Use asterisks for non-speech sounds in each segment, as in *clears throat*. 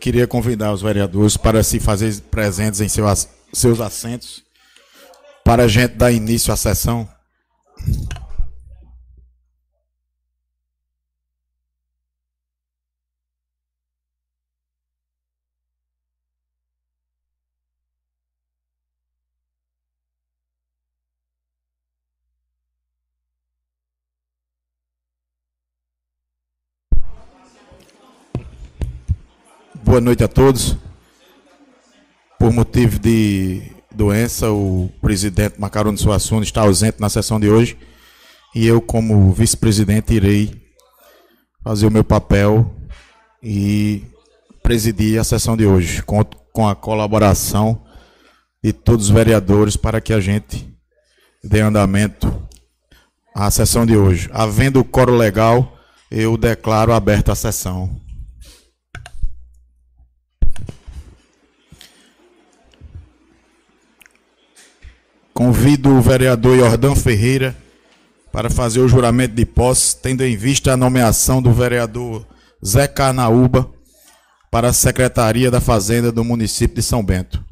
queria convidar os vereadores para se fazer presentes em seus assentos para a gente dar início à sessão. Boa noite a todos. Por motivo de doença, o presidente Macaroni Suassuna está ausente na sessão de hoje e eu, como vice-presidente, irei fazer o meu papel e presidir a sessão de hoje. Conto com a colaboração de todos os vereadores para que a gente dê andamento à sessão de hoje. Havendo o coro legal, eu declaro aberta a sessão. Convido o vereador Jordão Ferreira para fazer o juramento de posse, tendo em vista a nomeação do vereador Zé Carnaúba para a Secretaria da Fazenda do município de São Bento.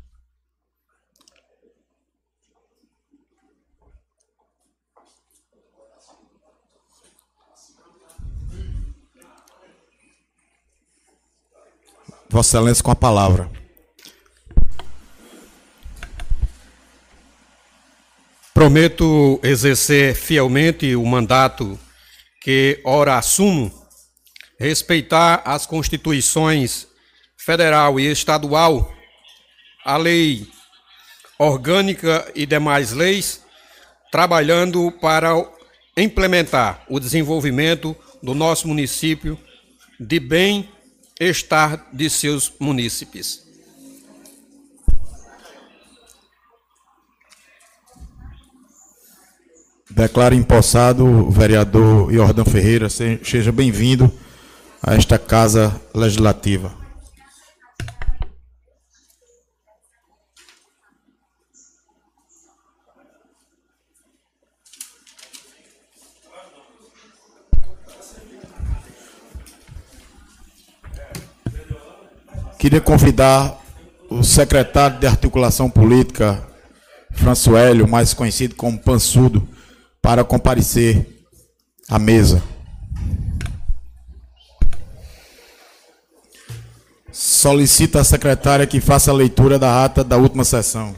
Vossa Excelência com a palavra. Prometo exercer fielmente o mandato que ora assumo, respeitar as constituições federal e estadual, a lei orgânica e demais leis, trabalhando para implementar o desenvolvimento do nosso município de bem-estar de seus munícipes. Declaro empossado o vereador Jordão Ferreira. Seja bem-vindo a esta Casa Legislativa. Queria convidar o secretário de Articulação Política, Françoélio, mais conhecido como Pansudo, para comparecer à mesa. Solicita a secretária que faça a leitura da ata da última sessão.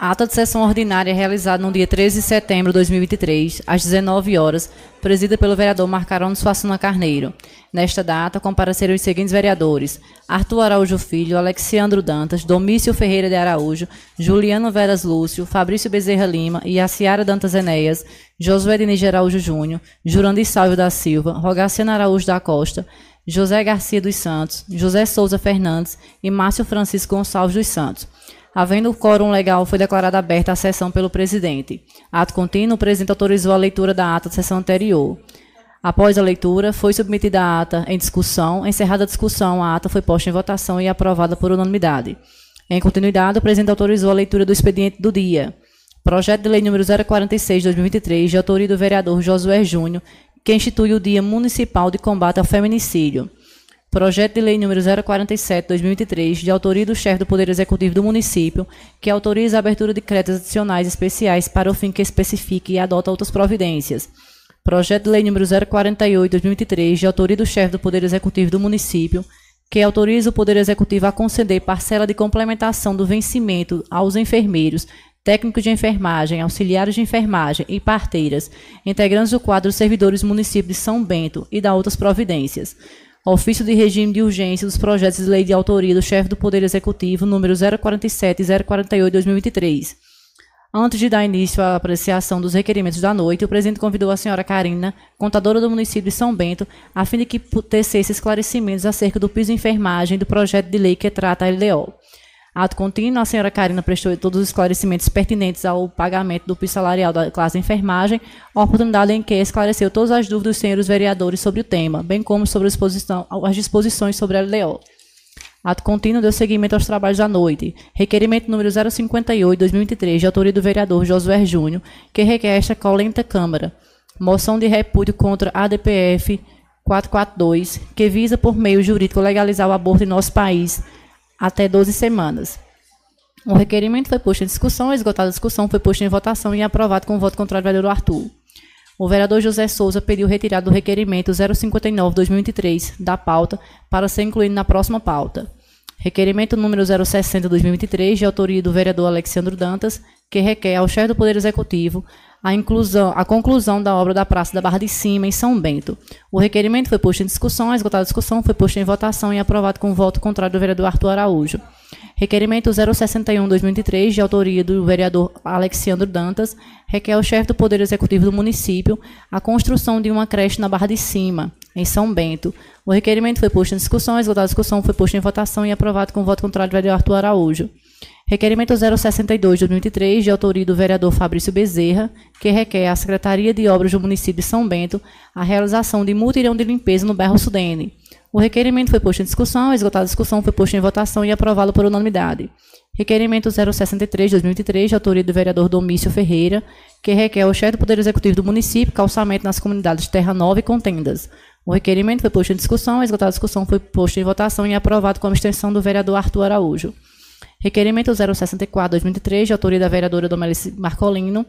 A ata de sessão ordinária realizada no dia 13 de setembro de 2023, às 19 horas, presidida pelo vereador Marcarão Suassuna Carneiro. Nesta data, compareceram os seguintes vereadores: Arthur Araújo Filho, Alexiandro Dantas, Domício Ferreira de Araújo, Juliano Veras Lúcio, Fabrício Bezerra Lima e Aciara Dantas Enéas, Josué Diniz Araújo Júnior, Jurandir Salve da Silva, Rogaciano Araújo da Costa, José Garcia dos Santos, José Souza Fernandes e Márcio Francisco Gonçalves dos Santos. Havendo quórum legal, foi declarada aberta a sessão pelo presidente. Ato contínuo, o presidente autorizou a leitura da ata da sessão anterior. Após a leitura, foi submetida a ata em discussão. Encerrada a discussão, a ata foi posta em votação e aprovada por unanimidade. Em continuidade, o presidente autorizou a leitura do expediente do dia. Projeto de Lei número 046 de 2023, de autoria do vereador Josué Júnior, que institui o Dia Municipal de Combate ao Feminicídio. Projeto de Lei número 047/2023, de autoria do chefe do Poder Executivo do município, que autoriza a abertura de créditos adicionais especiais para o fim que especifique e adota outras providências. Projeto de Lei número 048/2023, de autoria do chefe do Poder Executivo do município, que autoriza o Poder Executivo a conceder parcela de complementação do vencimento aos enfermeiros, técnicos de enfermagem, auxiliares de enfermagem e parteiras, integrantes do quadro servidores do município de São Bento e da outras providências ofício de regime de urgência dos projetos de lei de autoria do chefe do Poder Executivo, número 047 e 048 2023. Antes de dar início à apreciação dos requerimentos da noite, o presidente convidou a senhora Karina, contadora do município de São Bento, a fim de que tecesse esclarecimentos acerca do piso enfermagem do projeto de lei que trata a LDO. Ato contínuo, a senhora Karina prestou todos os esclarecimentos pertinentes ao pagamento do piso salarial da classe de enfermagem, oportunidade em que esclareceu todas as dúvidas dos senhores vereadores sobre o tema, bem como sobre as disposições sobre a LDO. Ato contínuo deu seguimento aos trabalhos da noite. Requerimento número 058-2023, de autoria do vereador Josué Júnior, que requer esta colenta Câmara. Moção de repúdio contra a ADPF 442, que visa, por meio jurídico, legalizar o aborto em nosso país até 12 semanas. O requerimento foi posto em discussão, esgotada a discussão, foi posto em votação e aprovado com voto contrário do vereador Arthur. O vereador José Souza pediu retirada do requerimento 059-2023 da pauta para ser incluído na próxima pauta. Requerimento número 060-2023, de autoria do vereador Alexandre Dantas, que requer ao chefe do Poder Executivo a, inclusão, a conclusão da obra da Praça da Barra de Cima, em São Bento. O requerimento foi posto em discussão, a discussão, foi posto em votação e aprovado com voto contrário do vereador Arthur Araújo. Requerimento 061-2003, de autoria do vereador Alexandre Dantas, requer ao chefe do Poder Executivo do município a construção de uma creche na Barra de Cima, em São Bento. O requerimento foi posto em discussão, a discussão foi posto em votação e aprovado com voto contrário do vereador Arthur Araújo. Requerimento 062 de 2003, de autoria do vereador Fabrício Bezerra, que requer à Secretaria de Obras do município de São Bento a realização de mutirão de limpeza no bairro Sudene. O requerimento foi posto em discussão, esgotada a discussão foi posto em votação e aprovado por unanimidade. Requerimento 063 de 2003, de autoria do vereador Domício Ferreira, que requer ao chefe do Poder Executivo do município calçamento nas comunidades Terra Nova e Contendas. O requerimento foi posto em discussão, esgotada a discussão foi posto em votação e aprovado com a abstenção do vereador Arthur Araújo. Requerimento 064-2003, de autoria da vereadora Domelice Marcolino,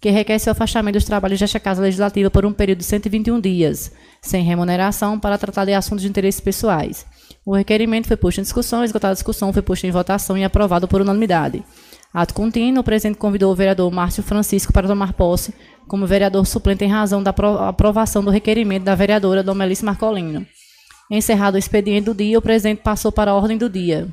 que requer seu afastamento dos trabalhos desta Casa Legislativa por um período de 121 dias, sem remuneração, para tratar de assuntos de interesses pessoais. O requerimento foi posto em discussão, esgotada a discussão, foi posto em votação e aprovado por unanimidade. Ato contínuo, o presidente convidou o vereador Márcio Francisco para tomar posse como vereador suplente em razão da aprovação do requerimento da vereadora Domelice Marcolino. Encerrado o expediente do dia, o presidente passou para a ordem do dia.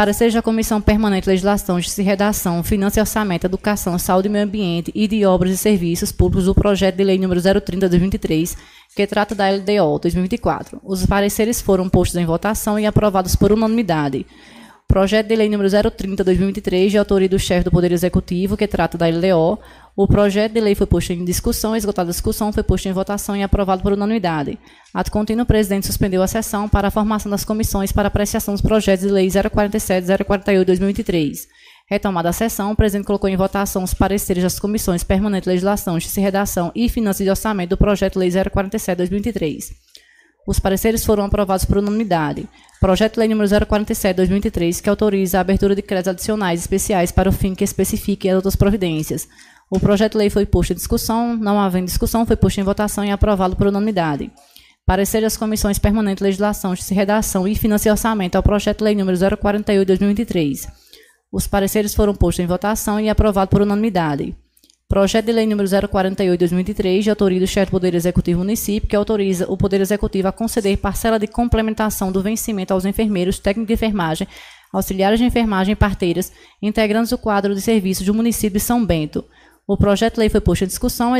Para seja a Comissão Permanente de Legislação, Justiça e Redação, Finanças e Orçamento, Educação, Saúde e Meio Ambiente e de Obras e Serviços Públicos do projeto de lei número 030 de 2023, que trata da LDO 2024. Os pareceres foram postos em votação e aprovados por unanimidade. Projeto de lei número 030/2023, de autoria do chefe do Poder Executivo, que trata da LDO. O projeto de lei foi posto em discussão, esgotada a discussão, foi posto em votação e aprovado por unanimidade. Ato contínuo, o presidente suspendeu a sessão para a formação das comissões para apreciação dos projetos de lei 047 e 048 2023. Retomada a sessão, o presidente colocou em votação os pareceres das comissões permanentes de legislação, justiça e redação e finanças e orçamento do projeto de lei 047 2023. Os pareceres foram aprovados por unanimidade. Projeto de Lei número 047/2003, que autoriza a abertura de créditos adicionais especiais para o fim que especifique as outras providências. O projeto de lei foi posto em discussão, não havendo discussão, foi posto em votação e aprovado por unanimidade. Parecer das comissões permanentes de legislação, de redação e finanças e orçamento ao projeto de lei número 048/2023. Os pareceres foram postos em votação e aprovado por unanimidade. Projeto de Lei número 048/2003, de autoria do chefe do Poder Executivo Município, que autoriza o Poder Executivo a conceder parcela de complementação do vencimento aos enfermeiros, técnicos de enfermagem, auxiliares de enfermagem e parteiras, integrantes do quadro de serviços do município de São Bento. O projeto de lei foi posto em discussão,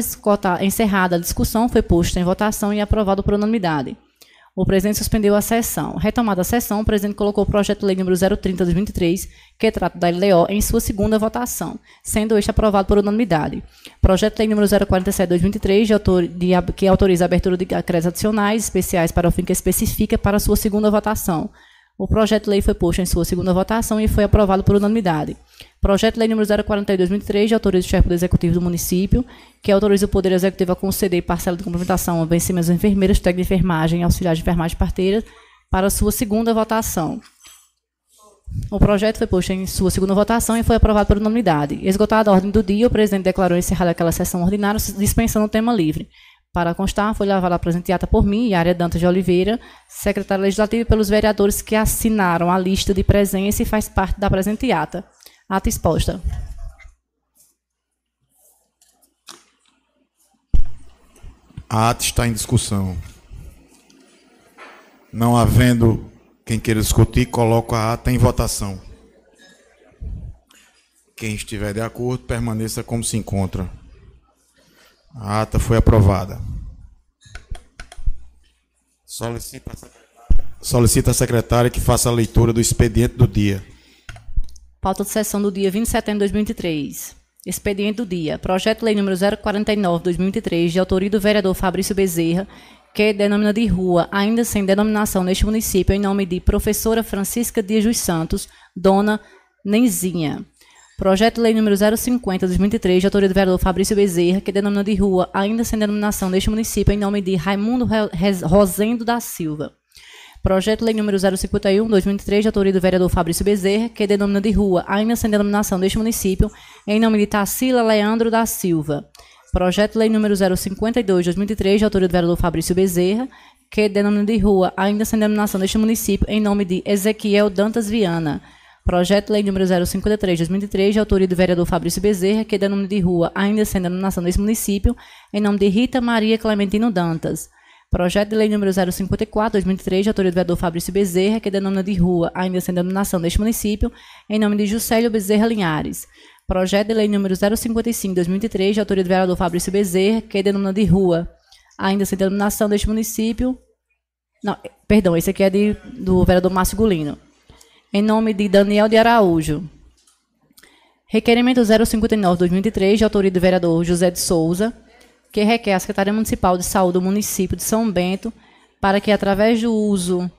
encerrada a discussão, foi posto em votação e aprovado por unanimidade. O presidente suspendeu a sessão. Retomada a sessão, o presidente colocou o projeto de lei número 030 de 2023, que trata da LDO, em sua segunda votação, sendo este aprovado por unanimidade. Projeto de lei número 047 de 2023, de autor, de, que autoriza a abertura de créditos adicionais especiais para o fim que especifica para sua segunda votação. O projeto de lei foi posto em sua segunda votação e foi aprovado por unanimidade. Projeto de Lei número 042/2003, de autoria do chefe do Executivo do município, que autoriza o Poder Executivo a conceder parcela de complementação a vencimentos de enfermeiros, técnicos de enfermagem, auxiliares de enfermagem parteiras, para sua segunda votação. O projeto foi posto em sua segunda votação e foi aprovado por unanimidade. Esgotada a ordem do dia, o presidente declarou encerrada aquela sessão ordinária, dispensando o tema livre. Para constar, foi levada a presente ata por mim, Área Dantas de Oliveira, secretária legislativa, e pelos vereadores que assinaram a lista de presença e faz parte da presente ata. Ata exposta. A ata está em discussão. Não havendo quem queira discutir, coloco a ata em votação. Quem estiver de acordo, permaneça como se encontra. A ata foi aprovada. Solicita a secretária, Solicita a secretária que faça a leitura do expediente do dia. Pauta de sessão do dia 20 de setembro de 2023. Expediente do dia. Projeto de Lei número 049/2023, de autoria do vereador Fabrício Bezerra, que denomina de rua, ainda sem denominação neste município, em nome de professora Francisca Dias dos Santos, dona Nenzinha. Projeto de Lei número 050, 2003, de autoria do vereador Fabrício Bezerra, que denomina de rua, ainda sem denominação deste município, em nome de Raimundo Rosendo da Silva. Projeto de Lei número 051, 2003, de autoria do vereador Fabrício Bezerra, que denomina de rua, ainda sem denominação deste município, em nome de Tarsila Leandro da Silva. Projeto de Lei número 052, 2003, de autoria do vereador Fabrício Bezerra, que denomina de rua, ainda sem denominação deste município, em nome de Ezequiel Dantas Viana. Projeto de Lei número 053, 2003, de autoria do vereador Fabrício Bezerra, que denomina de rua, ainda sem denominação desse município, em nome de Rita Maria Clementino Dantas. Projeto de Lei número 054, 2003, de autoria do vereador Fabrício Bezerra, que denomina de rua, ainda sem denominação deste município, em nome de Juscelio Bezerra Linhares. Projeto de Lei número 055, 2003, de autoria do vereador Fabrício Bezerra, que denomina de rua, ainda sem denominação deste município. Não, perdão, esse aqui é de, do vereador Márcio Gulino em nome de Daniel de Araújo. Requerimento 059-2003, de autoria do vereador José de Souza, que requer à Secretaria Municipal de Saúde do município de São Bento para que, através do uso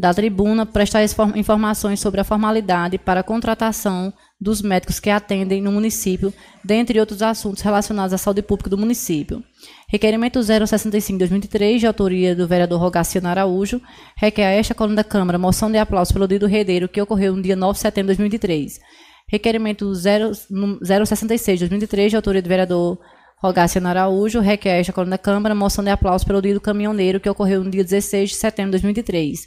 da tribuna, prestar informações sobre a formalidade para a contratação dos médicos que atendem no município, dentre outros assuntos relacionados à saúde pública do município. Requerimento 065-2003, de autoria do vereador Rogaciano Araújo, requer a esta coluna da Câmara moção de aplauso pelo dia do Redeiro, que ocorreu no dia 9 de setembro de 2003. Requerimento 066-2003, de autoria do vereador Rogaciano Araújo, requer a esta coluna da Câmara moção de aplauso pelo dia do caminhoneiro, que ocorreu no dia 16 de setembro de 2003.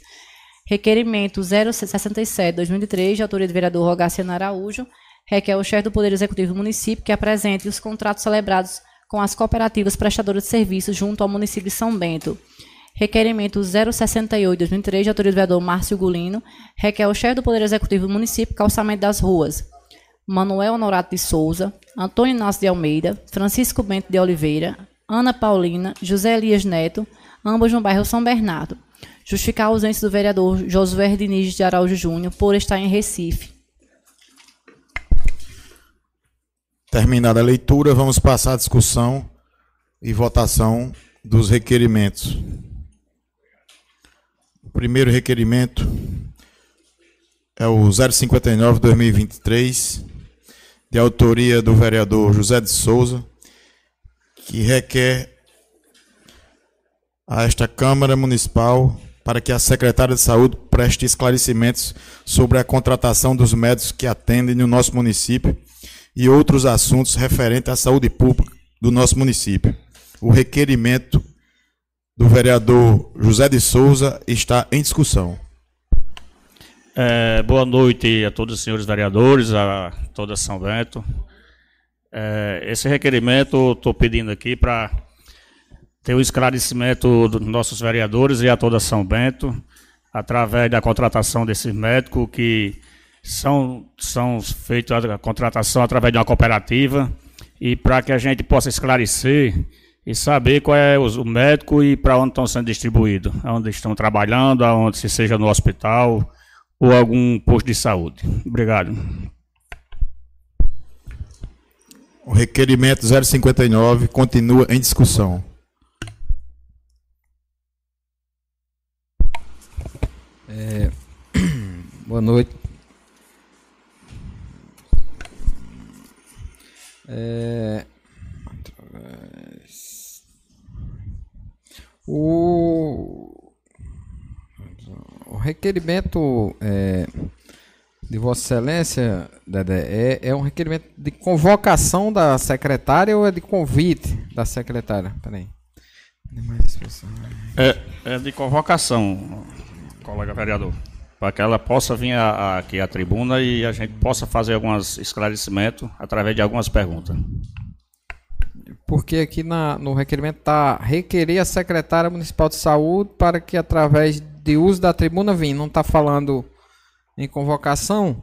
Requerimento 067-2003, de autoria do vereador Rogaciano Araújo, requer o chefe do Poder Executivo do município que apresente os contratos celebrados com as cooperativas prestadoras de serviços junto ao município de São Bento. Requerimento 068-2003, de autoria do vereador Márcio Gulino, requer o chefe do Poder Executivo do município calçamento das ruas. Manuel Honorato de Souza, Antônio Inácio de Almeida, Francisco Bento de Oliveira, Ana Paulina, José Elias Neto, ambos no bairro São Bernardo justificar a ausência do vereador Josué Diniz de Araújo Júnior por estar em Recife. Terminada a leitura, vamos passar à discussão e votação dos requerimentos. O primeiro requerimento é o 059-2023, de autoria do vereador José de Souza, que requer a esta Câmara Municipal para que a secretária de Saúde preste esclarecimentos sobre a contratação dos médicos que atendem no nosso município e outros assuntos referentes à saúde pública do nosso município. O requerimento do vereador José de Souza está em discussão. É, boa noite a todos os senhores vereadores, a toda São Bento. É, esse requerimento estou pedindo aqui para ter o esclarecimento dos nossos vereadores e a toda São Bento, através da contratação desses médicos que são, são feitos a contratação através de uma cooperativa e para que a gente possa esclarecer e saber qual é o médico e para onde estão sendo distribuídos, onde estão trabalhando, aonde se seja no hospital ou algum posto de saúde. Obrigado. O requerimento 059 continua em discussão. É, *clears throat* boa noite. É, o, o requerimento é, de Vossa Excelência, Dedé, é, é um requerimento de convocação da secretária ou é de convite da secretária? Peraí. É, é de convocação colega vereador, para que ela possa vir a, a, aqui à tribuna e a gente possa fazer alguns esclarecimentos através de algumas perguntas. Porque aqui na, no requerimento está requerer a secretária municipal de saúde para que através de uso da tribuna vinha. Não está falando em convocação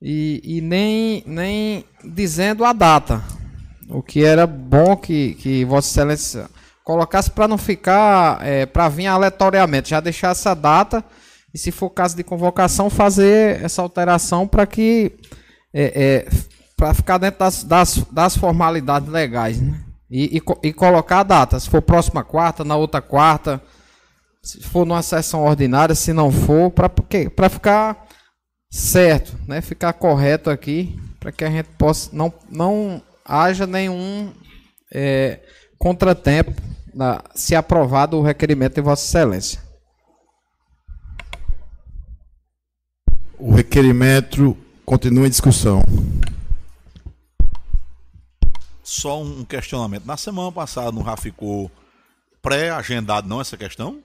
e, e, nem, nem dizendo a data. O que era bom que, que Vossa Excelência colocasse para não ficar, é, para vir aleatoriamente, já deixar essa data e se for caso de convocação, fazer essa alteração para que, é, é para ficar dentro das, das, das formalidades legais, né? E, e, e, colocar a data, se for próxima quarta, na outra quarta, se for numa sessão ordinária, se não for, para ficar certo, né? Ficar correto aqui, para que a gente possa não não haja nenhum é, contratempo na, se aprovado o requerimento de Vossa Excelência. O requerimento continua em discussão. Só um questionamento. Na semana passada não já ficou pré-agendado não essa questão?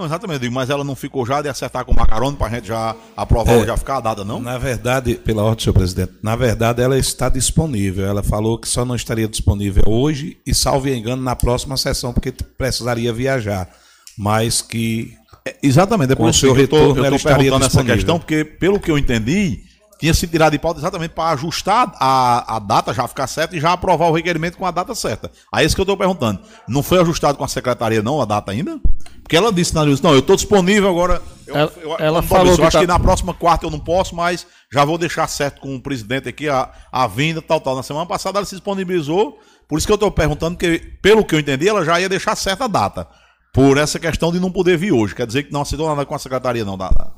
Não, exatamente, mas ela não ficou já de acertar com o Macarone para a gente já aprovar ou É. já ficar a data, não? Na verdade, pela ordem, senhor presidente, na verdade ela está disponível. Ela falou que só não estaria disponível hoje e, salvo engano, na próxima sessão, porque precisaria viajar. Mas que É, Exatamente, por Com o seu que eu retorno, estou ela estaria perguntando essa questão, porque, pelo que eu entendi, tinha sido tirado de pauta exatamente para ajustar a, a data, já ficar certa e já aprovar o requerimento com a data certa. Aí é isso que eu estou perguntando. Não foi ajustado com a secretaria, não, a data ainda? Porque ela disse na luz, não, eu estou disponível agora. Eu, Ela- eu- ela eu- falou eu que acho tá- que na próxima quarta eu não posso, mas já vou deixar certo com o presidente aqui a, a vinda, tal, tal. Na semana passada ela se disponibilizou, por isso que eu estou perguntando, porque, pelo que eu entendi, ela já ia deixar certa a data. Por essa questão de não poder vir hoje. Quer dizer que não assinou nada com a secretaria, não, da-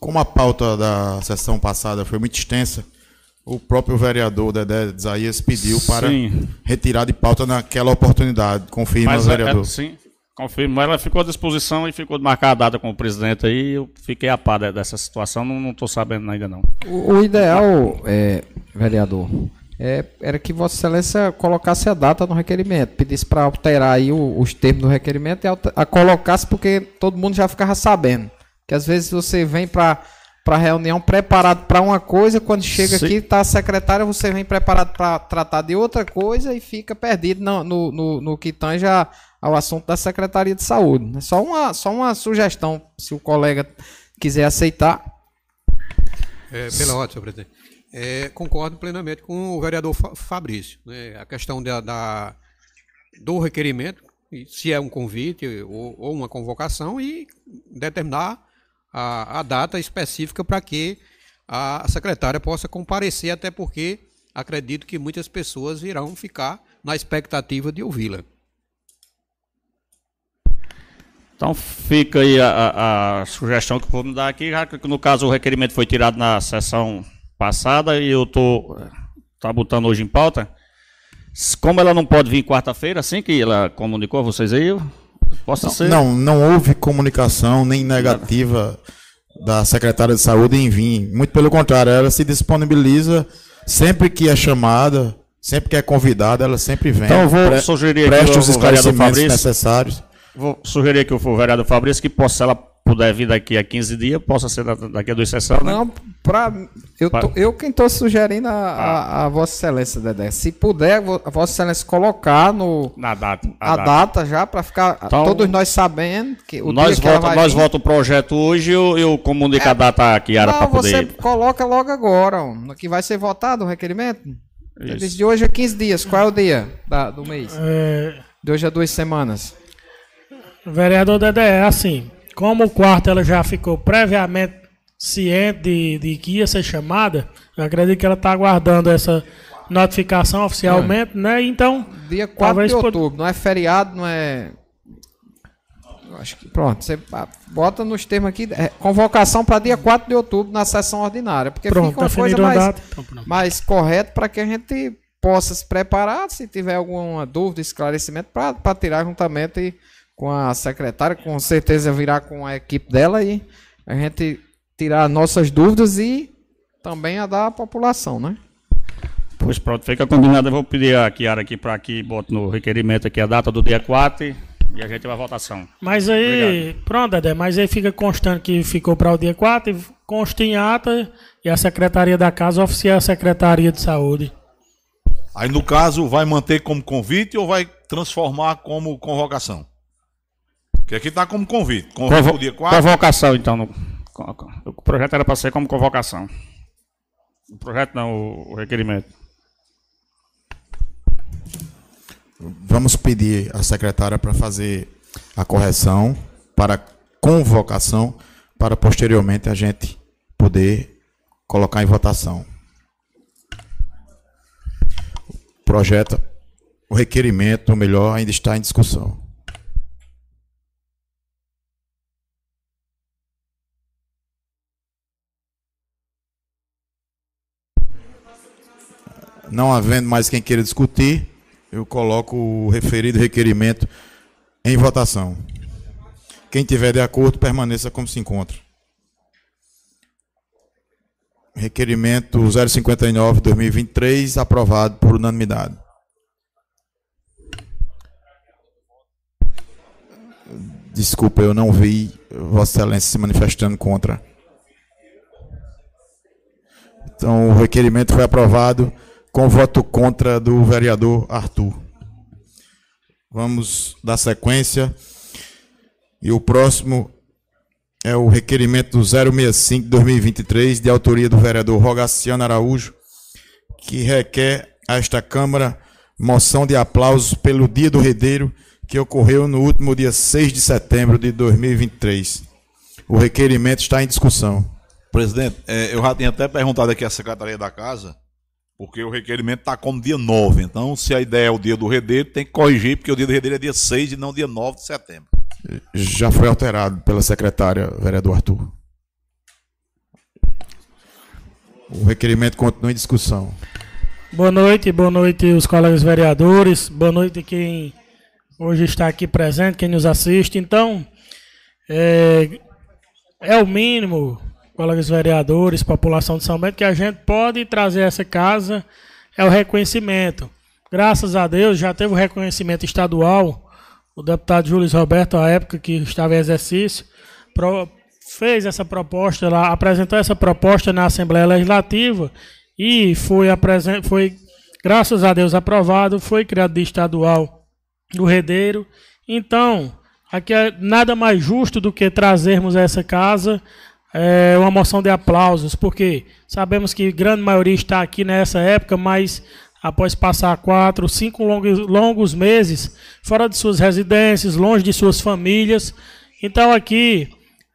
Como a pauta da sessão passada foi muito extensa, o próprio vereador Dedé Isaías pediu para Sim. retirar de pauta naquela oportunidade. Confirma, Mas é, vereador. é, sim, confirmo. Ela ficou à disposição e ficou de marcar a data com o presidente aí. Eu fiquei a par de- dessa situação, não estou sabendo ainda não. O, o ideal, é, vereador, é, era que Vossa Excelência colocasse a data no requerimento, pedisse para alterar aí o- os termos do requerimento e a colocasse porque todo mundo já ficava sabendo. Que às vezes você vem para para reunião preparado para uma coisa, quando chega Sim. aqui tá a secretária, você vem preparado para tratar de outra coisa e fica perdido no, no, no, no que tange ao assunto da Secretaria de Saúde. É só uma, só uma sugestão, se o colega quiser aceitar. É, pela ordem, senhor presidente. É, concordo plenamente com o vereador Fa- Fabrício. né, a questão da, da- do requerimento, se é um convite ou, ou uma convocação, e determinar a, a data específica para que a secretária possa comparecer, até porque acredito que muitas pessoas virão ficar na expectativa de ouvi-la. Então fica aí a, a- sugestão que me dar aqui, já que no caso o requerimento foi tirado na sessão passada e eu tô tá botando hoje em pauta. Como ela não pode vir quarta-feira, assim que ela comunicou a vocês aí, possa ser. Não, não houve comunicação nem negativa da secretária de saúde em vir. Muito pelo contrário, ela se disponibiliza sempre que é chamada, sempre que é convidada, ela sempre vem. Então eu vou Pre- sugerir aqui os esclarecimentos Fabrício. necessários. Vou sugerir aqui o vereador Fabrício que possa, se ela puder vir daqui a 15 dias, possa ser da- daqui a duas sessões, né? Não, pra, eu, Pa- tô- eu quem estou sugerindo a, a, a Vossa Excelência, Dedé. Se puder, a Vossa Excelência colocar no, Na data. a, data. já, para ficar Então, todos nós sabendo que o nós dia que ela volta, vai nós volta o projeto hoje, eu, eu comunico a data aqui, Não, para você poder. coloca logo agora, ó, que vai ser votado o requerimento. Isso. de hoje a 15 dias. Qual é o dia da- do mês? É, De hoje a duas semanas. Vereador Dedé, é assim, como o quarto ela já ficou previamente ciente de, de que ia ser chamada, eu acredito que ela está aguardando essa notificação oficialmente, né? Então, Dia 4 Talvez de pod- outubro. Não é feriado, não é. Acho que pronto. Você bota nos termos aqui. é, convocação para dia 4 de outubro na sessão ordinária. Porque pronto, fica uma coisa mais, data. Mais correta para que a gente possa se preparar. Se tiver alguma dúvida, esclarecimento, para tirar juntamente com a secretária. Com certeza virá com a equipe dela e a gente tirar nossas dúvidas e também a da população, né? Pois pronto, fica combinado. Eu vou pedir a Kiara aqui para que bote no requerimento aqui a data do dia 4 e a gente vai à votação. Mas aí, pronto, Dedé, mas aí fica constante que ficou para o dia 4, e consta em ata e a Secretaria da Casa oficia a Secretaria de Saúde. Aí, no caso, vai manter como convite ou vai transformar como convocação? Porque aqui está como convite. Convite Convo- dia 4. Convocação, então. no- o projeto era para ser como convocação. O projeto não, o, o requerimento. Vamos pedir à secretária para fazer a correção para convocação, para posteriormente a gente poder colocar em votação. O projeto, o requerimento, ou melhor, ainda está em discussão. Não havendo mais quem queira discutir, eu coloco o referido requerimento em votação. Quem tiver de acordo, permaneça como se encontra. Requerimento 059-2023, aprovado por unanimidade. Desculpa, eu não vi Vossa Excelência se manifestando contra. Então, o requerimento foi aprovado com voto contra do vereador Arthur. Vamos dar sequência. E o próximo é o requerimento 065-2023, de autoria do vereador Rogaciano Araújo, que requer a esta Câmara moção de aplausos pelo Dia do Redeiro, que ocorreu no último dia 6 de setembro de 2023. O requerimento está em discussão. Presidente, é, eu já tinha até perguntado aqui à Secretaria da Casa, porque o requerimento está como dia 9. Então, se a ideia é o dia do redeiro, tem que corrigir, porque o dia do redeiro é dia 6 e não dia 9 de setembro. Já foi alterado pela secretária, vereador Arthur. O requerimento continua em discussão. Boa noite, boa noite os colegas vereadores, boa noite quem hoje está aqui presente, quem nos assiste. Então, é, é o mínimo, colegas vereadores, população de São Bento, que a gente pode trazer essa casa, é o reconhecimento. Graças a Deus já teve o reconhecimento estadual o deputado Júlio Roberto, à época que estava em exercício, fez essa proposta lá, apresentou essa proposta na Assembleia Legislativa e foi, foi graças a Deus, aprovado, foi criado de estadual do Redeiro. Então, aqui é nada mais justo do que trazermos essa casa é, uma moção de aplausos, porque sabemos que grande maioria está aqui nessa época, mas após passar quatro, cinco longos, longos meses fora de suas residências, longe de suas famílias. Então aqui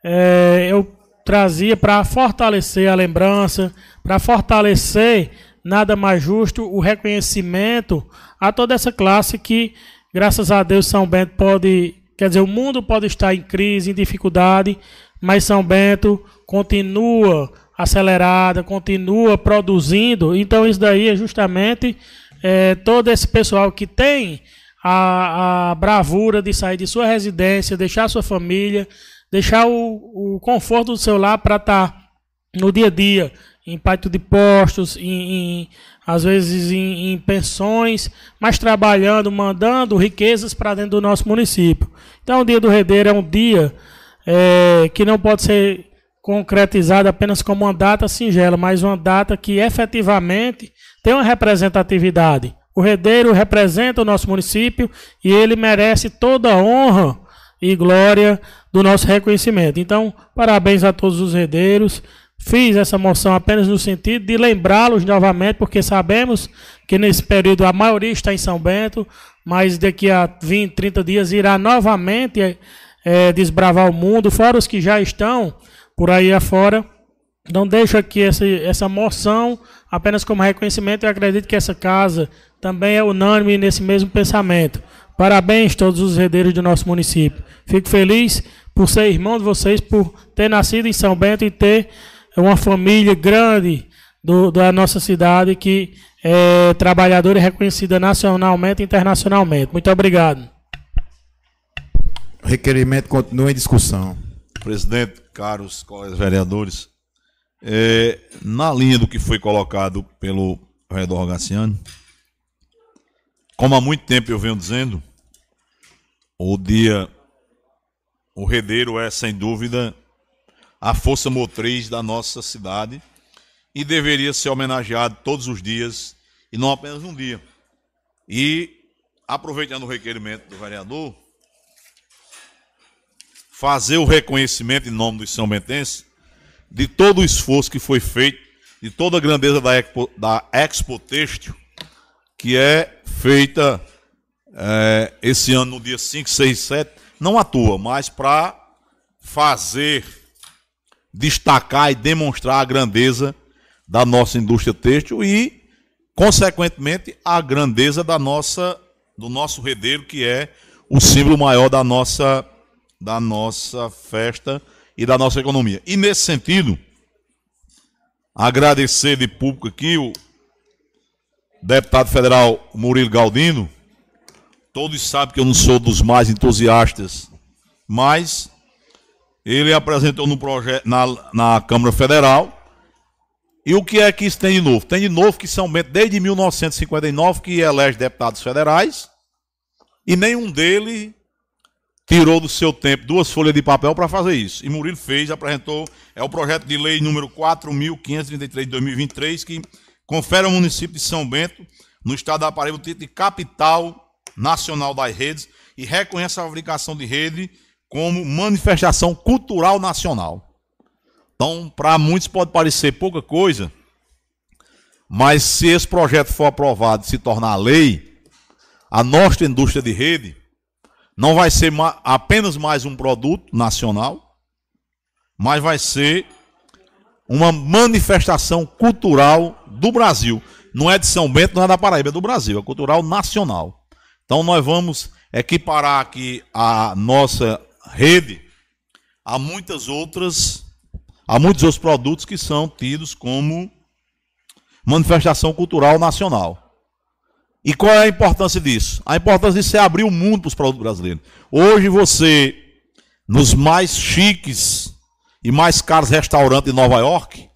é, eu trazia para fortalecer a lembrança, para fortalecer nada mais justo o reconhecimento a toda essa classe que, graças a Deus, São Bento pode, quer dizer, o mundo pode estar em crise, em dificuldade, mas São Bento continua acelerada, continua produzindo. Então, isso daí é justamente é, todo esse pessoal que tem a, a, bravura de sair de sua residência, deixar sua família, deixar o, o conforto do seu lar para estar tá no dia a dia, em pátio de postos, em, em às vezes em, em, pensões, mas trabalhando, mandando riquezas para dentro do nosso município. Então, o Dia do Redeiro é um dia é, que não pode ser concretizada apenas como uma data singela, mas uma data que efetivamente tem uma representatividade. O Redeiro representa o nosso município e ele merece toda a honra e glória do nosso reconhecimento. Então, parabéns a todos os redeiros. Fiz essa moção apenas no sentido de lembrá-los novamente, porque sabemos que nesse período a maioria está em São Bento, mas daqui a 20, 30 dias irá novamente é, desbravar o mundo, fora os que já estão por aí afora. Não deixo aqui essa, essa moção apenas como reconhecimento. Eu acredito que essa casa também é unânime nesse mesmo pensamento. Parabéns a todos os herdeiros do nosso município. Fico feliz por ser irmão de vocês, por ter nascido em São Bento e ter uma família grande do, da nossa cidade que é trabalhadora e reconhecida nacionalmente e internacionalmente. Muito obrigado. O requerimento continua em discussão. Presidente, caros colegas vereadores, é, na linha do que foi colocado pelo vereador Rogaciano, como há muito tempo eu venho dizendo, o dia, o Redeiro é sem dúvida a força motriz da nossa cidade e deveria ser homenageado todos os dias e não apenas um dia. E, aproveitando o requerimento do vereador, fazer o reconhecimento em nome dos São Bentenses de todo o esforço que foi feito, de toda a grandeza da Expo, da Expo Têxtil, que é feita é, esse ano no dia 5, 6, 7, não à toa, mas para fazer, destacar e demonstrar a grandeza da nossa indústria têxtil e, consequentemente, a grandeza da nossa, do nosso redeiro, que é o símbolo maior da nossa da nossa festa e da nossa economia. E nesse sentido, agradecer de público aqui o, deputado federal Murilo Galdino. Todos sabem que eu não sou dos mais entusiastas, mas ele apresentou no projeto na, na Câmara Federal. E o que é que isso tem de novo? Tem de novo que São desde 1959, que elege deputados federais, e nenhum deles tirou do seu tempo duas folhas de papel para fazer isso. E Murilo fez, apresentou, é o projeto de lei número 4.533 de 2023, que confere ao município de São Bento, no estado da Paraíba, o título de capital nacional das redes e reconhece a fabricação de rede como manifestação cultural nacional. Então, para muitos pode parecer pouca coisa, mas se esse projeto for aprovado e se tornar lei, a nossa indústria de rede não vai ser apenas mais um produto nacional, mas vai ser uma manifestação cultural do Brasil. Não é de São Bento, não é da Paraíba, é do Brasil, é cultural nacional. Então nós vamos equiparar aqui a nossa rede a muitas outras, a muitos outros produtos que são tidos como manifestação cultural nacional. E qual é a importância disso? A importância disso é abrir o mundo para os produtos brasileiros. Hoje você, nos mais chiques e mais caros restaurantes de Nova York,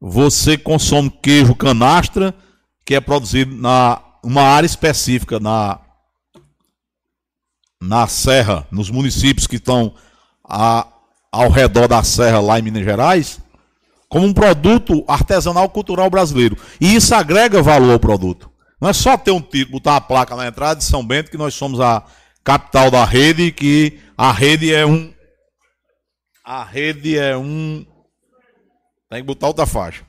você consome queijo canastra, que é produzido na uma área específica na na serra, nos municípios que estão a, ao redor da serra lá em Minas Gerais, como um produto artesanal cultural brasileiro. E isso agrega valor ao produto. Não é só ter um título, botar uma placa na entrada de São Bento, que nós somos a capital da rede, que a rede é um. A rede é um. Tem que botar outra faixa.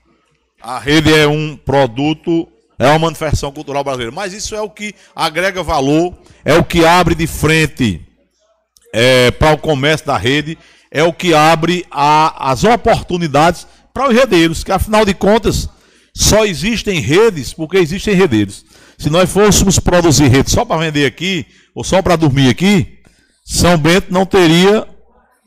A rede é um produto, é uma manifestação cultural brasileira. Mas isso é o que agrega valor, é o que abre de frente é, para o comércio da rede, é o que abre a, as oportunidades para os redeiros, que afinal de contas só existem redes porque existem redeiros. Se nós fôssemos produzir redes só para vender aqui, ou só para dormir aqui, São Bento não teria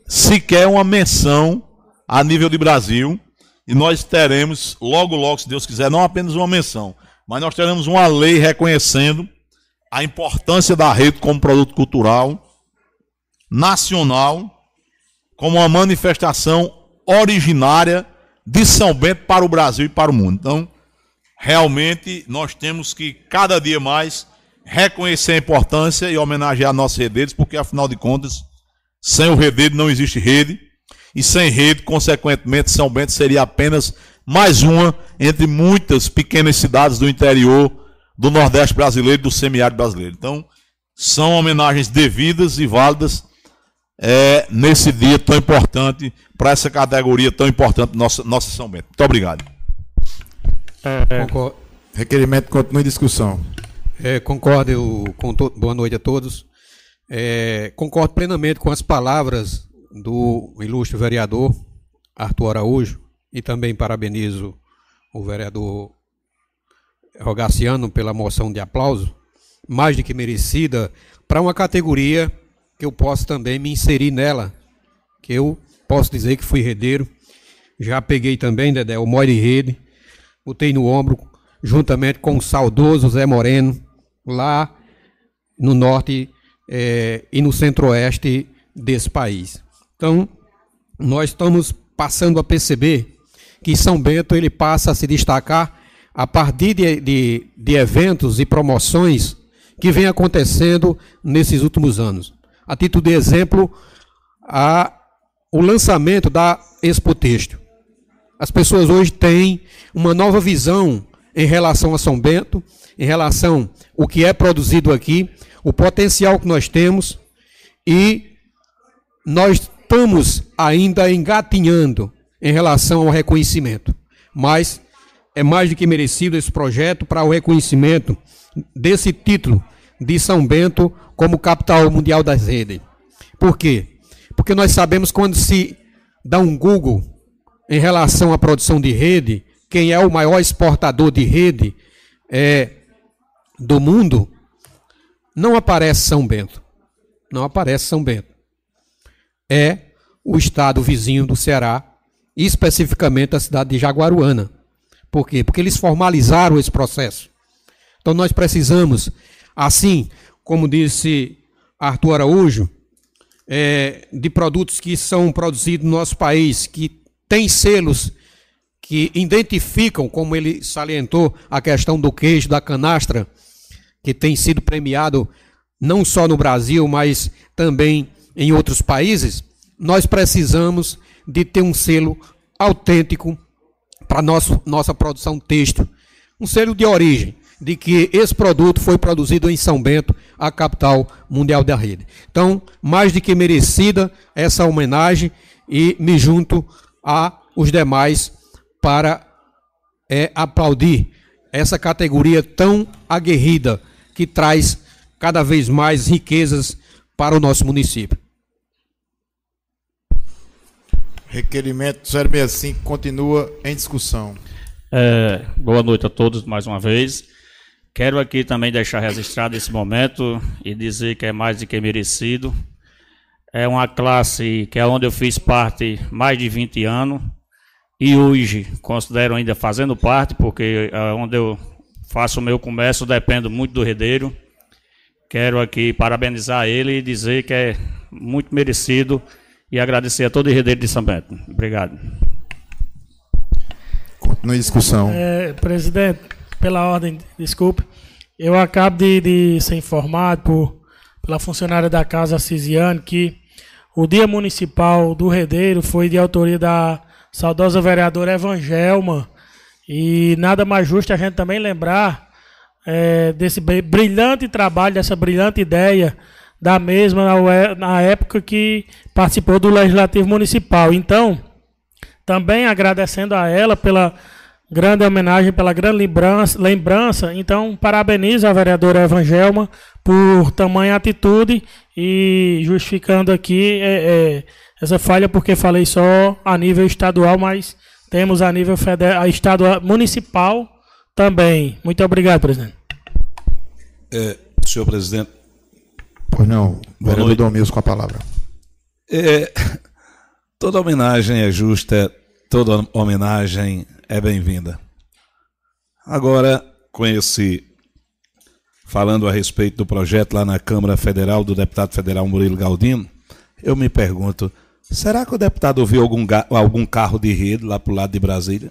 sequer uma menção a nível de Brasil. E nós teremos, logo, logo, se Deus quiser, não apenas uma menção, mas nós teremos uma lei reconhecendo a importância da rede como produto cultural nacional, como uma manifestação originária de São Bento para o Brasil e para o mundo. Então, realmente, nós temos que cada dia mais reconhecer a importância e homenagear nossos redeiros, porque afinal de contas, sem o redeiro não existe rede, e sem rede, consequentemente, São Bento seria apenas mais uma entre muitas pequenas cidades do interior do Nordeste brasileiro e do semiárido brasileiro. Então, são homenagens devidas e válidas é, nesse dia tão importante, para essa categoria tão importante, nossa, nossa São Bento. Muito obrigado. É, é. Requerimento continua em discussão. É, concordo com to... boa noite a todos. É, concordo plenamente com as palavras do ilustre vereador Arthur Araújo e também parabenizo o vereador Rogaciano pela moção de aplauso, mais do que merecida, para uma categoria que eu posso também me inserir nela, que eu posso dizer que fui redeiro. Já peguei também, Dedé, o Moire Rede, botei no ombro, juntamente com o saudoso Zé Moreno, lá no norte é, e no centro-oeste desse país. Então, nós estamos passando a perceber que São Bento ele passa a se destacar a partir de, de, de eventos e promoções que vem acontecendo nesses últimos anos. A título de exemplo, a, o lançamento da Expo Texto. As pessoas hoje têm uma nova visão em relação a São Bento, em relação ao que é produzido aqui, o potencial que nós temos e nós estamos ainda engatinhando em relação ao reconhecimento. Mas é mais do que merecido esse projeto para o reconhecimento desse título de São Bento como capital mundial das redes. Por quê? Porque nós sabemos quando se dá um Google em relação à produção de rede, quem é o maior exportador de rede é, do mundo, não aparece São Bento. Não aparece São Bento. É o estado vizinho do Ceará, especificamente a cidade de Jaguaruana. Por quê? Porque eles formalizaram esse processo. Então nós precisamos, assim como disse Arthur Araújo, é, de produtos que são produzidos no nosso país, que têm selos que identificam, como ele salientou, a questão do queijo, da canastra, que tem sido premiado não só no Brasil, mas também em outros países, nós precisamos de ter um selo autêntico para nossa produção texto, um selo de origem, de que esse produto foi produzido em São Bento, a capital mundial da rede. Então, mais do que merecida essa homenagem e me junto a os demais para é, aplaudir essa categoria tão aguerrida que traz cada vez mais riquezas para o nosso município. Requerimento 065 continua em discussão. É, boa noite a todos mais uma vez. Quero aqui também deixar registrado esse momento e dizer que é mais do que merecido. É uma classe que é onde eu fiz parte mais de 20 anos e hoje considero ainda fazendo parte, porque é onde eu faço o meu comércio dependo muito do redeiro. Quero aqui parabenizar ele e dizer que é muito merecido e agradecer a todo o Redeiro de São Bento. Obrigado. Continue a discussão. É, presidente, pela ordem, desculpe. Eu acabo de, de ser informado por, pela funcionária da Casa Cisiane que o Dia Municipal do Redeiro foi de autoria da saudosa vereadora Evangelma. E nada mais justo a gente também lembrar é, desse brilhante trabalho, dessa brilhante ideia da mesma na época que participou do Legislativo Municipal. Então, também agradecendo a ela pela grande homenagem, pela grande lembrança. lembrança. Então, parabenizo a vereadora Evangelma por tamanha atitude e justificando aqui é, é, essa falha, porque falei só a nível estadual, mas temos a nível federal, estadual, municipal também. Muito obrigado, presidente. É, senhor presidente, Pois não, vereador Domingos com a palavra. É, toda homenagem é justa, toda homenagem é bem-vinda. Agora, com esse. Falando a respeito do projeto lá na Câmara Federal do deputado federal Murilo Galdino, eu me pergunto: será que o deputado ouviu algum, algum carro de rede lá para o lado de Brasília?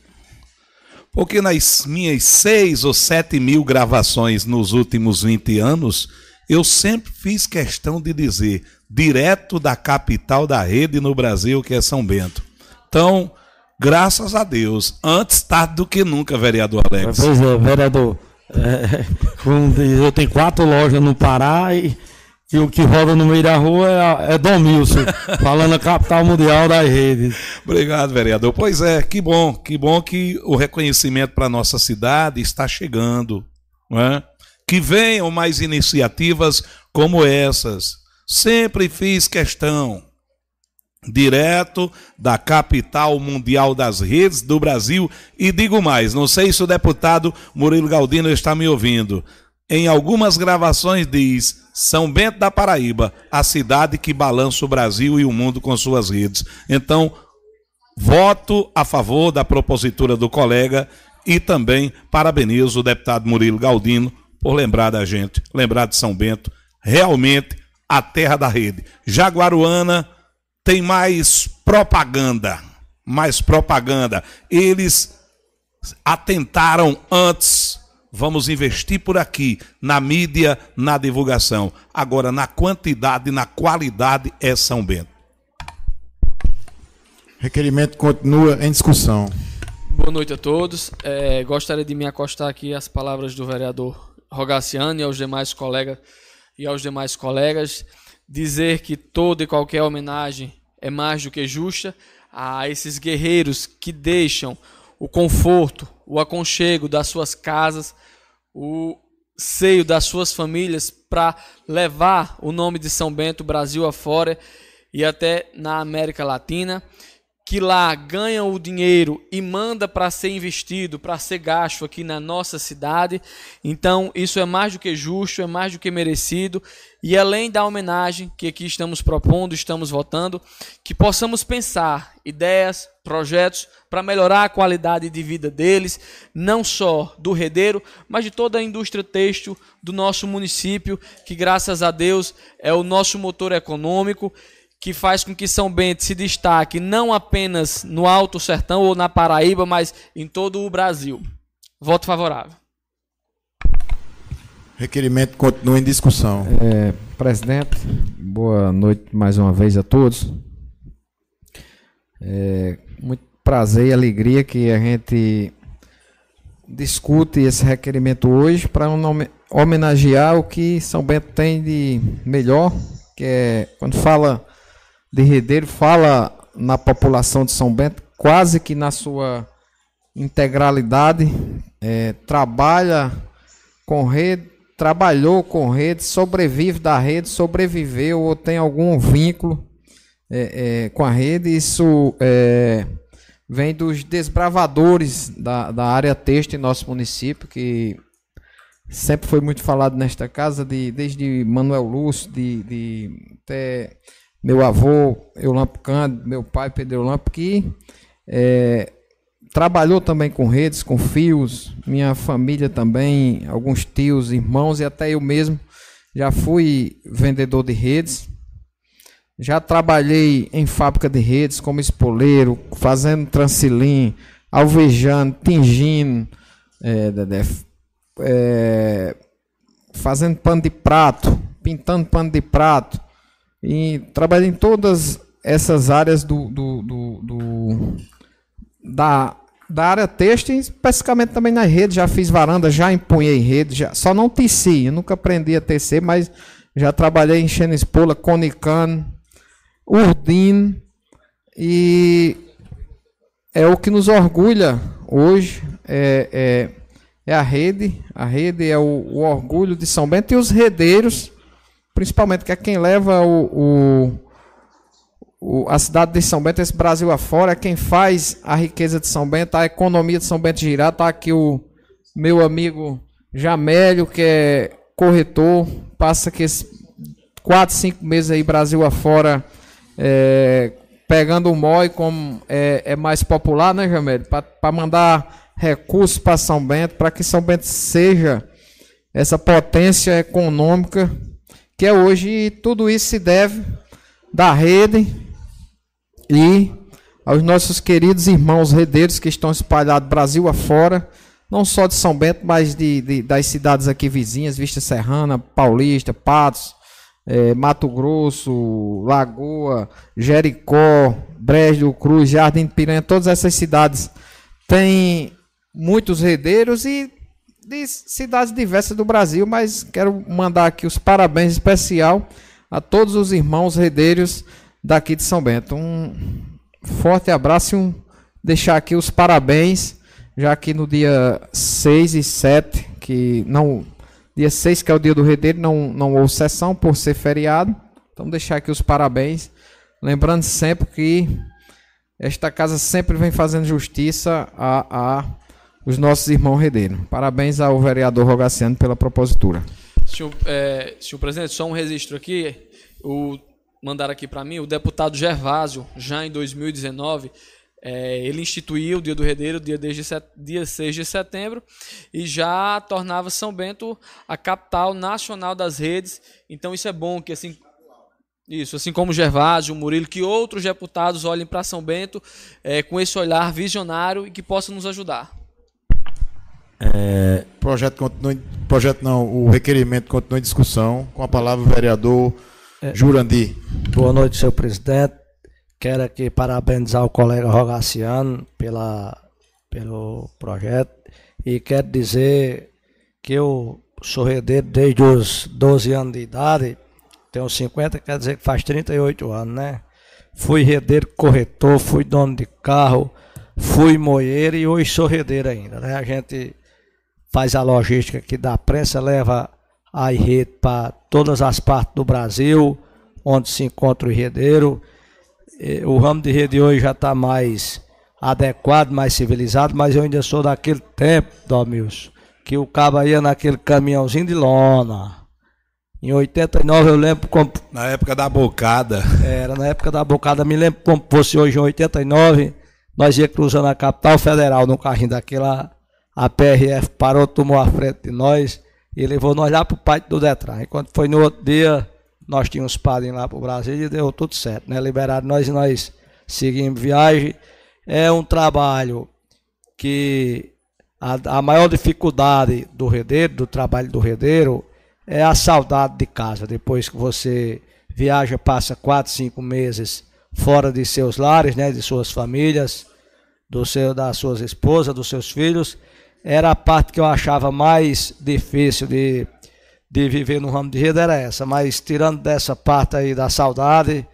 Porque nas minhas seis ou sete mil gravações nos últimos 20 anos, eu sempre fiz questão de dizer, direto da capital da rede no Brasil, que é São Bento. Então, graças a Deus, antes tarde do que nunca, vereador Alex. Pois é, vereador. É, eu tenho quatro lojas no Pará e, e o que roda no meio da rua é, é Domilson, *laughs* falando a capital mundial das redes. Obrigado, vereador. Pois é, que bom, que bom que o reconhecimento para nossa cidade está chegando. Não é? que venham mais iniciativas como essas. Sempre fiz questão, direto da capital mundial das redes do Brasil, e digo mais: não sei se o deputado Murilo Galdino está me ouvindo. Em algumas gravações diz São Bento da Paraíba, a cidade que balança o Brasil e o mundo com suas redes. Então, voto a favor da propositura do colega e também parabenizo o deputado Murilo Galdino por lembrar da gente, lembrar de São Bento, realmente a terra da rede. Jaguaruana tem mais propaganda, mais propaganda. Eles atentaram antes. Vamos investir por aqui, na mídia, na divulgação. Agora, na quantidade, na qualidade, é São Bento. Requerimento continua em discussão. Boa noite a todos. É, gostaria de me acostar aqui às palavras do vereador Rogaciano e aos demais colegas e aos demais colegas dizer que toda e qualquer homenagem é mais do que justa a esses guerreiros que deixam o conforto, o aconchego das suas casas, o seio das suas famílias para levar o nome de São Bento Brasil afora e até na América Latina, que lá ganha o dinheiro e manda para ser investido, para ser gasto aqui na nossa cidade. Então, isso é mais do que justo, é mais do que merecido. E além da homenagem que aqui estamos propondo, estamos votando, que possamos pensar ideias, projetos para melhorar a qualidade de vida deles, não só do Redeiro, mas de toda a indústria têxtil do nosso município, que graças a Deus é o nosso motor econômico que faz com que São Bento se destaque não apenas no Alto Sertão ou na Paraíba, mas em todo o Brasil. Voto favorável. Requerimento continua em discussão. É, presidente, boa noite mais uma vez a todos. É, muito prazer e alegria que a gente discute esse requerimento hoje para homenagear o que São Bento tem de melhor, que é quando fala de Redeiro fala na população de São Bento, quase que na sua integralidade, é, trabalha com rede, trabalhou com rede, sobrevive da rede, sobreviveu ou tem algum vínculo é, é, com a rede. Isso é, vem dos desbravadores da, da área texto em nosso município, que sempre foi muito falado nesta casa, de, desde Manuel Lúcio, de, de até meu avô Eulampo Cândido, meu pai Pedro Eulampo, que é, trabalhou também com redes, com fios, minha família também, alguns tios, irmãos e até eu mesmo já fui vendedor de redes. Já trabalhei em fábrica de redes como espoleiro, fazendo transilim, alvejando, tingindo, é, é, fazendo pano de prato, pintando pano de prato, e trabalhei em todas essas áreas do, do, do, do da, da área texto, especificamente também na rede. Já fiz varanda, já empunhei rede, já, só não teci. Eu nunca aprendi a tecer, mas já trabalhei enchendo espola, conicano, urdindo. E é o que nos orgulha hoje. É, é, é a rede. A rede é o, o orgulho de São Bento e os redeiros principalmente que é quem leva o, o, o, a cidade de São Bento, esse Brasil afora, é quem faz a riqueza de São Bento, a economia de São Bento girar. Está aqui o meu amigo Jamélio, que é corretor, passa aqui quatro, cinco meses aí Brasil afora, é, pegando o MOI, como é, é mais popular, né, Jamélio? Para mandar recursos para São Bento, para que São Bento seja essa potência econômica que é hoje, e tudo isso se deve da rede e aos nossos queridos irmãos redeiros que estão espalhados Brasil afora, não só de São Bento, mas de, de das cidades aqui vizinhas, Vista Serrana, Paulista, Patos, é, Mato Grosso, Lagoa, Jericó, Brejo do Cruz, Jardim de Piranha, todas essas cidades têm muitos redeiros e de cidades diversas do Brasil, mas quero mandar aqui os parabéns especial a todos os irmãos redeiros daqui de São Bento. Um forte abraço e um, deixar aqui os parabéns, já que no dia 6 e 7, que não dia 6 que é o dia do redeiro, não não houve sessão por ser feriado. Então deixar aqui os parabéns, lembrando sempre que esta casa sempre vem fazendo justiça a, a os nossos irmãos redeiros. Parabéns ao vereador Rogaciano pela propositura. Senhor, é, senhor presidente, só um registro aqui. O, mandaram aqui para mim, o deputado Gervásio, já em 2019, é, ele instituiu o Dia do Redeiro, dia, desde set, dia 6 de setembro, e já tornava São Bento a capital nacional das redes. Então isso é bom que assim isso, assim como Gervásio, Murilo, que outros deputados olhem para São Bento é, com esse olhar visionário e que possam nos ajudar. É, projeto continua, projeto não, o requerimento continua em discussão. Com a palavra o vereador é, Jurandir. Boa noite, senhor presidente. Quero aqui parabenizar o colega Rogaciano pela, pelo projeto e quero dizer que eu sou herdeiro desde os 12 anos de idade, tenho 50, quer dizer que faz 38 anos, né? Fui herdeiro corretor, fui dono de carro, fui moeiro e hoje sou herdeiro ainda, né? A gente faz a logística aqui da prensa, leva a rede para todas as partes do Brasil, onde se encontra o enredeiro. eh, o ramo de rede hoje já está mais adequado, mais civilizado, mas eu ainda sou daquele tempo, Domilson, que o cabo ia naquele caminhãozinho de lona. Em 89 eu lembro como. Na época da bocada. Era na época da bocada, me lembro como fosse hoje em 89, nós ia cruzando a capital federal num carrinho daquela, a PRF parou, tomou a frente de nós e levou nós lá pro pátio do Detran. E quando foi no outro dia, nós tínhamos padrinho lá pro Brasil e deu tudo certo, né? Liberaram nós e nós seguimos viagem. É um trabalho que a, a maior dificuldade do redeiro, do trabalho do redeiro, é a saudade de casa. Depois que você viaja, passa quatro, cinco meses fora de seus lares, né, de suas famílias, do seu, das suas esposas, dos seus filhos, era a parte que eu achava mais difícil de, de viver no ramo de rede, era essa. Mas tirando dessa parte aí da saudade,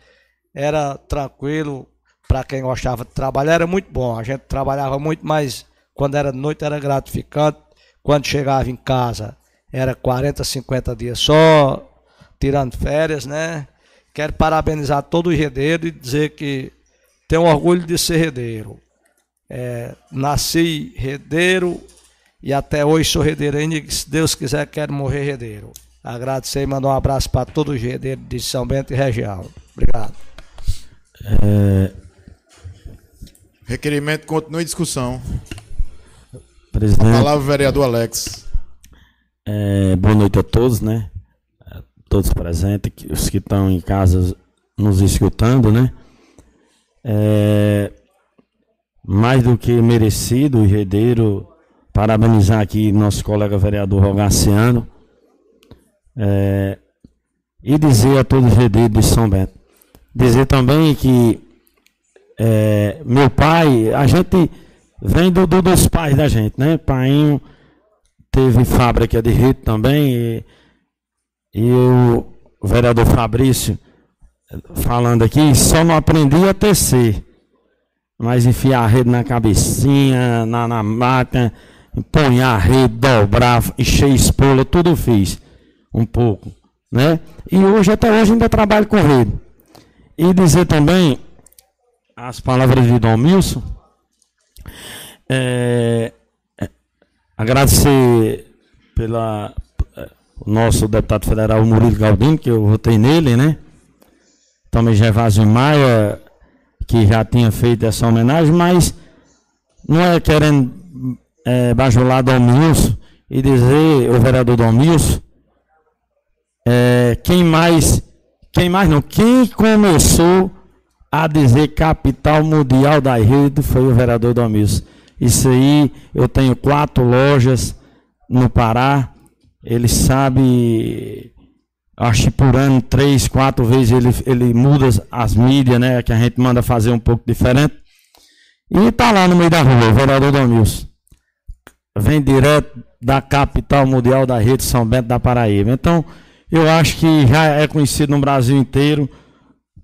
era tranquilo para quem gostava de trabalhar, era muito bom. A gente trabalhava muito, mas quando era noite era gratificante. Quando chegava em casa, era 40, 50 dias só, tirando férias, né? Quero parabenizar todo o redeiro e dizer que tenho orgulho de ser redeiro. É, nasci redeiro e até hoje sou redeiro ainda. Se Deus quiser, quero morrer redeiro. Agradecer e mandar um abraço para todos os redeiros de São Bento e região. Obrigado. É... Requerimento continua em discussão. Presidente. A palavra, vereador Alex. É, boa noite a todos, né? A todos presentes, os que estão em casa nos escutando, né? É, mais do que merecido, o herdeiro, parabenizar aqui nosso colega vereador Rogaciano é, e dizer a todos os herdeiros de São Bento. Dizer também que é, meu pai, a gente vem do, do, dos pais da gente, né? Painho teve fábrica de rede também e, e o vereador Fabrício falando aqui, só não aprendi a tecer. Mas enfiar a rede na cabecinha, na, na máquina, a rede, dobrar, encher espola, tudo fiz. Um pouco. Né? E hoje, até hoje, ainda trabalho com rede. E dizer também as palavras de Dom Milson. É, é, agradecer pela o nosso deputado federal Murilo Galdino, que eu votei nele, né? Também Gervásio Maia, que já tinha feito essa homenagem, mas não é querendo é, bajular Dom Milson e dizer, o vereador Dom Milson, é, quem mais, quem mais não, quem começou a dizer capital mundial da rede foi o vereador Dom Milson. Isso aí, eu tenho quatro lojas no Pará, ele sabe acho que por ano, três, quatro vezes ele, ele muda as mídias, né? Que a gente manda fazer um pouco diferente. E tá lá no meio da rua, o vereador Domilson. Vem direto da capital mundial da rede São Bento da Paraíba. Então, eu acho que já é conhecido no Brasil inteiro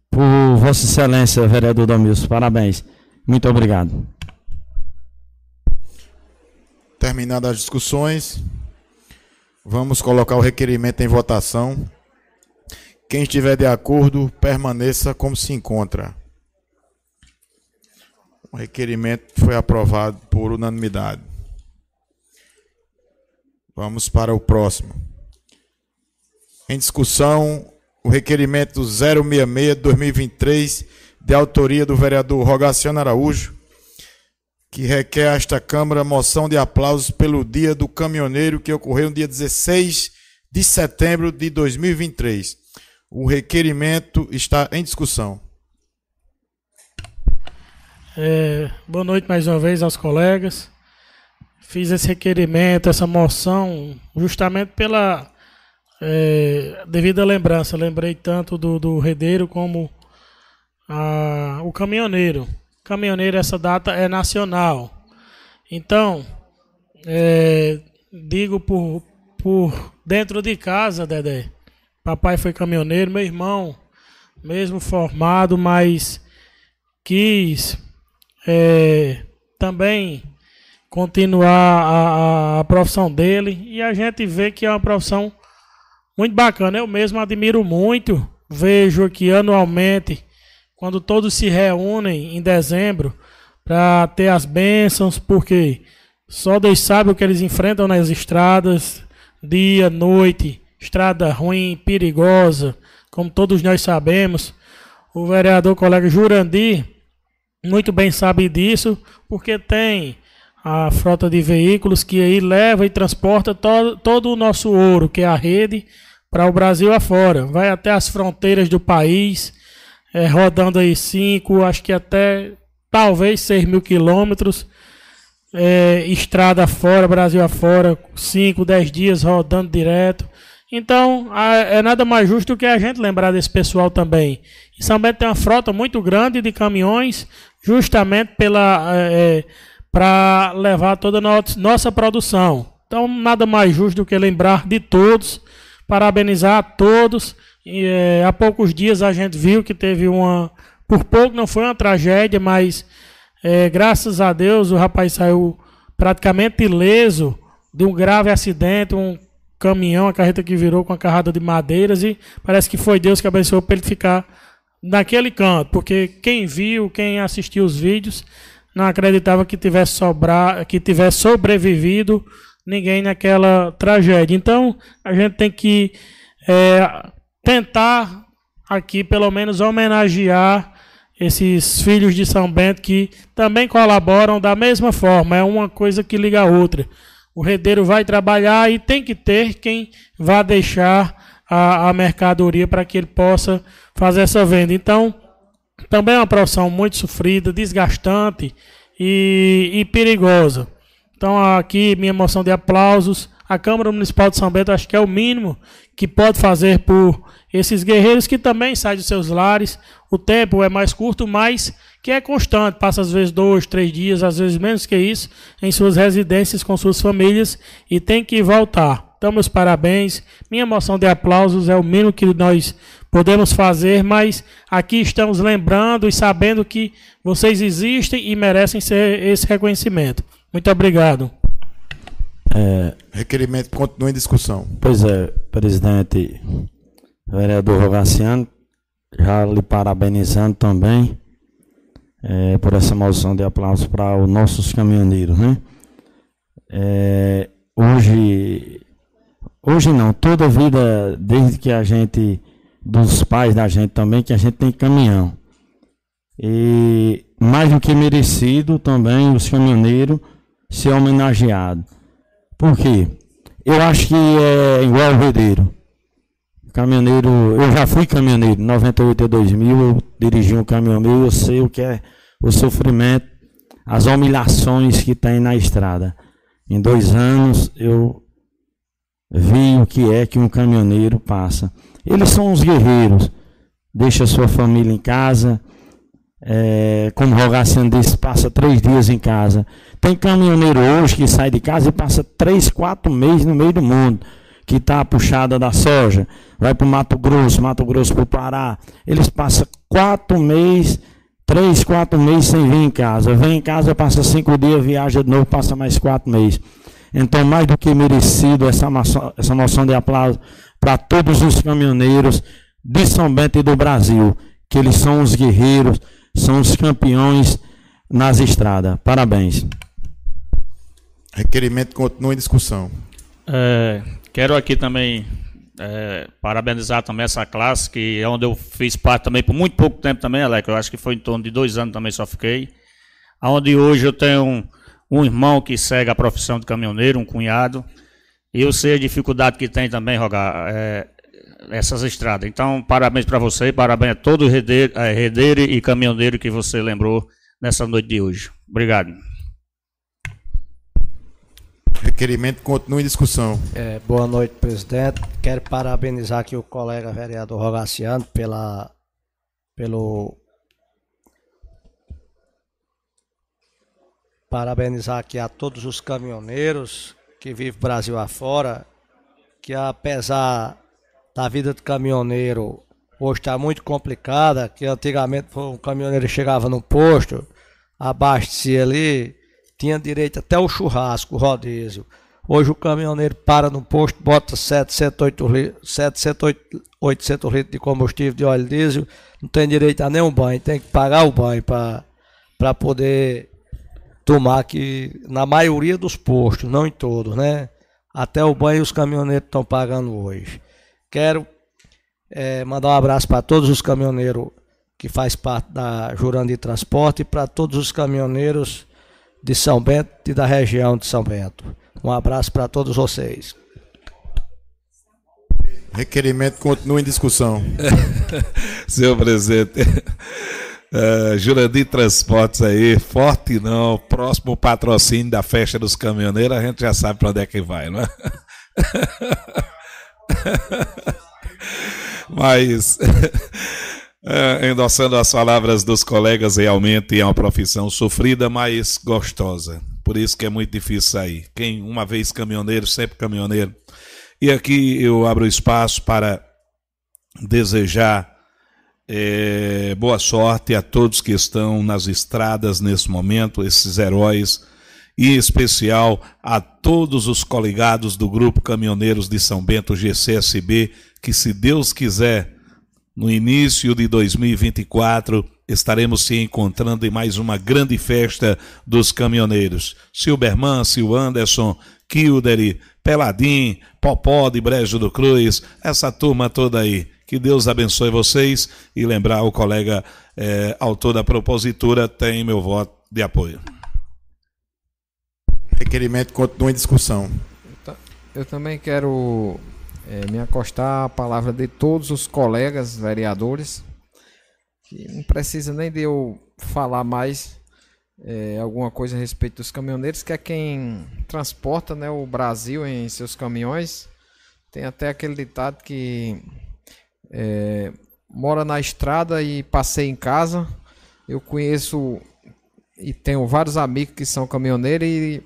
por Vossa Excelência, vereador Domilson. Parabéns. Muito obrigado. Terminadas as discussões, vamos colocar o requerimento em votação. Quem estiver de acordo, permaneça como se encontra. O requerimento foi aprovado por unanimidade. Vamos para o próximo. Em discussão, o requerimento 066-2023, de autoria do vereador Rogaciano Araújo, que requer a esta Câmara moção de aplausos pelo Dia do Caminhoneiro, que ocorreu no dia 16 de setembro de 2023. O requerimento está em discussão. É, boa noite mais uma vez aos colegas. Fiz esse requerimento, essa moção, justamente pela é, devida lembrança. Lembrei tanto do, do redeiro como a, o caminhoneiro. Caminhoneiro, essa data é nacional. Então, é, digo por, por dentro de casa, Dedé. Papai foi caminhoneiro, meu irmão, mesmo formado, mas quis é, também continuar a, a, profissão dele e a gente vê que é uma profissão muito bacana. Eu mesmo admiro muito, vejo aqui anualmente quando todos se reúnem em dezembro para ter as bênçãos, porque só Deus sabe o que eles enfrentam nas estradas, dia, noite, estrada ruim, perigosa, como todos nós sabemos. O vereador colega Jurandir muito bem sabe disso, porque tem a frota de veículos que aí leva e transporta todo, todo o nosso ouro, que é a rede, para o Brasil afora. Vai até as fronteiras do país, é, rodando aí 5, acho que até talvez 6 mil quilômetros. É, estrada fora, Brasil afora, 5, 10 dias rodando direto. Então, é nada mais justo que a gente lembrar desse pessoal também. São Bento tem uma frota muito grande de caminhões, justamente pela é, é para levar toda a nossa produção. Então, nada mais justo do que lembrar de todos, parabenizar a todos. E, é, há poucos dias a gente viu que teve uma. Por pouco não foi uma tragédia, mas é, graças a Deus o rapaz saiu praticamente ileso de um grave acidente, um caminhão, a carreta que virou com a carrada de madeiras e parece que foi Deus que abençoou para ele ficar naquele canto, porque quem viu, quem assistiu os vídeos, não acreditava que tivesse sobrar, que tivesse sobrevivido ninguém naquela tragédia. Então, a gente tem que é, tentar aqui, pelo menos, homenagear esses filhos de São Bento que também colaboram da mesma forma. É uma coisa que liga a outra. O redeiro vai trabalhar e tem que ter quem vá deixar a, a mercadoria para que ele possa fazer essa venda. Então, também é uma profissão muito sofrida, desgastante e, e perigosa. Então, aqui, minha moção de aplausos. A Câmara Municipal de São Bento acho que é o mínimo que pode fazer por esses guerreiros que também saem dos seus lares. O tempo é mais curto, mas que é constante, passa às vezes dois, três dias, às vezes menos que isso, em suas residências com suas famílias e tem que voltar. Então, meus parabéns. Minha moção de aplausos é o mínimo que nós podemos fazer, mas aqui estamos lembrando e sabendo que vocês existem e merecem ser esse reconhecimento. Muito obrigado. É, Requerimento continua em discussão. Pois é, presidente, vereador Rogaciano, já lhe parabenizando também é, por essa moção de aplauso para os nossos caminhoneiros, né? É, hoje, hoje não, toda a vida, desde que a gente dos pais da gente também, que a gente tem caminhão. E mais do que merecido também os caminhoneiros ser homenageados. Por quê? Eu acho que é igual o rodeiro. Caminhoneiro, eu já fui caminhoneiro, 98 a 2000 eu dirigi um caminhoneiro, eu sei o que é o sofrimento, as humilhações que tem na estrada. Em dois anos eu vi o que é que um caminhoneiro passa. Eles são os guerreiros. Deixa sua família em casa. É, como Rogaciano disse, passa três dias em casa. Tem caminhoneiro hoje que sai de casa e passa três, quatro meses no meio do mundo. Que está a puxada da soja. Vai para o Mato Grosso, Mato Grosso para o Pará. Eles passam quatro meses, três, quatro meses sem vir em casa. Vem em casa, passa cinco dias, viaja de novo, passa mais quatro meses. Então, mais do que merecido essa, essa moção de aplauso para todos os caminhoneiros de São Bento e do Brasil, que eles são os guerreiros, são os campeões nas estradas. Parabéns. Requerimento continua em discussão. É, quero aqui também é, parabenizar também essa classe, que é onde eu fiz parte também por muito pouco tempo também, Alec, eu acho que foi em torno de dois anos também só fiquei. Onde hoje eu tenho um, um irmão que segue a profissão de caminhoneiro, um cunhado, e eu sei a dificuldade que tem também, Rogar, é, essas estradas. Então, parabéns para você, parabéns a todo redeiro, é, redeiro e caminhoneiro que você lembrou nessa noite de hoje. Obrigado. Requerimento continua em discussão. É, boa noite, presidente. Quero parabenizar aqui o colega vereador Rogaciano pela, pelo. Parabenizar aqui a todos os caminhoneiros que vive Brasil afora, que apesar da vida de caminhoneiro hoje está muito complicada, que antigamente um caminhoneiro chegava no posto, abastecia ali, tinha direito até o churrasco, o rodízio. Hoje o caminhoneiro para no posto, bota 700, 800, 800 litros de combustível de óleo diesel, não tem direito a nenhum banho, tem que pagar o banho para poder tomar, que na maioria dos postos, não em todos, né? Até o banho os caminhoneiros estão pagando hoje. Quero é, mandar um abraço para todos os caminhoneiros que faz parte da Jurandir Transporte e para todos os caminhoneiros de São Bento e da região de São Bento. Um abraço para todos vocês. Requerimento continua em discussão. *laughs* Senhor presidente, uh, Jurandir Transportes aí, forte não, próximo patrocínio da festa dos caminhoneiros, a gente já sabe para onde é que vai, não é? *laughs* Mas, uh, *laughs* endossando as palavras dos colegas, realmente é uma profissão sofrida, mas gostosa. Por isso que é muito difícil sair. Quem uma vez caminhoneiro, sempre caminhoneiro. E aqui eu abro espaço para desejar é, boa sorte a todos que estão nas estradas nesse momento, esses heróis, e em especial a todos os coligados do Grupo Caminhoneiros de São Bento GCSB, que se Deus quiser, no início de 2024, estaremos se encontrando em mais uma grande festa dos caminhoneiros. Silberman, Sil Anderson, Kilderi, Peladim, Popó de Brejo do Cruz, essa turma toda aí. Que Deus abençoe vocês e lembrar o colega é, autor da propositura tem meu voto de apoio. Requerimento continua em discussão. Eu também quero é, me acostar à palavra de todos os colegas vereadores que não precisa nem de eu falar mais é, alguma coisa a respeito dos caminhoneiros, que é quem transporta né, o Brasil em seus caminhões. Tem até aquele ditado que é, mora na estrada e passei em casa. Eu conheço e tenho vários amigos que são caminhoneiros e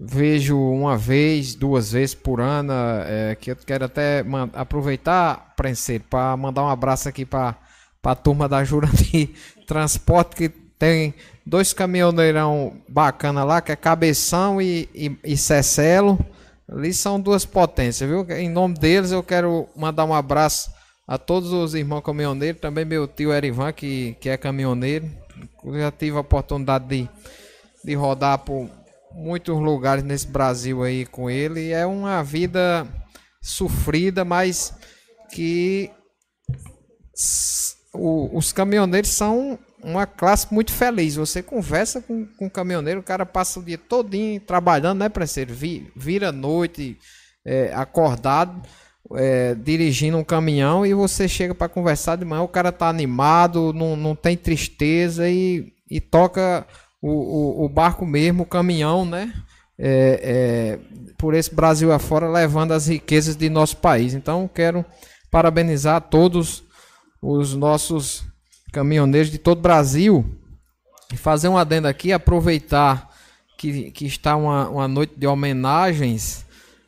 vejo uma vez, duas vezes por ano, é, que eu quero até aproveitar, para mandar um abraço aqui para a turma da Jurandir *laughs* Transporte, que tem dois caminhoneirão bacana lá, que é Cabeção e, e, e Cecelo. Ali são duas potências, viu? Em nome deles eu quero mandar um abraço a todos os irmãos caminhoneiros, também meu tio Erivan, que, que é caminhoneiro. Eu já tive a oportunidade de, de rodar por muitos lugares nesse Brasil aí com ele. É uma vida sofrida, mas que o, os caminhoneiros são uma classe muito feliz. Você conversa com, com um caminhoneiro, o cara passa o dia todinho trabalhando, né, parceiro? Vi, vira noite é, acordado, é, dirigindo um caminhão e você chega para conversar de manhã, o cara tá animado, não, não tem tristeza e, e toca o, o, o barco mesmo, o caminhão, né? É, é, por esse Brasil afora, levando as riquezas de nosso país. Então, quero parabenizar todos os nossos caminhoneiros de todo o Brasil. E fazer um adendo aqui, aproveitar que, que está uma, uma noite de homenagens.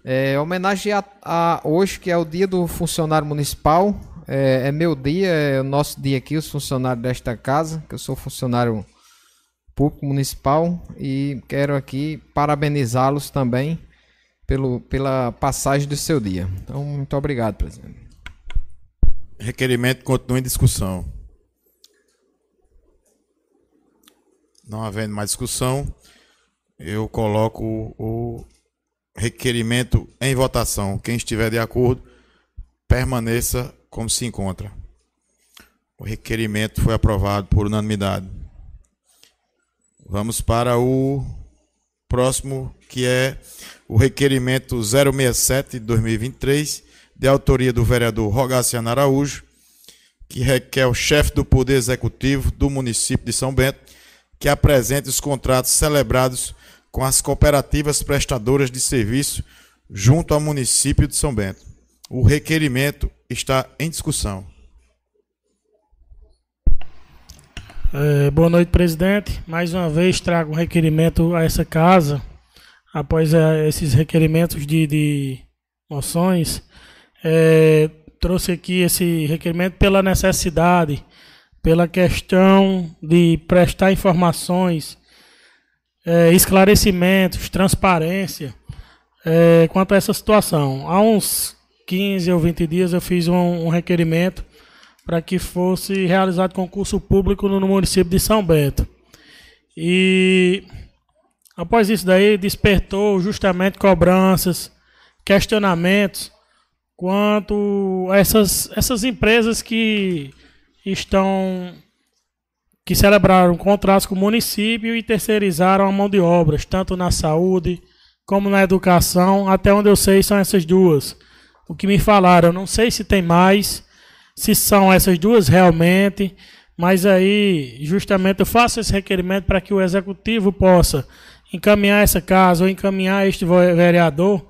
É, homenagem a, a, hoje, que é o dia do funcionário municipal. É, é, meu dia, é o nosso dia aqui, os funcionários desta casa, que eu sou funcionário público municipal e quero aqui parabenizá-los também pelo, pela passagem do seu dia. Então, muito obrigado, presidente. Requerimento continua em discussão. Não havendo mais discussão, eu coloco o requerimento em votação. Quem estiver de acordo, permaneça como se encontra. O requerimento foi aprovado por unanimidade. Vamos para o próximo, que é o requerimento 067 de 2023 de autoria do vereador Rogaciano Araújo, que requer o chefe do Poder Executivo do município de São Bento que apresente os contratos celebrados com as cooperativas prestadoras de serviço junto ao município de São Bento. O requerimento está em discussão. É, boa noite, presidente. Mais uma vez trago um requerimento a essa casa, após é, esses requerimentos de, de moções é, trouxe aqui esse requerimento pela necessidade, pela questão de prestar informações, é, esclarecimentos, transparência é, quanto a essa situação. Há uns 15 ou 20 dias eu fiz um, um requerimento para que fosse realizado concurso público no município de São Bento. E após isso daí despertou justamente cobranças, questionamentos quanto a essas, essas empresas que estão que celebraram contratos com o município e terceirizaram a mão de obras, tanto na saúde como na educação, até onde eu sei são essas duas. O que me falaram, não sei se tem mais, se são essas duas realmente, mas aí justamente eu faço esse requerimento para que o executivo possa encaminhar essa casa ou encaminhar este vereador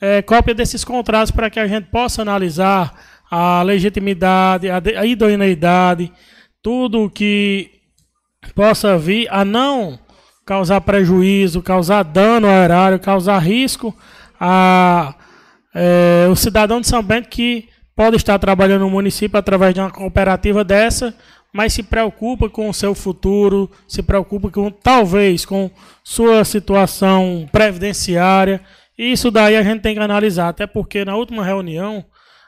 é, cópia desses contratos para que a gente possa analisar a legitimidade, a idoneidade, tudo que possa vir a não causar prejuízo, causar dano ao erário, causar risco a é, o cidadão de São Bento que pode estar trabalhando no município através de uma cooperativa dessa, mas se preocupa com o seu futuro, se preocupa com talvez com sua situação previdenciária. E isso daí a gente tem que analisar, até porque na última reunião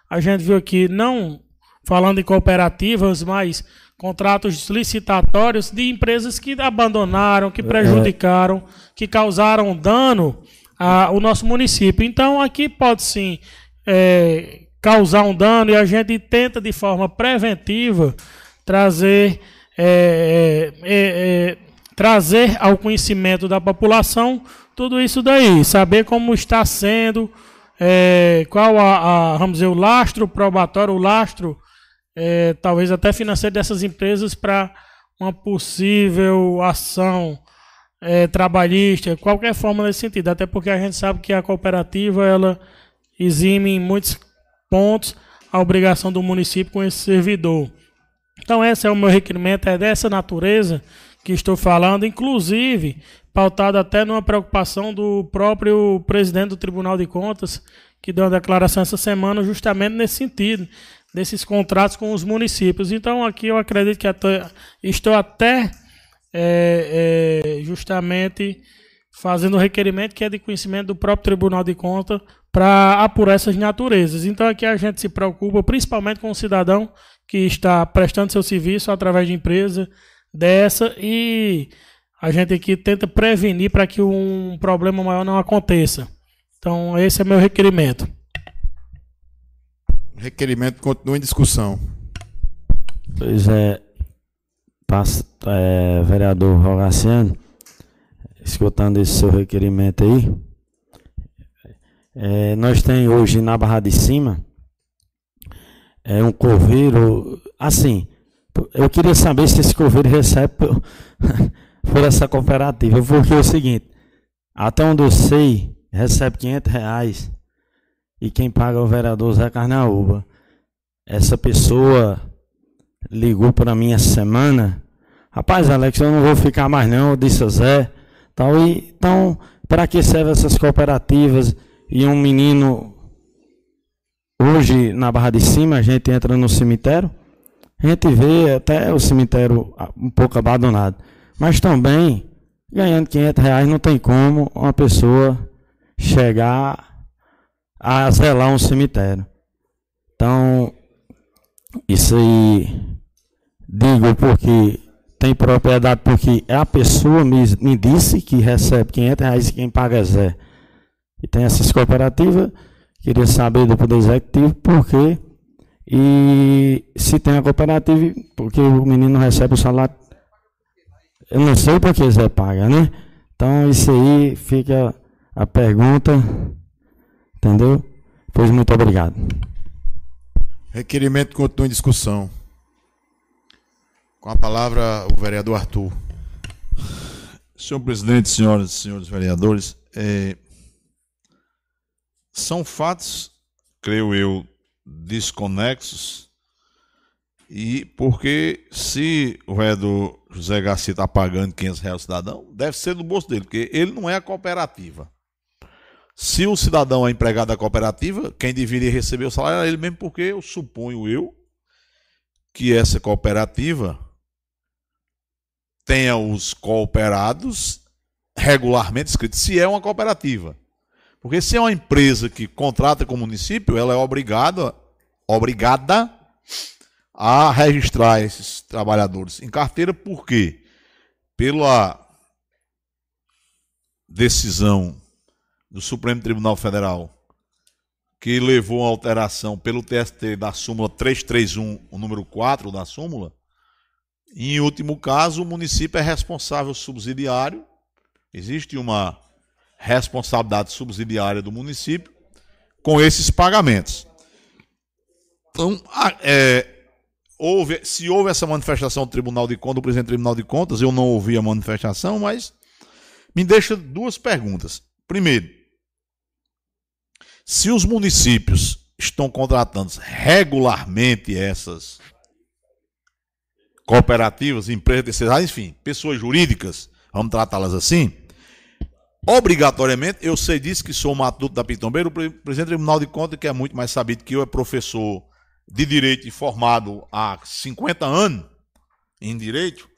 a gente viu aqui não falando em cooperativas, mas contratos licitatórios de empresas que abandonaram, que é. prejudicaram, que causaram dano ao nosso município. Então, aqui pode sim é, causar um dano e a gente tenta de forma preventiva trazer, é, é, é, é trazer ao conhecimento da população tudo isso daí, saber como está sendo, qual a, a, vamos dizer, o lastro probatório, o lastro é, talvez até financeiro dessas empresas para uma possível ação é, trabalhista, qualquer forma nesse sentido. Até porque a gente sabe que a cooperativa ela exime em muitos pontos a obrigação do município com esse servidor. Então esse é o meu requerimento, é dessa natureza que estou falando, inclusive pautado até numa preocupação do próprio presidente do Tribunal de Contas, que deu uma declaração essa semana justamente nesse sentido, desses contratos com os municípios. Então, aqui eu acredito que até, estou até é, é, justamente fazendo o requerimento que é de conhecimento do próprio Tribunal de Contas para apurar essas naturezas. Então, aqui a gente se preocupa principalmente com o cidadão que está prestando seu serviço através de empresa dessa e a gente aqui tenta prevenir para que um problema maior não aconteça. Então, esse é meu requerimento. Requerimento continua em discussão. Pois é, é vereador Rogaciano, escutando esse seu requerimento aí, é, nós tem hoje na Barra de Cima é um coveiro, assim, eu queria saber se esse coveiro recebe por, *laughs* por essa cooperativa, porque é o seguinte, até onde eu sei, recebe 500 reais e quem paga é o vereador Zé Carnaúba. Essa pessoa ligou para mim essa semana. Rapaz, Alex, eu não vou ficar mais não, disse Zé. Tal, e, então, para que servem essas cooperativas? E um menino, hoje na Barra de Cima, a gente entra no cemitério, a gente vê até o cemitério um pouco abandonado. Mas também, ganhando 500 reais, não tem como uma pessoa chegar a zelar um cemitério. Então, isso aí digo porque tem propriedade, porque a pessoa me, me disse que recebe 500 reais e quem paga é Zé. E tem essas cooperativas, queria saber do Poder Executivo por quê. E se tem a cooperativa, porque o menino recebe o salário. Eu não sei por que Zé paga, né? Então, isso aí fica a pergunta Entendeu? Pois muito obrigado. Requerimento continua em discussão. Com a palavra, o vereador Arthur. Senhor presidente, senhoras e senhores vereadores, é, são fatos, creio eu, desconexos. E porque se o vereador José Garcia está pagando 500 reais ao cidadão, deve ser do bolso dele, porque ele não é a cooperativa. Se o cidadão é empregado da cooperativa, quem deveria receber o salário é ele mesmo, porque eu suponho eu que essa cooperativa tenha os cooperados regularmente escritos, se é uma cooperativa. Porque se é uma empresa que contrata com o município, ela é obrigada, obrigada a registrar esses trabalhadores em carteira, por quê? Pela decisão do Supremo Tribunal Federal, que levou a alteração pelo TST da súmula 331, o número 4 da súmula, em último caso, o município é responsável subsidiário, existe uma responsabilidade subsidiária do município com esses pagamentos. Então, é, houve, se houve essa manifestação do Tribunal de Contas, do presidente do Tribunal de Contas, eu não ouvi a manifestação, mas me deixa duas perguntas. Primeiro, se os municípios estão contratando regularmente essas cooperativas, empresas enfim, pessoas jurídicas, vamos tratá-las assim, obrigatoriamente, eu sei disso que sou matuto da Pitombeira, o presidente do Tribunal de Contas, que é muito mais sabido que eu, é professor de direito e formado há 50 anos em direito,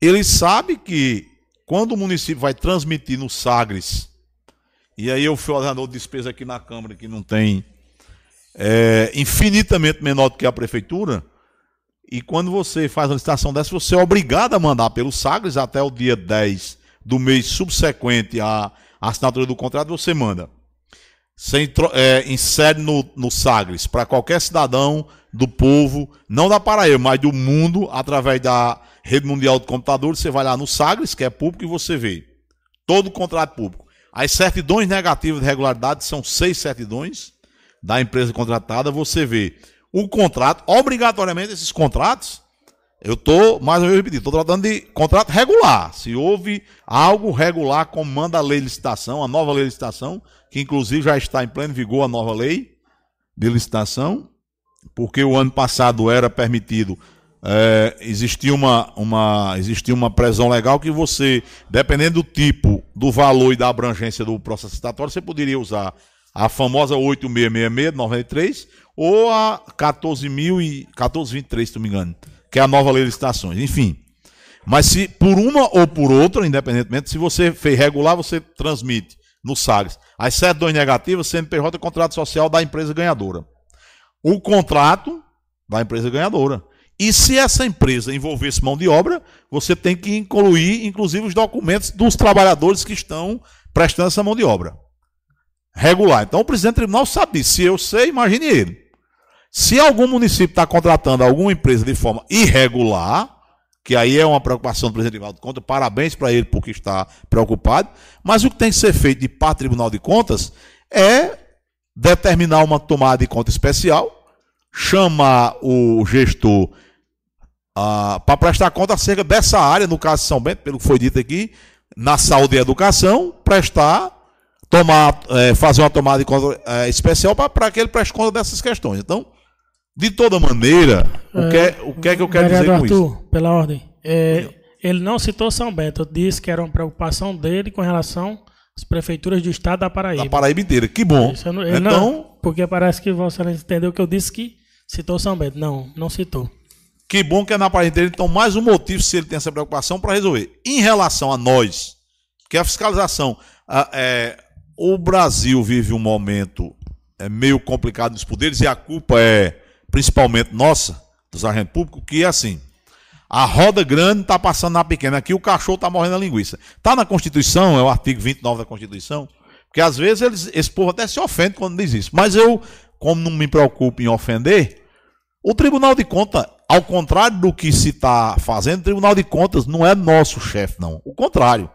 ele sabe que quando o município vai transmitir no Sagres, e aí eu fui ordenador de despesa aqui na Câmara, que não tem é, infinitamente menor do que a prefeitura, e quando você faz uma licitação dessa, você é obrigado a mandar pelo Sagres até o dia 10 do mês subsequente à assinatura do contrato, você manda. Você é, insere no, no Sagres para qualquer cidadão do povo, não da Paraíba, mas do mundo, através da rede mundial de computadores. Você vai lá no Sagres, que é público, e você vê todo o contrato público. As certidões negativas de regularidade são seis certidões da empresa contratada. Você vê o contrato, obrigatoriamente esses contratos, eu estou, mais uma vez repetindo, estou tratando de contrato regular. Se houve algo regular, como manda a lei de licitação, a nova lei de licitação, que inclusive já está em pleno vigor a nova lei de licitação, porque o ano passado era permitido, é, existia, uma, uma, existia uma presão legal que você, dependendo do tipo, do valor e da abrangência do processo licitatório, você poderia usar a famosa 8666 93 ou a 14.023, se não me engano, que é a nova lei de licitações. Enfim. Mas se por uma ou por outra, independentemente, se você fez regular, você transmite no SAGS as certidões negativas, CNPJ e contrato social da empresa ganhadora. O contrato da empresa ganhadora. E se essa empresa envolvesse mão de obra, você tem que incluir, inclusive, os documentos dos trabalhadores que estão prestando essa mão de obra. Regular. Então, o presidente do tribunal sabe disso. Se eu sei, imagine ele. Se algum município está contratando alguma empresa de forma irregular, que aí é uma preocupação do presidente Tribunal de Contas, parabéns para ele porque está preocupado, mas o que tem que ser feito de parte do Tribunal de Contas é determinar uma tomada de conta especial, chamar o gestor ah, para prestar conta acerca dessa área, no caso de São Bento, pelo que foi dito aqui, na saúde e educação, prestar, tomar, é, fazer uma tomada de conta é, especial para que ele preste conta dessas questões. Então, de toda maneira, o, que, é, o que é que eu quero dizer com Arthur, isso? pela ordem. É, ele não citou São Bento, disse que era uma preocupação dele com relação às prefeituras do estado da Paraíba. Da Paraíba inteira, que bom. Não, então, não, porque parece que você entendeu que eu disse que citou São Bento. Não, não citou. Que bom que é na Paraíba inteira, então mais um motivo se ele tem essa preocupação para resolver. Em relação a nós, que a fiscalização, a, é, o Brasil vive um momento é, meio complicado nos poderes e a culpa é principalmente nossa, dos agentes públicos, que é assim. A roda grande está passando na pequena. Aqui o cachorro está morrendo a linguiça. Está na Constituição, é o artigo 29 da Constituição, porque às vezes eles, esse povo até se ofende quando diz isso. Mas eu, como não me preocupo em ofender, o Tribunal de Contas, ao contrário do que se está fazendo, o Tribunal de Contas não é nosso chefe, não. O contrário.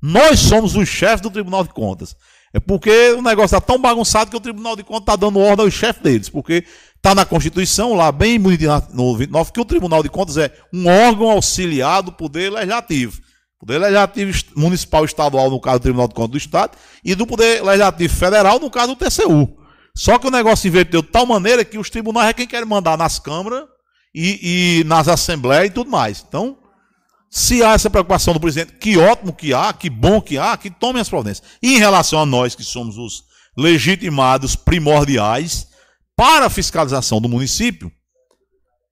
Nós somos os chefes do Tribunal de Contas. É porque o negócio está tão bagunçado que o Tribunal de Contas está dando ordem aos chefes deles. Porque Está na Constituição, lá bem bonitinho no 29, que o Tribunal de Contas é um órgão auxiliar do Poder Legislativo. Poder Legislativo Municipal Estadual, no caso do Tribunal de Contas do Estado, e do Poder Legislativo Federal, no caso do TCU. Só que o negócio inverteu de tal maneira que os tribunais é quem quer mandar nas câmaras e, e nas assembleias e tudo mais. Então, se há essa preocupação do presidente, que ótimo que há, que bom que há, que tome as providências. E em relação a nós, que somos os legitimados primordiais, para a fiscalização do município,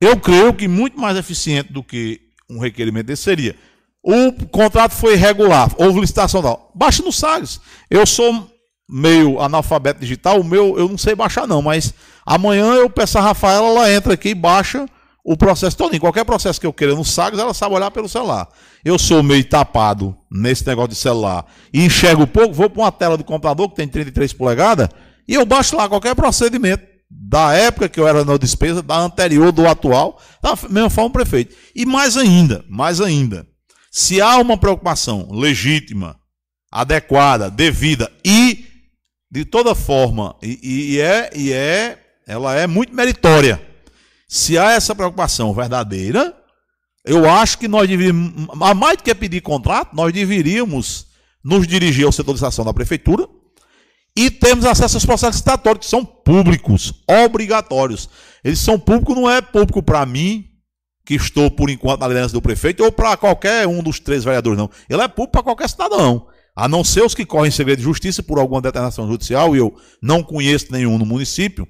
eu creio que muito mais eficiente do que um requerimento desse seria. O contrato foi irregular, houve licitação tal. Baixe no Sagres. Eu sou meio analfabeto digital, o meu eu não sei baixar não, mas amanhã eu peço a Rafaela, ela entra aqui e baixa o processo todo. Em qualquer processo que eu queira no Sagres, ela sabe olhar pelo celular. Eu sou meio tapado nesse negócio de celular e enxergo pouco, vou para uma tela do computador que tem 33 polegadas e eu baixo lá qualquer procedimento da época que eu era na despesa, da anterior, do atual, da mesma forma prefeito. E mais ainda, mais ainda, se há uma preocupação legítima, adequada, devida e de toda forma, e, e, é, e é, ela é muito meritória. Se há essa preocupação verdadeira, eu acho que nós deveríamos, a mais do que pedir contrato, nós deveríamos nos dirigir ao setor de licitação da prefeitura e temos acesso aos processos licitatórios, que são públicos, obrigatórios. Eles são públicos, não é público para mim, que estou por enquanto na liderança do prefeito, ou para qualquer um dos três vereadores, não. Ele é público para qualquer cidadão. A não ser os que correm segredo de justiça por alguma determinação judicial, e eu não conheço nenhum no município.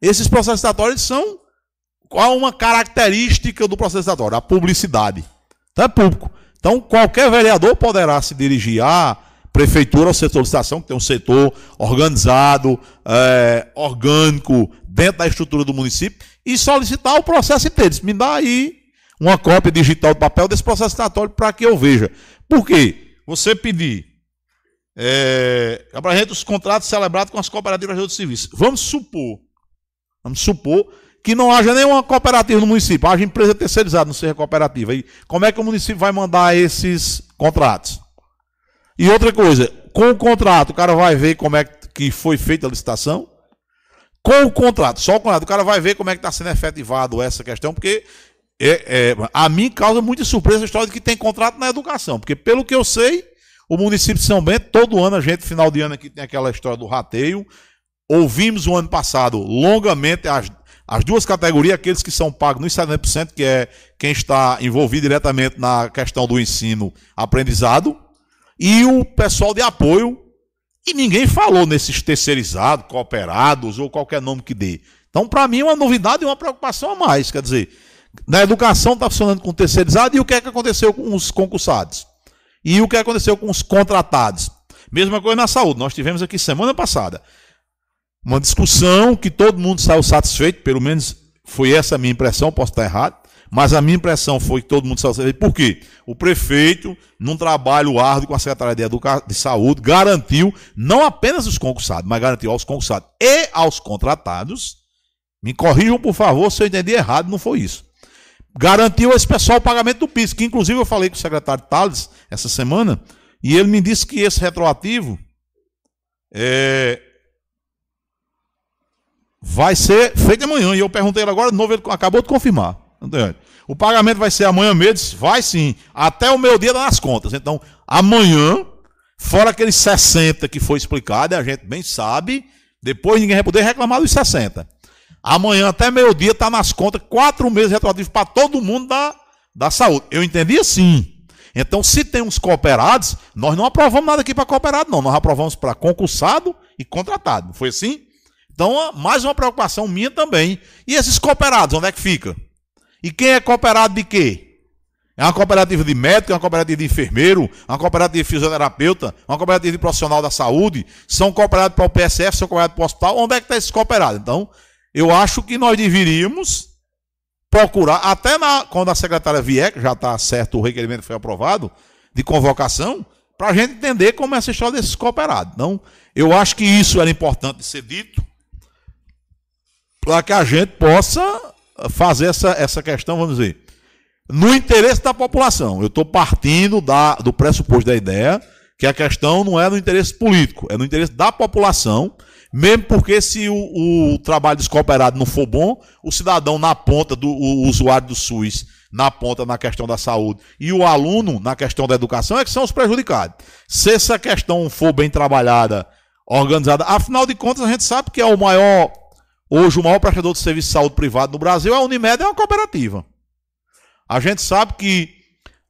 Esses processos licitatórios são qual uma característica do licitatório? A publicidade. Então é público. Então qualquer vereador poderá se dirigir à prefeitura, ao setor de licitação, que tem um setor organizado, é, orgânico, dentro da estrutura do município, e solicitar o processo inteiro. Me dá aí uma cópia digital do papel desse processo licitatório para que eu veja. Por quê? Você pedir é, os contratos celebrados com as cooperativas de serviço. Vamos supor, vamos supor que não haja nenhuma cooperativa no município, haja empresa terceirizada, não seja cooperativa. E como é que o município vai mandar esses contratos? E outra coisa, com o contrato, o cara vai ver como é que foi feita a licitação. Com o contrato, só o contrato, o cara vai ver como é que está sendo efetivado essa questão, porque é, é, a mim causa muita surpresa a história de que tem contrato na educação, porque pelo que eu sei, o município de São Bento, todo ano a gente, final de ano aqui, tem aquela história do rateio. Ouvimos o ano passado longamente as as duas categorias, aqueles que são pagos nos 70%, que é quem está envolvido diretamente na questão do ensino aprendizado, e o pessoal de apoio, e ninguém falou nesses terceirizados, cooperados ou qualquer nome que dê. Então, para mim, é uma novidade e uma preocupação a mais. Quer dizer, na educação está funcionando com terceirizado, e o que é que aconteceu com os concursados? E o que aconteceu com os contratados? Mesma coisa na saúde. Nós tivemos aqui semana passada uma discussão que todo mundo saiu satisfeito, pelo menos foi essa a minha impressão, posso estar errado, mas a minha impressão foi que todo mundo saiu satisfeito. Por quê? O prefeito, num trabalho árduo com a Secretaria de, Educa... de Saúde, garantiu não apenas os concursados, mas garantiu aos concursados e aos contratados. Me corrijam, por favor, se eu entendi errado, não foi isso. Garantiu esse pessoal o pagamento do PIS, que inclusive eu falei com o secretário Tales essa semana, e ele me disse que esse retroativo é, vai ser feito amanhã. E eu perguntei ele agora de novo, ele acabou de confirmar. O pagamento vai ser amanhã mesmo? Vai sim. Até o meu dia nas contas. Então, amanhã, fora aqueles 60 que foi explicado, a gente bem sabe, depois ninguém vai poder reclamar dos 60. Amanhã, até meio-dia, está nas contas, quatro meses retroativos para todo mundo da, da saúde. Eu entendi assim. Então, se tem uns cooperados, nós não aprovamos nada aqui para cooperado, não. Nós aprovamos para concursado e contratado. Foi assim? Então, mais uma preocupação minha também. E esses cooperados, onde é que fica? E quem é cooperado de quê? É uma cooperativa de médico, é uma cooperativa de enfermeiro, é uma cooperativa de fisioterapeuta, é uma cooperativa de profissional da saúde, são cooperados para o PSF, são cooperados para o hospital. Onde é que está esses cooperados? Então, eu acho que nós deveríamos procurar, até na, quando a secretária vier, que já está certo, o requerimento foi aprovado, de convocação, para a gente entender como é essa história desses cooperados. Então, eu acho que isso era importante ser dito para que a gente possa fazer essa, essa questão, vamos dizer, no interesse da população. Eu estou partindo da, do pressuposto da ideia que a questão não é no interesse político, é no interesse da população, mesmo porque se o, o trabalho dos cooperados não for bom, o cidadão na ponta, do o usuário do SUS na ponta na questão da saúde e o aluno na questão da educação é que são os prejudicados. Se essa questão for bem trabalhada, organizada, afinal de contas a gente sabe que é o maior Hoje, o maior prestador de serviço de saúde privado no Brasil é a Unimed, é uma cooperativa. A gente sabe que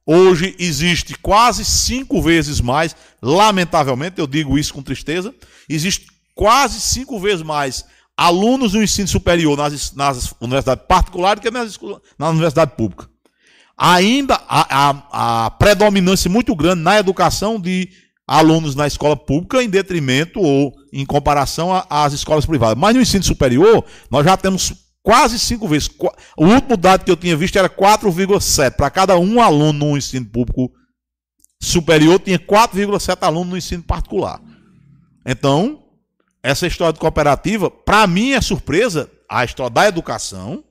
hoje existe quase cinco vezes mais, lamentavelmente, eu digo isso com tristeza, existe quase cinco vezes mais alunos do ensino superior nas, nas universidades particulares do que nas, na universidade pública. Ainda a, a, a predominância muito grande na educação de alunos na escola pública, em detrimento ou em comparação às escolas privadas. Mas no ensino superior, nós já temos quase cinco vezes. O último dado que eu tinha visto era 4,7. Para cada um aluno no ensino público superior, tinha 4,7 alunos no ensino particular. Então, essa história de cooperativa, para mim é surpresa a história da educação,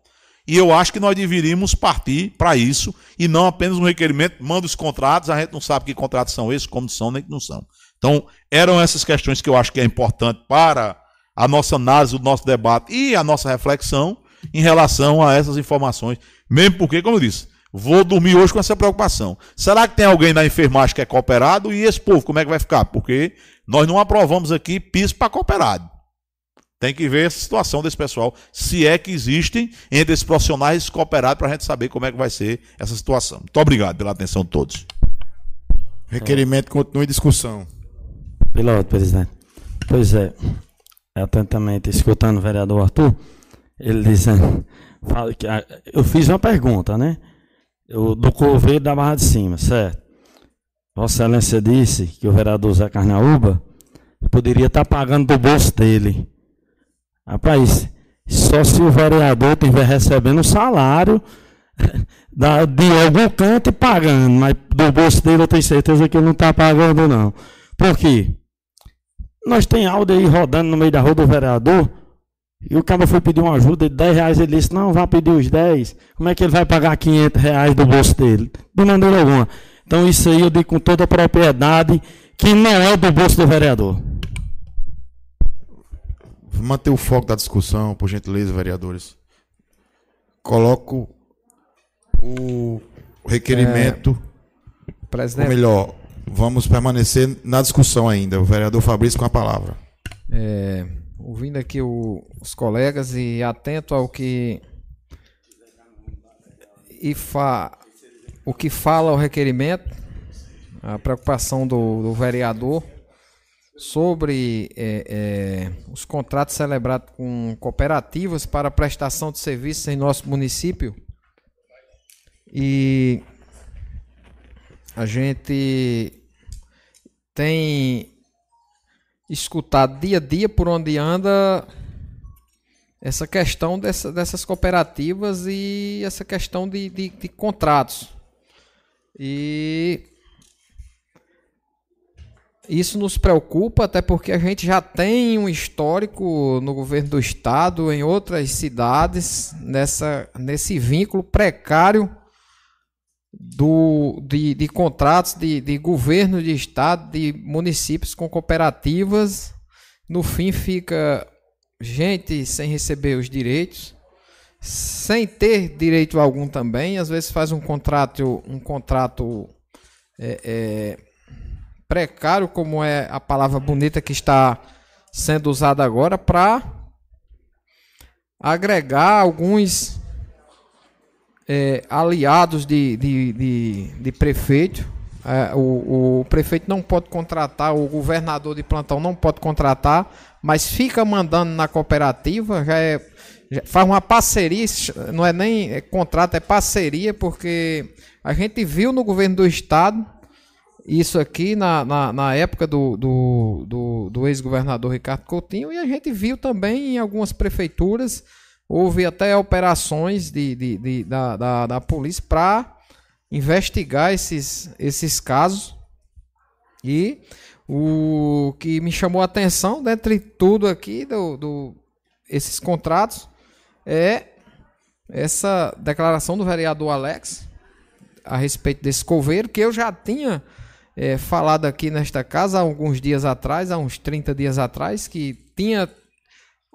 e eu acho que nós deveríamos partir para isso, e não apenas um requerimento, manda os contratos, a gente não sabe que contratos são esses, como são, nem que não são. Então, eram essas questões que eu acho que é importante para a nossa análise, o nosso debate e a nossa reflexão em relação a essas informações. Mesmo porque, como eu disse, vou dormir hoje com essa preocupação. Será que tem alguém na enfermagem que é cooperado? E esse povo, como é que vai ficar? Porque nós não aprovamos aqui piso para cooperado. Tem que ver essa situação desse pessoal, se é que existem entre esses profissionais cooperados, para a gente saber como é que vai ser essa situação. Muito obrigado pela atenção de todos. Requerimento continua em discussão. Piloto, presidente. Pois é, atentamente escutando o vereador Arthur, ele dizendo, fala que, ah, eu fiz uma pergunta, né? Eu, do Coveiro da Barra de Cima, certo? Vossa Excelência disse que o vereador Zé Carnaúba poderia estar pagando do bolso dele. Rapaz, só se o vereador estiver recebendo o salário *laughs* da- de algum canto e pagando, mas do bolso dele eu tenho certeza que ele não está pagando, não. Por quê? Nós tem áudio aí rodando no meio da rua do vereador, e o cara foi pedir uma ajuda de 10 reais, ele disse, não, vai pedir os 10. Como é que ele vai pagar 500 reais do bolso dele? De maneira alguma. Então isso aí eu digo com toda a propriedade que não é do bolso do vereador. Manter o foco da discussão, por gentileza, vereadores. Coloco o requerimento. Ou Presidente. melhor, vamos permanecer na discussão ainda. O vereador Fabrício com a palavra. É, ouvindo aqui o- os colegas e atento ao que e fa, o que fala o requerimento, a preocupação do, do vereador sobre é, é, os contratos celebrados com cooperativas para prestação de serviços em nosso município. E a gente tem escutado dia a dia por onde anda essa questão dessa- dessas cooperativas e essa questão de, de- de contratos. E isso nos preocupa, até porque a gente já tem um histórico no governo do estado, em outras cidades, nessa, nesse vínculo precário do, de, de contratos de, de governo de estado, de municípios com cooperativas. No fim fica gente sem receber os direitos, sem ter direito algum também. Às vezes faz um contrato, um contrato é, é, precário, como é a palavra bonita que está sendo usada agora, para agregar alguns é, aliados de, de, de, de prefeito. É, o, o prefeito não pode contratar, o governador de plantão não pode contratar, mas fica mandando na cooperativa, já é, já faz uma parceria, não é nem é contrato, é parceria, porque a gente viu no governo do estado isso aqui na, na, na época do, do, do, do ex-governador Ricardo Coutinho, e a gente viu também em algumas prefeituras, houve até operações de, de, de- da, da, da polícia para investigar esses, esses casos. E o que me chamou a atenção, dentre tudo aqui, do, do, esses contratos, é essa declaração do vereador Alex a respeito desse coveiro, que eu já tinha eh, falado aqui nesta casa há alguns dias atrás, há uns 30 dias atrás, que tinha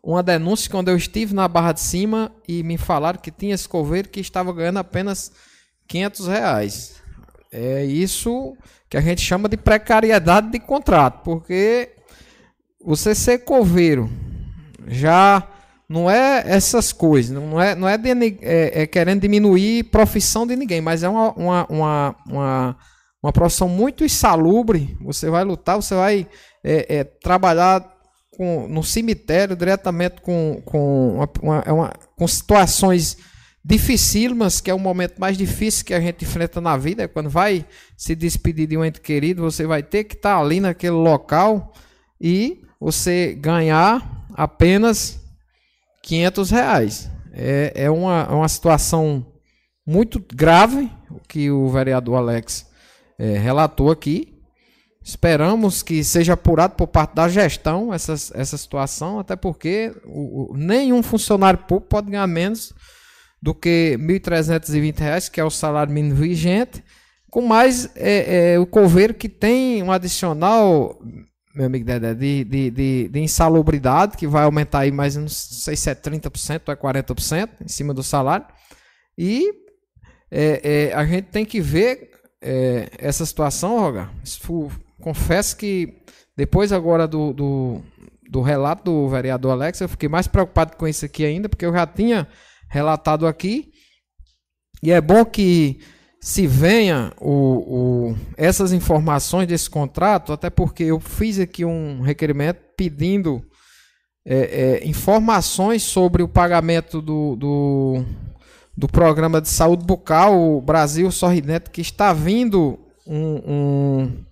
uma denúncia quando eu estive na Barra de Cima e me falaram que tinha esse coveiro que estava ganhando apenas 500 reais. É isso que a gente chama de precariedade de contrato, porque você ser coveiro já não é essas coisas, não é, não é, deni- é- é querendo diminuir profissão de ninguém, mas é uma, uma, uma, uma, uma profissão muito insalubre. Você vai lutar, você vai é, é, trabalhar com, no cemitério diretamente com, com, uma, uma- é uma- com situações dificílimas, que é o momento mais difícil que a gente enfrenta na vida, é quando vai se despedir de um ente querido, você vai ter que estar ali naquele local e você ganhar apenas 500 reais. É, é uma, uma situação muito grave o que o vereador Alex é, relatou aqui. Esperamos que seja apurado por parte da gestão essa, essa situação, até porque o, o, nenhum funcionário público pode ganhar menos do que R$ 1.320, que é o salário mínimo vigente, com mais é, é, o coveiro que tem um adicional, meu amigo Dedé, de, de, de, de, insalubridade, que vai aumentar aí mais, não sei se é 30% ou é 40% em cima do salário. E é, é, a gente tem que ver é, essa situação, Roga. Confesso que depois agora do, do, do relato do vereador Alex, eu fiquei mais preocupado com isso aqui ainda, porque eu já tinha relatado aqui. E é bom que se venha o, o, essas informações desse contrato, até porque eu fiz aqui um requerimento pedindo é, é, informações sobre o pagamento do, do, do, programa de saúde bucal, o Brasil Sorridente, que está vindo um, um,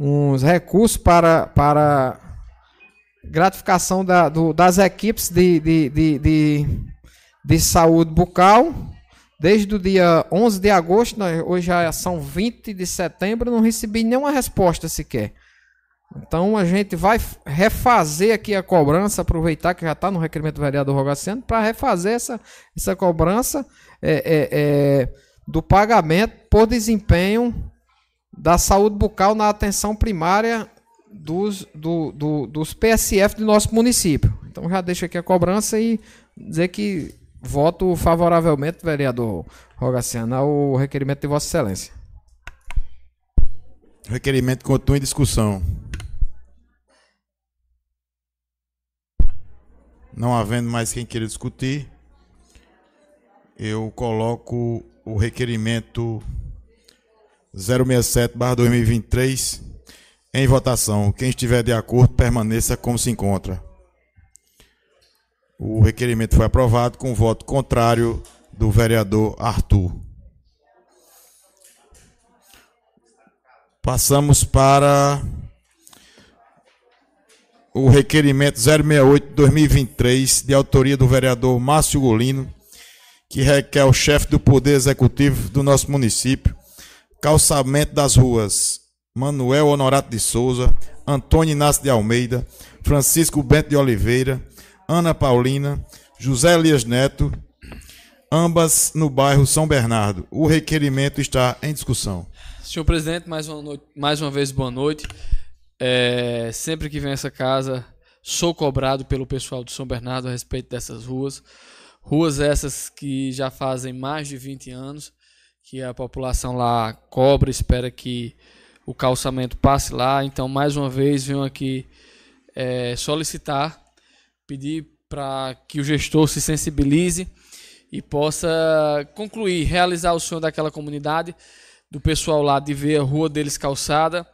uns recursos para, para gratificação da, do, das equipes de, de, de, de de saúde bucal. Desde o dia 11 de agosto, hoje já são 20 de setembro, não recebi nenhuma resposta sequer. Então a gente vai refazer aqui a cobrança, aproveitar que já está no requerimento do vereador Rogaciano, para refazer essa, essa cobrança é, é, é, do pagamento por desempenho da saúde bucal na atenção primária dos, do, do, dos PSF do nosso município. Então já deixo aqui a cobrança e dizer que Voto favoravelmente, vereador Rogaciano, ao requerimento de Vossa Excelência. Requerimento continua em discussão. Não havendo mais quem queira discutir, eu coloco o requerimento 067-2023 em votação. Quem estiver de acordo, permaneça como se encontra. O requerimento foi aprovado com voto contrário do vereador Arthur. Passamos para o requerimento 068-2023, de autoria do vereador Márcio Golino, que requer ao chefe do Poder Executivo do nosso município calçamento das ruas Manuel Honorato de Souza, Antônio Inácio de Almeida, Francisco Bento de Oliveira, Ana Paulina, José Elias Neto, ambas no bairro São Bernardo. O requerimento está em discussão. Senhor presidente, mais uma, noite, mais uma vez boa noite. É, sempre que vem essa casa, sou cobrado pelo pessoal de São Bernardo a respeito dessas ruas. Ruas essas que já fazem mais de 20 anos, que a população lá cobra, espera que o calçamento passe lá. Então, mais uma vez, venho aqui é, solicitar pedir para que o gestor se sensibilize e possa concluir, realizar o sonho daquela comunidade, do pessoal lá de ver a rua deles calçada,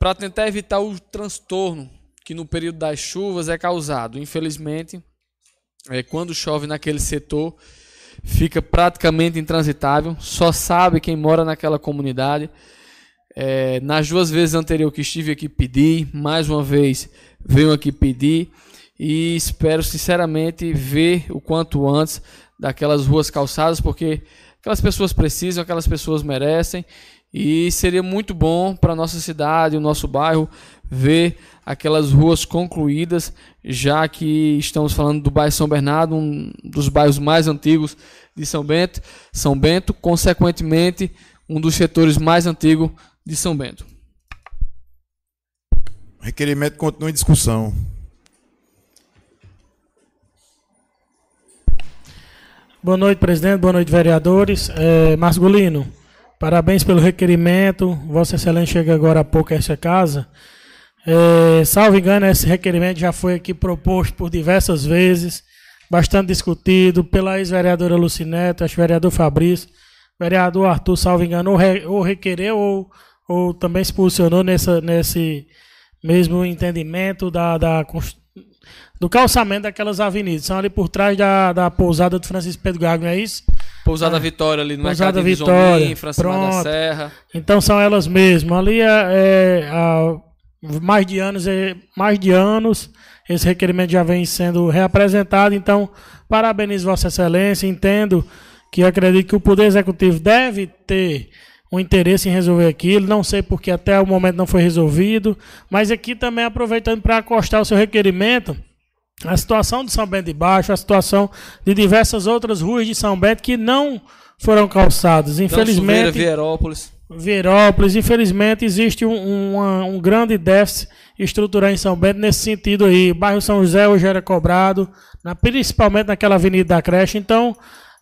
para tentar evitar o transtorno que no período das chuvas é causado. Infelizmente, é, quando chove naquele setor, fica praticamente intransitável, só sabe quem mora naquela comunidade. É, nas duas vezes anteriores que estive aqui pedi, mais uma vez venho aqui pedir e espero sinceramente ver o quanto antes daquelas ruas calçadas, porque aquelas pessoas precisam, aquelas pessoas merecem e seria muito bom para nossa cidade, o nosso bairro, ver aquelas ruas concluídas, já que estamos falando do bairro São Bernardo, um dos bairros mais antigos de São Bento, São Bento, consequentemente, um dos setores mais antigos de São Bento. O requerimento continua em discussão. Boa noite, presidente. Boa noite, vereadores. É, Masgulino, parabéns pelo requerimento. Vossa Excelência chega agora há pouco a esta casa. É, salvo engano, esse requerimento já foi aqui proposto por diversas vezes, bastante discutido pela ex-vereadora Lucineta, ex-vereador Fabrício, vereador Arthur, salvo engano, ou, re, ou requereu ou, ou também se posicionou nessa, nesse mesmo entendimento da, da, do calçamento daquelas avenidas. São ali por trás da, da pousada do Francisco Pedro Gago, não é isso? Pousada é. Vitória ali no Pousada Vitória, Zomim, da Serra. Então são elas mesmas. Ali é, é a, mais de anos, e- mais de anos, esse requerimento já vem sendo reapresentado. Então, parabenizo Vossa Excelência, entendo que acredito que o Poder Executivo deve ter um interesse em resolver aquilo. Não sei porque até o momento não foi resolvido, mas aqui também aproveitando para acostar o seu requerimento, a situação de São Bento de Baixo, a situação de diversas outras ruas de São Bento que não foram calçadas. Silveira, Infelizmente, Vierópolis. Virópolis, infelizmente, existe um, um grande déficit estrutural em São Bento nesse sentido aí. Bairro São José hoje era cobrado, na- principalmente naquela avenida da creche. Então,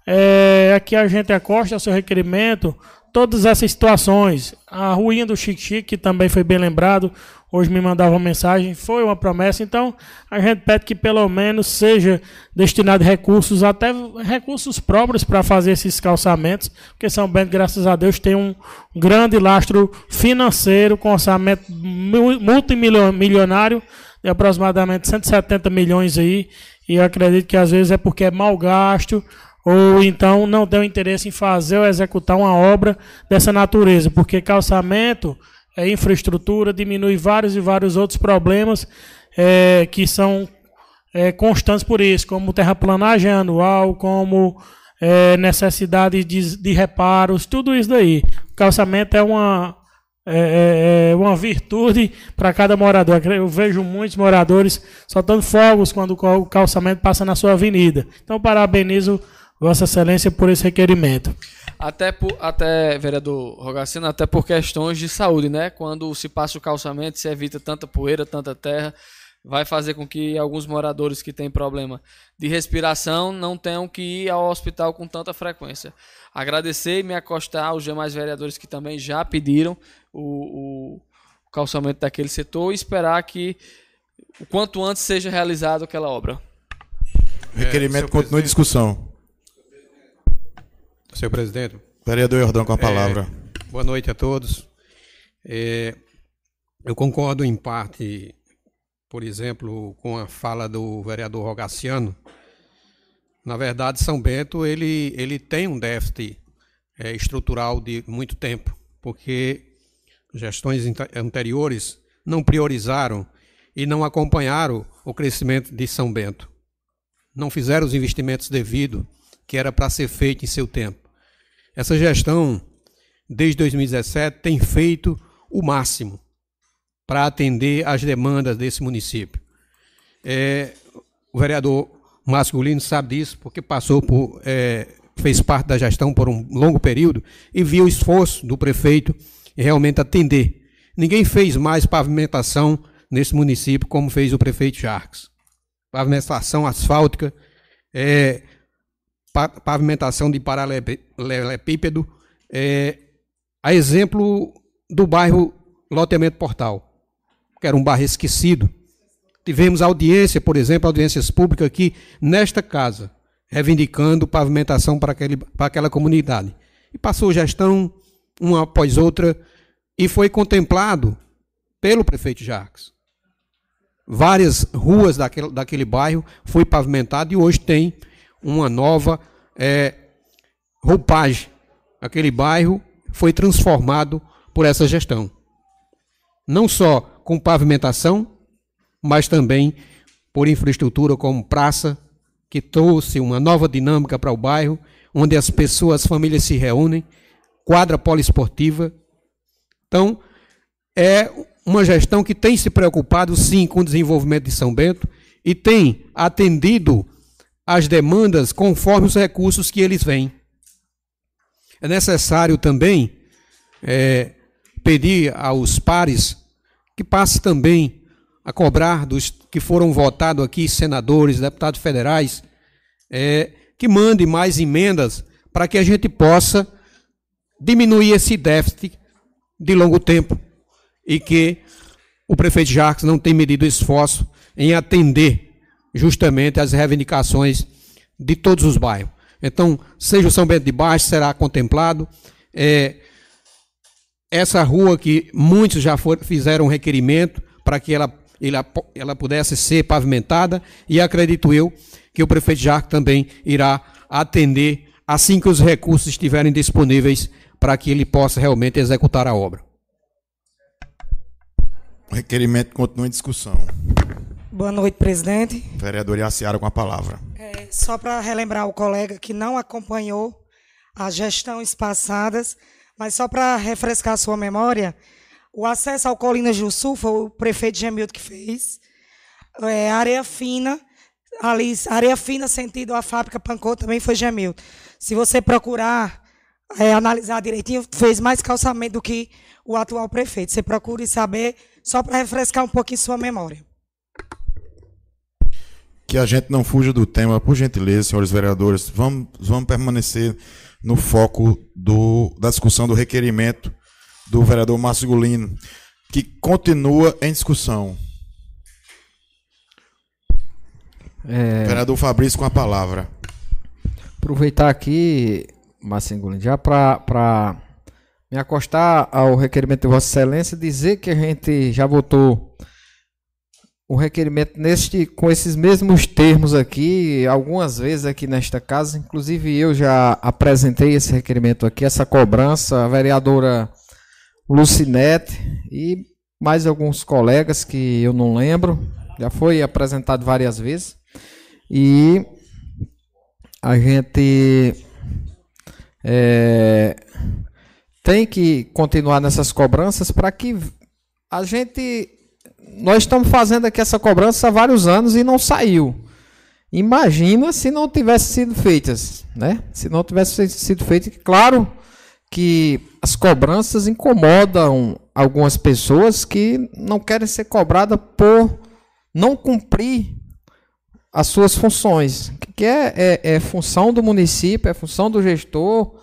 é, aqui a gente acosta ao seu requerimento todas essas situações. A ruinha do Chique Chique, que também foi bem lembrado, hoje me mandava uma mensagem, foi uma promessa. Então, a gente pede que pelo menos seja destinado recursos, até recursos próprios para fazer esses calçamentos, porque São Bento, graças a Deus, tem um grande lastro financeiro com orçamento mu- multimilionário de aproximadamente 170 milhões aí, e eu acredito que às vezes é porque é mal gasto ou então não o interesse em fazer ou executar uma obra dessa natureza, porque calçamento é infraestrutura, diminui vários e vários outros problemas eh, que são eh, constantes por isso, como terraplanagem anual, como eh, necessidade de, de reparos, tudo isso daí. O calçamento é uma, é, é- é uma virtude para cada morador. Eu vejo muitos moradores soltando fogos quando o calçamento passa na sua avenida. Então, parabenizo Vossa Excelência por esse requerimento. Até, por, até, vereador Rogacino, até por questões de saúde, né? Quando se passa o calçamento, se evita tanta poeira, tanta terra, vai fazer com que alguns moradores que têm problema de respiração não tenham que ir ao hospital com tanta frequência. Agradecer e me acostar aos demais vereadores que também já pediram o, o calçamento daquele setor e esperar que o quanto antes seja realizado aquela obra. Requerimento senhor continua em discussão. Senhor presidente. Vereador Jordão com a palavra. É, boa noite a todos. É, eu concordo em parte, por exemplo, com a fala do vereador Rogaciano. Na verdade, São Bento ele, ele tem um déficit é, estrutural de muito tempo, porque gestões ante- anteriores não priorizaram e não acompanharam o crescimento de São Bento. Não fizeram os investimentos devidos que era para ser feito em seu tempo. Essa gestão, desde 2017, tem feito o máximo para atender às demandas desse município. É, o vereador Márcio Gulino sabe disso, porque passou por, é, fez parte da gestão por um longo período e viu o esforço do prefeito em realmente atender. Ninguém fez mais pavimentação nesse município como fez o prefeito Jarques. Pavimentação asfáltica, é, pavimentação de paralelepípedo, é, a exemplo do bairro Loteamento Portal, que era um bairro esquecido. Tivemos audiência, por exemplo, audiências públicas aqui nesta casa, reivindicando pavimentação para, aquele, para aquela comunidade. E passou gestão, uma após outra, e foi contemplado pelo prefeito Jacques. Várias ruas daquele, daquele bairro foi pavimentado e hoje tem uma nova é, roupagem. Aquele bairro foi transformado por essa gestão. Não só com pavimentação, mas também por infraestrutura como praça, que trouxe uma nova dinâmica para o bairro, onde as pessoas, as famílias se reúnem, quadra poliesportiva. Então, é uma gestão que tem se preocupado, sim, com o desenvolvimento de São Bento e tem atendido às demandas conforme os recursos que eles vêm. É necessário também é, pedir aos pares que passe também a cobrar dos que foram votados aqui, senadores, deputados federais, é, que mande mais emendas para que a gente possa diminuir esse déficit de longo tempo e que o prefeito Jacques não tem medido esforço em atender justamente as reivindicações de todos os bairros. Então, seja o São Bento de Baixo, será contemplado. É, essa rua que muitos já for, fizeram requerimento para que ela, ela, ela pudesse ser pavimentada, e acredito eu que o prefeito Jacques também irá atender assim que os recursos estiverem disponíveis para que ele possa realmente executar a obra. O requerimento continua em discussão. Boa noite, presidente. Vereador Iaciara com a palavra. É, só para relembrar o colega que não acompanhou as gestões passadas, mas só para refrescar a sua memória, o acesso ao Colinas do Sul foi o prefeito Gemildo que fez. É, areia fina, ali, areia fina sentido a fábrica Pancô também foi Gemildo. Se você procurar é, analisar direitinho, fez mais calçamento do que o atual prefeito. Você procure saber, só para refrescar um pouquinho sua memória. Que a gente não fuja do tema, por gentileza, senhores vereadores. Vamos, vamos permanecer no foco do, da discussão do requerimento do vereador Márcio Gulino, que continua em discussão. É, Vereador Fabrício com a palavra. aproveitar aqui, Marcinho Gulino, já para me acostar ao requerimento de Vossa Excelência, dizer que a gente já votou o requerimento neste, com esses mesmos termos aqui, algumas vezes aqui nesta casa, inclusive eu já apresentei esse requerimento aqui, essa cobrança, a vereadora Lucinete e mais alguns colegas que eu não lembro, já foi apresentado várias vezes. E a gente é, tem que continuar nessas cobranças para que a gente. Nós estamos fazendo aqui essa cobrança há vários anos e não saiu. Imagina se não tivesse sido feitas, né? Se não tivesse sido feito, claro que as cobranças incomodam algumas pessoas que não querem ser cobradas por não cumprir as suas funções, que é, é, é função do município, é função do gestor,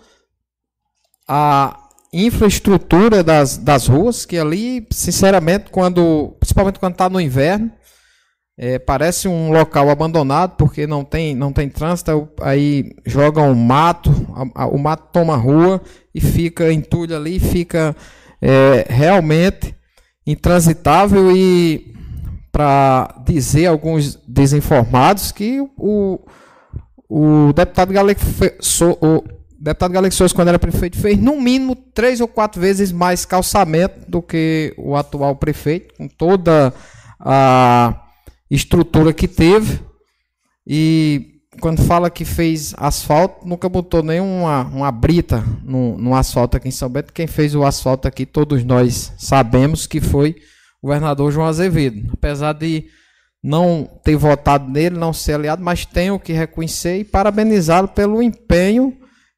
a infraestrutura das, das ruas, que ali, sinceramente, quando, principalmente quando está no inverno, é, parece um local abandonado porque não tem, não tem trânsito, aí jogam mato, a, a, o mato toma a rua e fica entulho ali, fica é, realmente intransitável e para dizer alguns desinformados que o, o deputado Galego deputado Souza, quando era prefeito, fez no mínimo três ou quatro vezes mais calçamento do que o atual prefeito, com toda a estrutura que teve. E quando fala que fez asfalto, nunca botou nenhuma uma brita no, no asfalto aqui em São Bento. Quem fez o asfalto aqui, todos nós sabemos que foi o governador João Azevedo. Apesar de não ter votado nele, não ser aliado, mas tenho que reconhecer e parabenizá-lo pelo empenho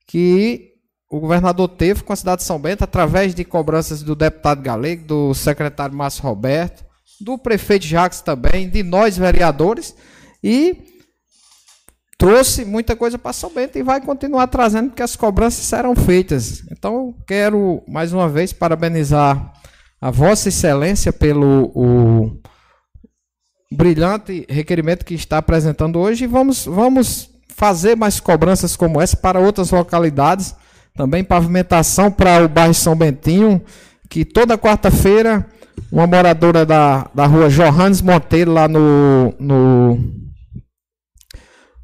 que o governador teve com a cidade de São Bento, através de cobranças do deputado Galego, do secretário Márcio Roberto, do prefeito Jacques também, de nós vereadores, e trouxe muita coisa para São Bento e vai continuar trazendo, porque as cobranças serão feitas. Então, quero mais uma vez parabenizar a Vossa Excelência pelo o brilhante requerimento que está apresentando hoje e vamos, vamos fazer mais cobranças como essa para outras localidades. Também pavimentação para o bairro São Bentinho, que toda quarta-feira uma moradora da, da rua Johannes Monteiro, lá no, no,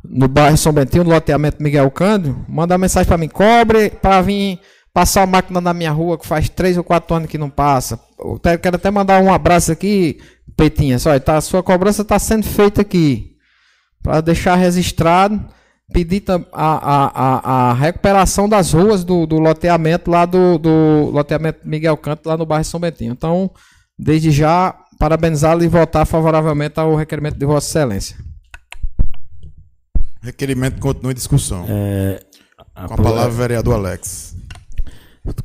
no bairro São Bentinho, no loteamento Miguel Cândido, manda uma mensagem para mim, cobre para vir passar a máquina na minha rua, que faz três ou quatro anos que não passa. Eu quero até mandar um abraço aqui, Petinha. Olha, tá, sua cobrança está sendo feita aqui. Para deixar registrado, pedir a, a, a, a, recuperação das ruas do, do loteamento lá do, do loteamento Miguel Canto, lá no bairro São Bentinho. Então, desde já, parabenizá-lo e votar favoravelmente ao requerimento de Vossa Excelência. Requerimento continua em discussão. É, Com a palavra, o vereador Alex.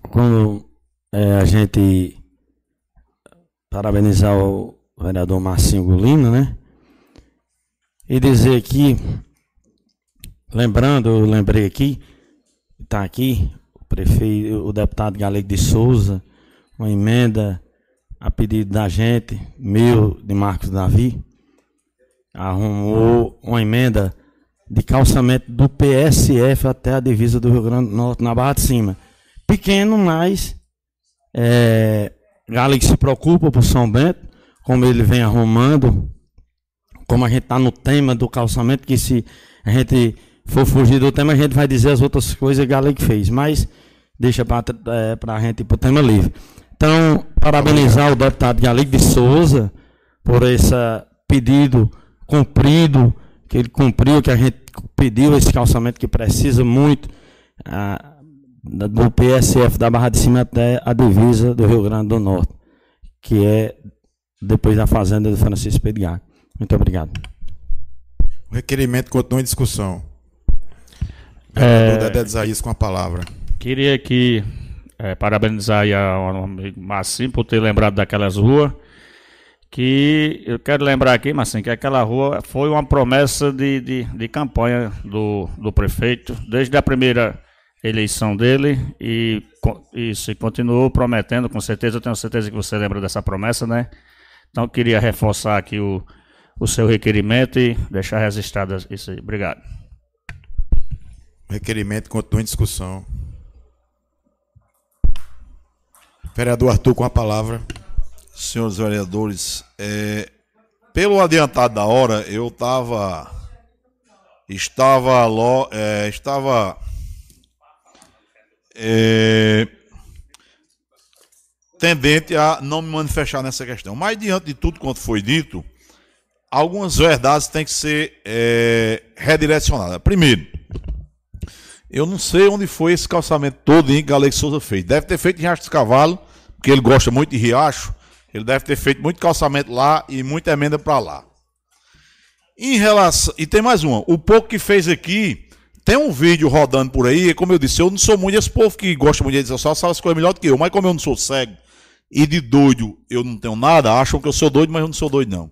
Quando é, a gente parabenizar o vereador Marcinho Gulino, né? E dizer aqui, lembrando, eu lembrei aqui, está aqui, o prefeito, o deputado Galego de Souza, uma emenda a pedido da gente, meu, de Marcos Davi, arrumou uma emenda de calçamento do PSF até a divisa do Rio Grande do Norte, na Barra de Cima. Pequeno, mas é, Galego se preocupa por São Bento, como ele vem arrumando, como a gente está no tema do calçamento, que se a gente for fugir do tema, a gente vai dizer as outras coisas que Galego fez, mas deixa para é, a gente ir para o tema livre. Então, parabenizar o deputado Galego de Souza por esse pedido cumprido, que ele cumpriu, que a gente pediu esse calçamento que precisa muito do PSF da Barra de Cima até a divisa do Rio Grande do Norte, que é depois da fazenda do Francisco Pedgar. Muito obrigado. O requerimento continua em discussão. É... Dedé Isaías com a palavra. Queria aqui é, parabenizar aí ao amigo Massim por ter lembrado daquelas ruas. Que eu quero lembrar aqui, Massim, que aquela rua foi uma promessa de, de, de campanha do, do prefeito, desde a primeira eleição dele, e isso, e continuou prometendo, com certeza, eu tenho certeza que você lembra dessa promessa, né? Então queria reforçar aqui o, o seu requerimento e deixar registrado isso aí. Obrigado. O requerimento continua em discussão. Vereador Arthur com a palavra. Senhores vereadores, é, pelo adiantado da hora, eu estava estava é, estava é, tendente a não me manifestar nessa questão. Mas diante de tudo quanto foi dito, algumas verdades têm que ser é, redirecionadas. Primeiro, eu não sei onde foi esse calçamento todo que Galego Souza fez. Deve ter feito em Riacho dos Cavalos, porque ele gosta muito de Riacho. Ele deve ter feito muito calçamento lá e muita emenda para lá. Em relação. E tem mais uma. O pouco que fez aqui, tem um vídeo rodando por aí. Como eu disse, eu não sou muito esse povo que gosta muito de dizer só sabe as coisas melhor do que eu. Mas como eu não sou cego e de doido eu não tenho nada, acham que eu sou doido, mas eu não sou doido, não.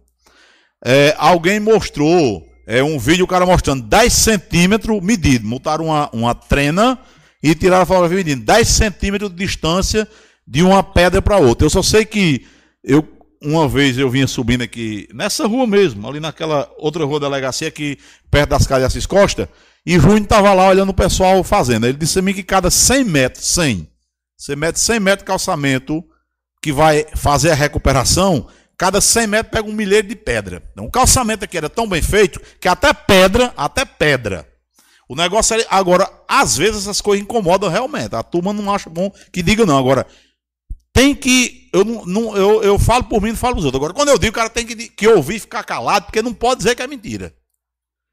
É, alguém mostrou é, um vídeo, o cara mostrando 10 centímetros medido. Montaram uma, uma trena e tiraram a fotografia medindo 10 centímetros de distância de uma pedra para outra. Eu só sei que eu uma vez eu vinha subindo aqui, nessa rua mesmo, ali naquela outra rua da delegacia aqui, perto das casas de Assis Costa, e Júnior estava lá olhando o pessoal fazendo. Ele disse a mim que cada 100 metros, 100, você mete 100 metros de calçamento, que vai fazer a recuperação, cada 100 metros pega um milheiro de pedra. Então, o calçamento aqui era tão bem feito que até pedra, até pedra. O negócio é, agora, às vezes essas coisas incomodam realmente. A turma não acha bom que diga não. Agora, tem que. Eu, não, eu, eu falo por mim, não falo dos outros. Agora, quando eu digo, o cara tem que, que ouvir e ficar calado, porque não pode dizer que é mentira.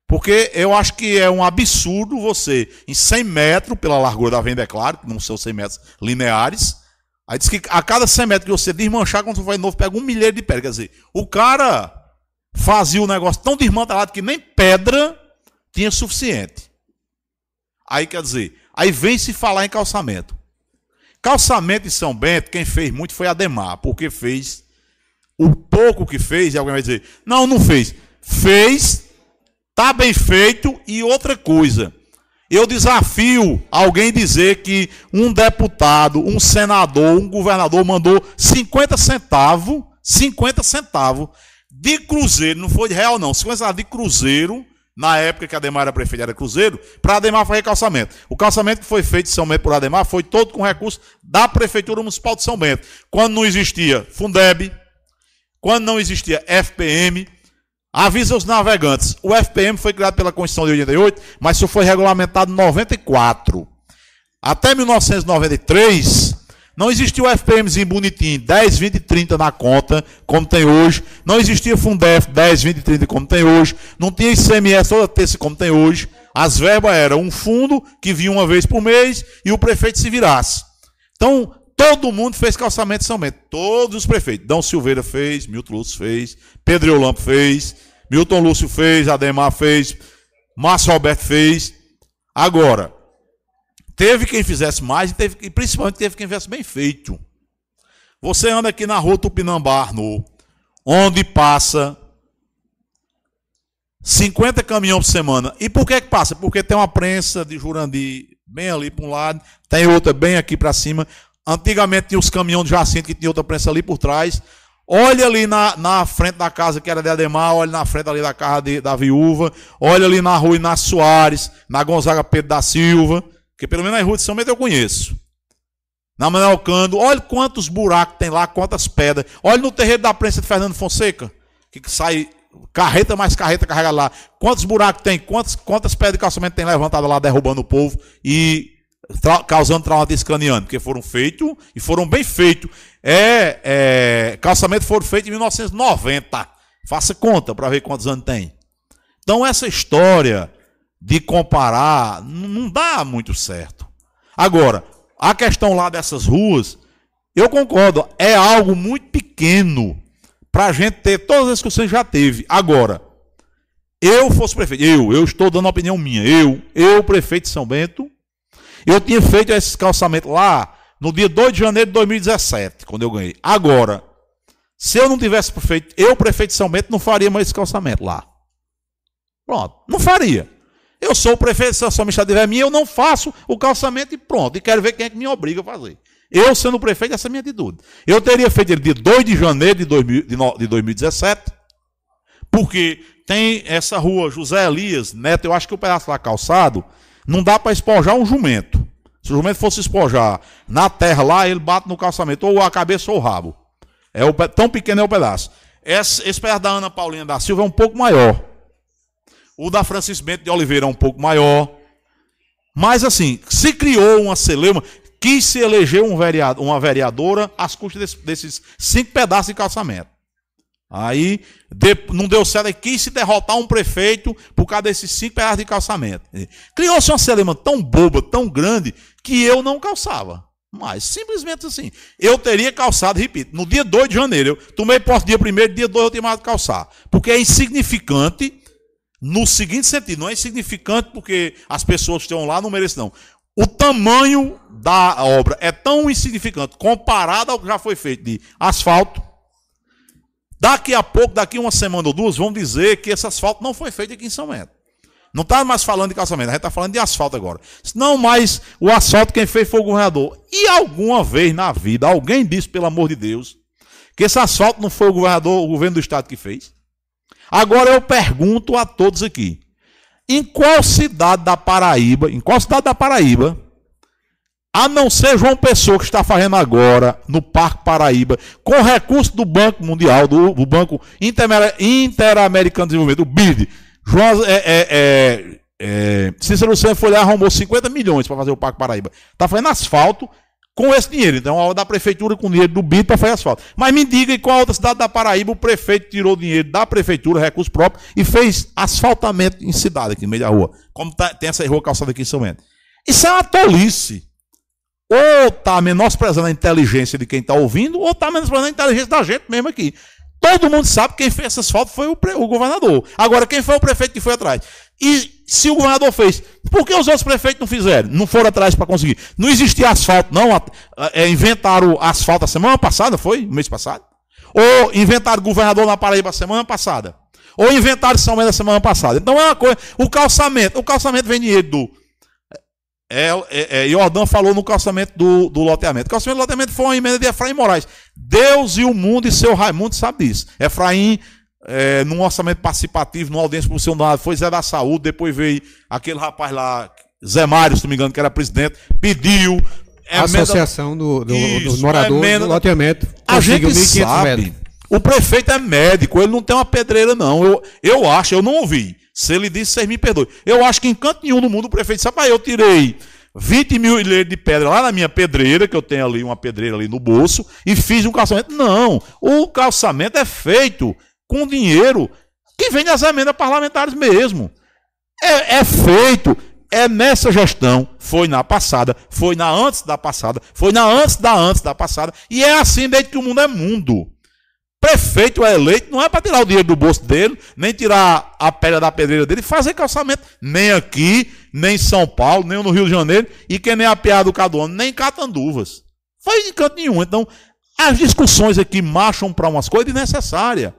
Porque eu acho que é um absurdo você, em 100 metros, pela largura da venda, é claro, não são 100 metros lineares, aí diz que a cada 100 metros que você desmanchar, quando você vai novo, pega um milheiro de pedra. Quer dizer, o cara fazia o negócio tão desmantelado que nem pedra tinha suficiente. Aí quer dizer, aí vem se falar em calçamento. Calçamento em São Bento, quem fez muito foi Ademar, porque fez o pouco que fez, e alguém vai dizer, não, não fez. Fez, tá bem feito, e outra coisa. Eu desafio alguém dizer que um deputado, um senador, um governador mandou 50 centavos, 50 centavos de cruzeiro, não foi de real não, 50 centavos de cruzeiro na época que Ademar era prefeito, era Cruzeiro, para Ademar fazer calçamento. O calçamento que foi feito em São Bento por Ademar foi todo com recurso da Prefeitura Municipal de São Bento. Quando não existia Fundeb, quando não existia FPM, avisa os navegantes. O FPM foi criado pela Constituição de 88, mas só foi regulamentado em 94. Até 1993, não existia o FPMzinho bonitinho, 10, 20 e 30 na conta, como tem hoje. Não existia Fundef 10, 20 e 30 como tem hoje. Não tinha ICMS toda terça como tem hoje. As verbas eram um fundo que vinha uma vez por mês e o prefeito se virasse. Então, todo mundo fez calçamento de São Bento. Todos os prefeitos. Dão Silveira fez, Milton Lúcio fez, Pedro Eulampo fez, Milton Lúcio fez, Ademar fez, Márcio Alberto fez. Agora, Teve quem fizesse mais e, teve, e principalmente teve quem fizesse bem feito. Você anda aqui na rua Tupinambá, Arno, onde passa 50 caminhões por semana. E por que que passa? Porque tem uma prensa de Jurandi bem ali para um lado, tem outra bem aqui para cima. Antigamente tinha os caminhões de Jacinto que tinha outra prensa ali por trás. Olha ali na, na frente da casa que era de Ademar, olha na frente ali da casa de, da viúva, olha ali na rua Inácio Soares, na Gonzaga Pedro da Silva. Porque pelo menos na rua de São Bento eu conheço. Na Manuel Cando, olha quantos buracos tem lá, quantas pedras. Olha no terreiro da prensa de Fernando Fonseca, que sai carreta mais carreta carregada lá. Quantos buracos tem, quantas, quantas pedras de calçamento tem levantado lá, derrubando o povo. E tra causando traumatismo craniano, porque foram feitos e foram bem feitos. É, é, calçamento foram feitos em 1990. Faça conta para ver quantos anos tem. Então, essa história de comparar não dá muito certo. Agora, a questão lá dessas ruas, eu concordo, é algo muito pequeno para a gente ter todas as discussões que já teve. Agora, eu fosse prefeito, eu, eu estou dando a opinião minha, eu, eu, prefeito de São Bento, eu tinha feito esse calçamento lá no dia 2 de janeiro de 2017, quando eu ganhei. Agora, se eu não tivesse prefeito, eu, prefeito de São Bento, não faria mais esse calçamento lá. Pronto, não faria. Eu sou o prefeito, se a sua amistade tiver minha, eu não faço o calçamento e pronto. E quero ver quem é que me obriga a fazer. Eu, sendo prefeito, essa é a minha atitude. Eu teria feito ele dia 2 de janeiro de, 2000, de 2017, porque tem essa rua José Elias Neto, eu acho que o pedaço lá calçado, não dá para espojar um jumento. Se o jumento fosse espojar na terra lá, ele bate no calçamento, ou a cabeça ou o rabo. É o, tão pequeno é o pedaço. Esse, esse pedaço da Ana Paulinha da Silva é um pouco maior. O da Francisco Bento de Oliveira é um pouco maior. Mas assim, se criou uma celeuma, quis se eleger um vereador, uma vereadora às custas desse, desses cinco pedaços de calçamento. Aí de, não deu certo, aí quis se derrotar um prefeito por causa desses cinco pedaços de calçamento. Criou-se uma celeuma tão boba, tão grande, que eu não calçava. Mas, simplesmente assim. Eu teria calçado, repito, no dia 2 de janeiro. Eu tomei posse dia 1 dia 2 eu tinha mais calçar. Porque é insignificante no seguinte sentido, não é insignificante porque as pessoas que estão lá não merecem, não. O tamanho da obra é tão insignificante comparado ao que já foi feito de asfalto. Daqui a pouco, daqui uma semana ou duas, vão dizer que esse asfalto não foi feito aqui em São Bento. Não está mais falando de calçamento, a gente está falando de asfalto agora. Não mais o asfalto quem fez foi o governador. E alguma vez na vida, alguém disse, pelo amor de Deus, que esse asfalto não foi o governador, o governo do estado que fez? Agora eu pergunto a todos aqui: em qual cidade da Paraíba, em qual cidade da Paraíba, a não ser João Pessoa que está fazendo agora no Parque Paraíba, com recurso do Banco Mundial, do, do Banco Interamericano de Desenvolvimento, do BID, João, é, é, é, é, Cícero Lucena foi lá e arrumou 50 milhões para fazer o Parque Paraíba. Está fazendo asfalto com esse dinheiro. Então, a da prefeitura com dinheiro do BID para fazer asfalto. Mas me diga em qual outra cidade da Paraíba o prefeito tirou dinheiro da prefeitura, recurso próprio, e fez asfaltamento em cidade, aqui no meio da rua. Como tá, tem essa rua calçada aqui em São Bento. Isso é uma tolice. Ou está menosprezando a inteligência de quem está ouvindo, ou está menosprezando a inteligência da gente mesmo aqui. Todo mundo sabe que quem fez esse asfalto foi o, o governador. Agora, quem foi o prefeito que foi atrás? E se o governador fez, por que os outros prefeitos não fizeram? Não foram atrás para conseguir. Não existia asfalto, não. É, inventaram asfalto a semana passada, foi? Mês passado? Ou inventaram governador na Paraíba a semana passada? Ou inventaram São a semana passada? Então é uma coisa. O calçamento, o calçamento vem dinheiro do. É, é, é, Jordão falou no calçamento do, do loteamento. O calçamento do loteamento foi uma emenda de Efraim Moraes. Deus e o mundo e seu Raimundo sabe disso. Efraim é, num orçamento participativo, numa audiência funcionário, foi Zé da Saúde, depois veio aquele rapaz lá, Zé Mário, se não me engano, que era presidente, pediu. A Associação do, do, Isso, do Morador emenda, do Loteamento. A gente sabe, metros. O prefeito é médico, ele não tem uma pedreira, não. Eu, eu acho, eu não ouvi. Se ele disse, vocês me perdoem. Eu acho que em canto nenhum do mundo o prefeito sabe, eu tirei 20 mil ilhas de pedra lá na minha pedreira, que eu tenho ali uma pedreira ali no bolso, e fiz um calçamento. Não, o calçamento é feito com dinheiro que vem das emendas parlamentares mesmo. É, é feito, é nessa gestão, foi na passada, foi na antes da passada, foi na antes da antes da passada, e é assim desde que o mundo é mundo. Prefeito é eleito, não é para tirar o dinheiro do bolso dele, nem tirar a pedra da pedreira dele, fazer calçamento, nem aqui, nem em São Paulo, nem no Rio de Janeiro, e que nem a piada do Caduano, nem em Catanduvas. Foi de canto nenhum. Então, as discussões aqui marcham para umas coisas desnecessárias.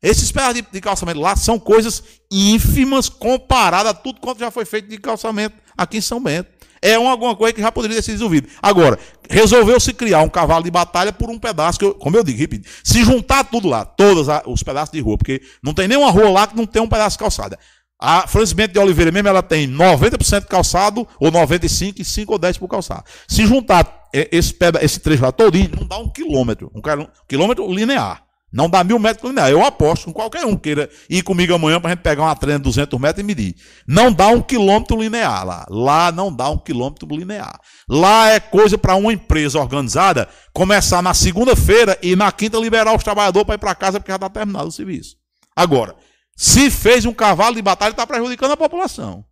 Esses pedaços de, de, calçamento lá são coisas ínfimas comparadas a tudo quanto já foi feito de calçamento aqui em São Bento. É uma, alguma coisa que já poderia ter sido resolvido. Agora, resolveu-se criar um cavalo de batalha por um pedaço, que eu, como eu digo, repito, se juntar tudo lá, todos os pedaços de rua, porque não tem nenhuma rua lá que não tem um pedaço de calçada. A Francis de Oliveira mesmo, ela tem 90% calçado, ou 95%, e 5 ou 10% por calçado. Se juntar esse, esse trecho lá todinho, não dá um quilômetro, um quilômetro linear. Não dá mil metros linear. Eu aposto com qualquer um queira ir comigo amanhã para a gente pegar uma trena de 200 metros e medir. Não dá um quilômetro linear lá. Lá não dá um quilômetro linear. Lá é coisa para uma empresa organizada começar na segunda-feira e na quinta liberar os trabalhadores para ir para casa porque já está terminado o serviço. Agora, se fez um cavalo de batalha, está prejudicando a população.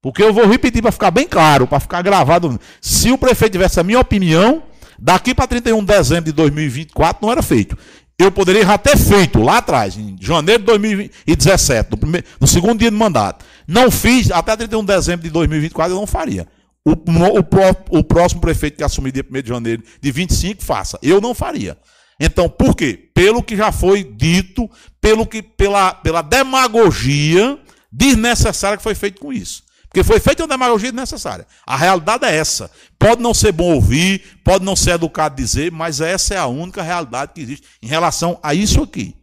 Porque eu vou repetir para ficar bem claro, para ficar gravado. Se o prefeito tivesse a minha opinião, daqui para 31 de dezembro de 2024 não era feito. Eu poderia já ter feito lá atrás, em janeiro de 2017, no, primeiro, no segundo dia do mandato. Não fiz, até 31 de dezembro de 2024 eu não faria. O, o, o próximo prefeito que assumir dia 1 de janeiro de 25, faça. Eu não faria. Então, por quê? Pelo que já foi dito, pelo que, pela, pela demagogia desnecessária que foi feito com isso. Porque foi feita uma demagogia desnecessária. A realidade é essa. Pode não ser bom ouvir, pode não ser educado dizer, mas essa é a única realidade que existe em relação a isso aqui.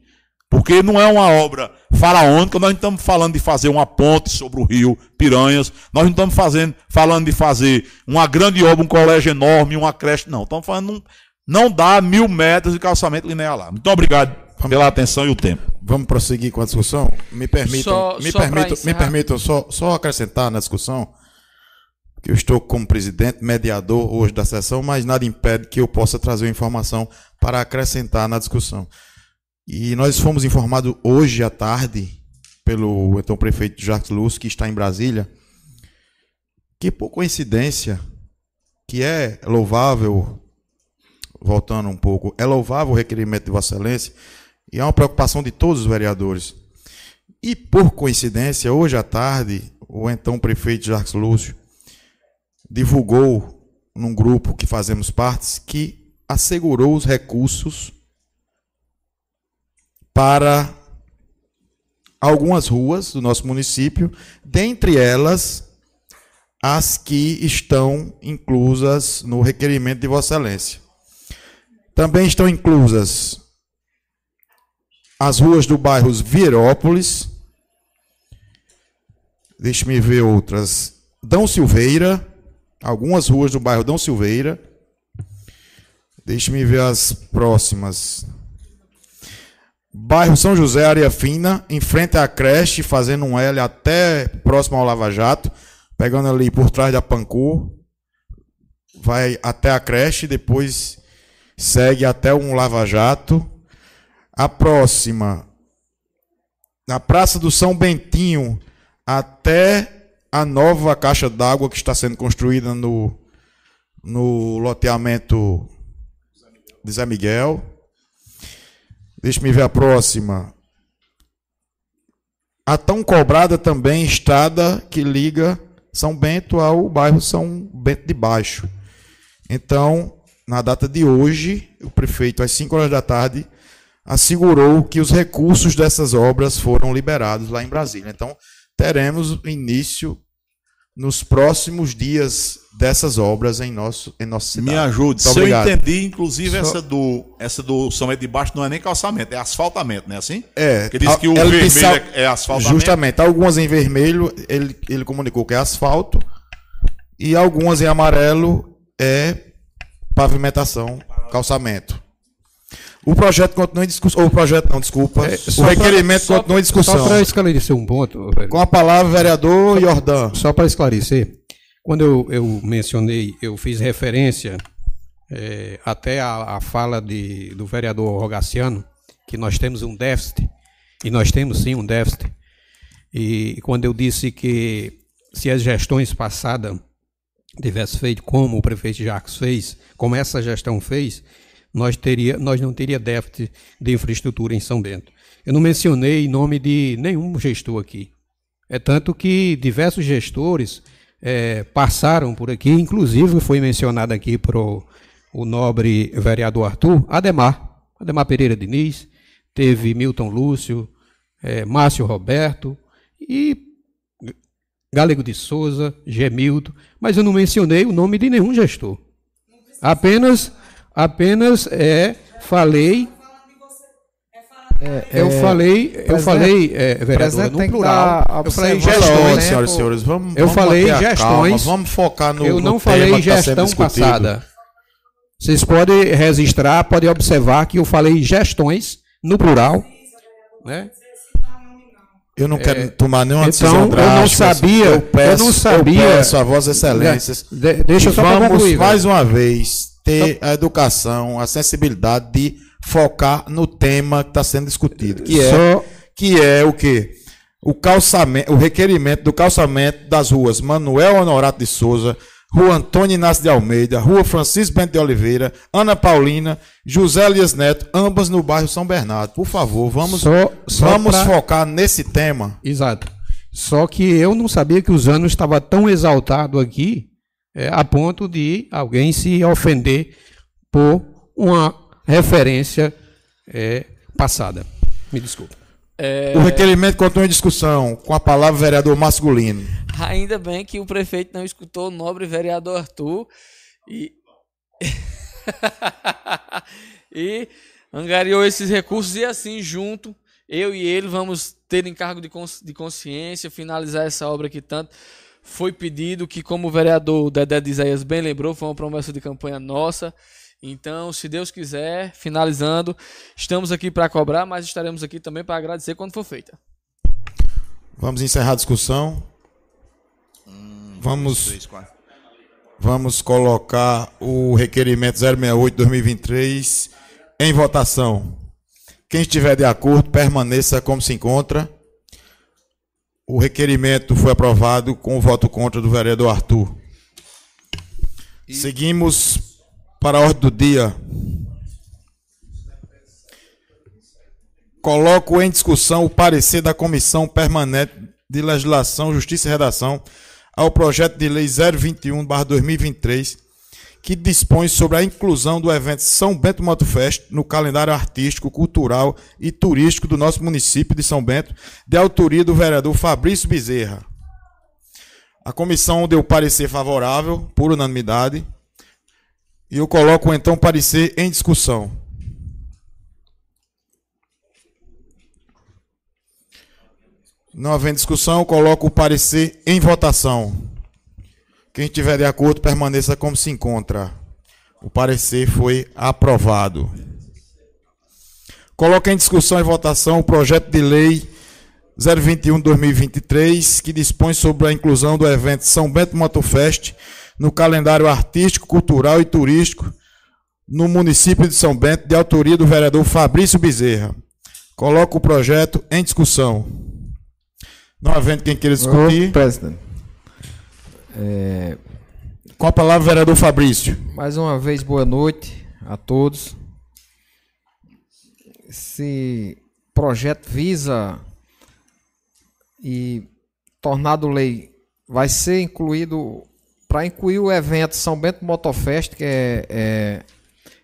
Porque não é uma obra faraônica, nós não estamos falando de fazer uma ponte sobre o rio Piranhas, nós não estamos fazendo, falando de fazer uma grande obra, um colégio enorme, uma creche, não. Estamos falando, não dá mil metros de calçamento linear lá. Muito obrigado pela atenção e o tempo. Vamos prosseguir com a discussão? Me permitam, só, me, só permitam me permitam só, só acrescentar na discussão que eu estou como presidente, mediador hoje da sessão, mas nada impede que eu possa trazer uma informação para acrescentar na discussão. E nós fomos informados hoje à tarde pelo então prefeito Jacques Luz, que está em Brasília, que por coincidência, que é louvável, voltando um pouco, é louvável o requerimento de Vossa Excelência, e é uma preocupação de todos os vereadores. E, por coincidência, hoje à tarde, o então prefeito Jacques Lúcio divulgou num grupo que fazemos parte que assegurou os recursos para algumas ruas do nosso município, dentre elas as que estão inclusas no requerimento de Vossa Excelência. Também estão inclusas as ruas do bairro Virópolis. Deixe-me ver outras. Dão Silveira, algumas ruas do bairro Dão Silveira. Deixe-me ver as próximas. Bairro São José, Área Fina, em frente à creche, fazendo um L até próximo ao Lava Jato, pegando ali por trás da Pancur, vai até a creche, depois segue até um Lava Jato. A próxima, na Praça do São Bentinho, até a nova caixa d'água que está sendo construída no, no loteamento de Zé Miguel. Deixa-me ver a próxima. A tão cobrada também estrada que liga São Bento ao bairro São Bento de Baixo. Então, na data de hoje, o prefeito, às 5 horas da tarde, assegurou que os recursos dessas obras foram liberados lá em Brasília. Então, teremos início nos próximos dias dessas obras em nosso em nossa cidade. Me ajude. Se obrigado. eu entendi, inclusive Só... essa do essa do somente de baixo não é nem calçamento, é asfaltamento, não é assim? É. Que diz que o vermelho sal... é, é asfaltamento. Justamente, algumas em vermelho ele ele comunicou que é asfalto e algumas em amarelo é pavimentação, calçamento. O projeto continua em discussão. O projeto não, desculpa. É, o requerimento pra, continua em discussão. Só para esclarecer um ponto. Velho. Com a palavra, vereador só, Jordan. Só para esclarecer. Quando eu, eu mencionei, eu fiz referência é, até a, a, fala de, do vereador Rogaciano, que nós temos um déficit, e nós temos sim um déficit. E quando eu disse que se as gestões passadas tivessem feito como o prefeito Jacques fez, como essa gestão fez, nós, teria, nós não teria déficit de infraestrutura em São Bento. Eu não mencionei nome de nenhum gestor aqui. É tanto que diversos gestores é, passaram por aqui, inclusive foi mencionado aqui para o nobre vereador Arthur, Ademar, Ademar Pereira Diniz, teve Milton Lúcio, é, Márcio Roberto e Galego de Souza, Gemildo, mas eu não mencionei o nome de nenhum gestor. Apenas Apenas é, falei. É, eu é, falei, eu falei, é, no plural. Eu falei gestões, senhoras e senhores, vamos, eu vamos falei gestões. Calma, vamos focar no Eu não no falei tá gestão tá passada. Vocês podem registrar, podem observar que eu falei gestões no plural, né? Eu não quero tomar nenhuma então, decisão eu não sabia, Eu peço, eu não sabia. eu peço a Vossas Excelências. De- deixa eu só vamos concluir, mais uma vez ter a educação, a sensibilidade de focar no tema que está sendo discutido, que é Só- que é o quê? O calçamento, o requerimento do calçamento das ruas Manuel Honorato de Souza, Rua Antônio Inácio de Almeida, Rua Francisco Bento de Oliveira, Ana Paulina, José Elias Neto, ambas no bairro São Bernardo. Por favor, vamos, Só- só vamos pra- focar nesse tema. Exato. Só que eu não sabia que o Zano estava tão exaltado aqui é, a ponto de alguém se ofender por uma referência é, passada. Me desculpe. É, O requerimento continua em discussão, com a palavra o vereador Masculino. Ainda bem que o prefeito não escutou o nobre vereador Arthur e. *laughs* e angariou esses recursos e assim, junto, eu e ele vamos ter encargo de consciência, finalizar essa obra que tanto foi pedido, que como o vereador Dedé de Isaías bem lembrou, foi uma promessa de campanha nossa. Então, se Deus quiser, finalizando, estamos aqui para cobrar, mas estaremos aqui também para agradecer quando for feita. Vamos encerrar a discussão. Vamos, vamos colocar o requerimento 068-2023 em votação. Quem estiver de acordo, permaneça como se encontra. O requerimento foi aprovado com o voto contra do vereador Arthur. Seguimos para a ordem do dia. Coloco em discussão o parecer da Comissão Permanente de Legislação, Justiça e Redação ao projeto de lei 021/2023, que dispõe sobre a inclusão do evento São Bento Motofest no calendário artístico, cultural e turístico do nosso município de São Bento, de autoria do vereador Fabrício Bezerra. A comissão deu parecer favorável, por unanimidade, e eu coloco então parecer em discussão. Não havendo discussão, eu coloco o parecer em votação. Quem estiver de acordo, permaneça como se encontra. O parecer foi aprovado. Coloco em discussão e votação o projeto de lei 021-2023, que dispõe sobre a inclusão do evento São Bento Motofest no calendário artístico, cultural e turístico no município de São Bento, de autoria do vereador Fabrício Bezerra. Coloco o projeto em discussão. Não havendo quem queira discutir. Ô, presidente. É, Com a palavra, vereador Fabrício. Mais uma vez, boa noite a todos. Esse projeto visa e tornado lei vai ser incluído para incluir o evento São Bento Motofest, que é, é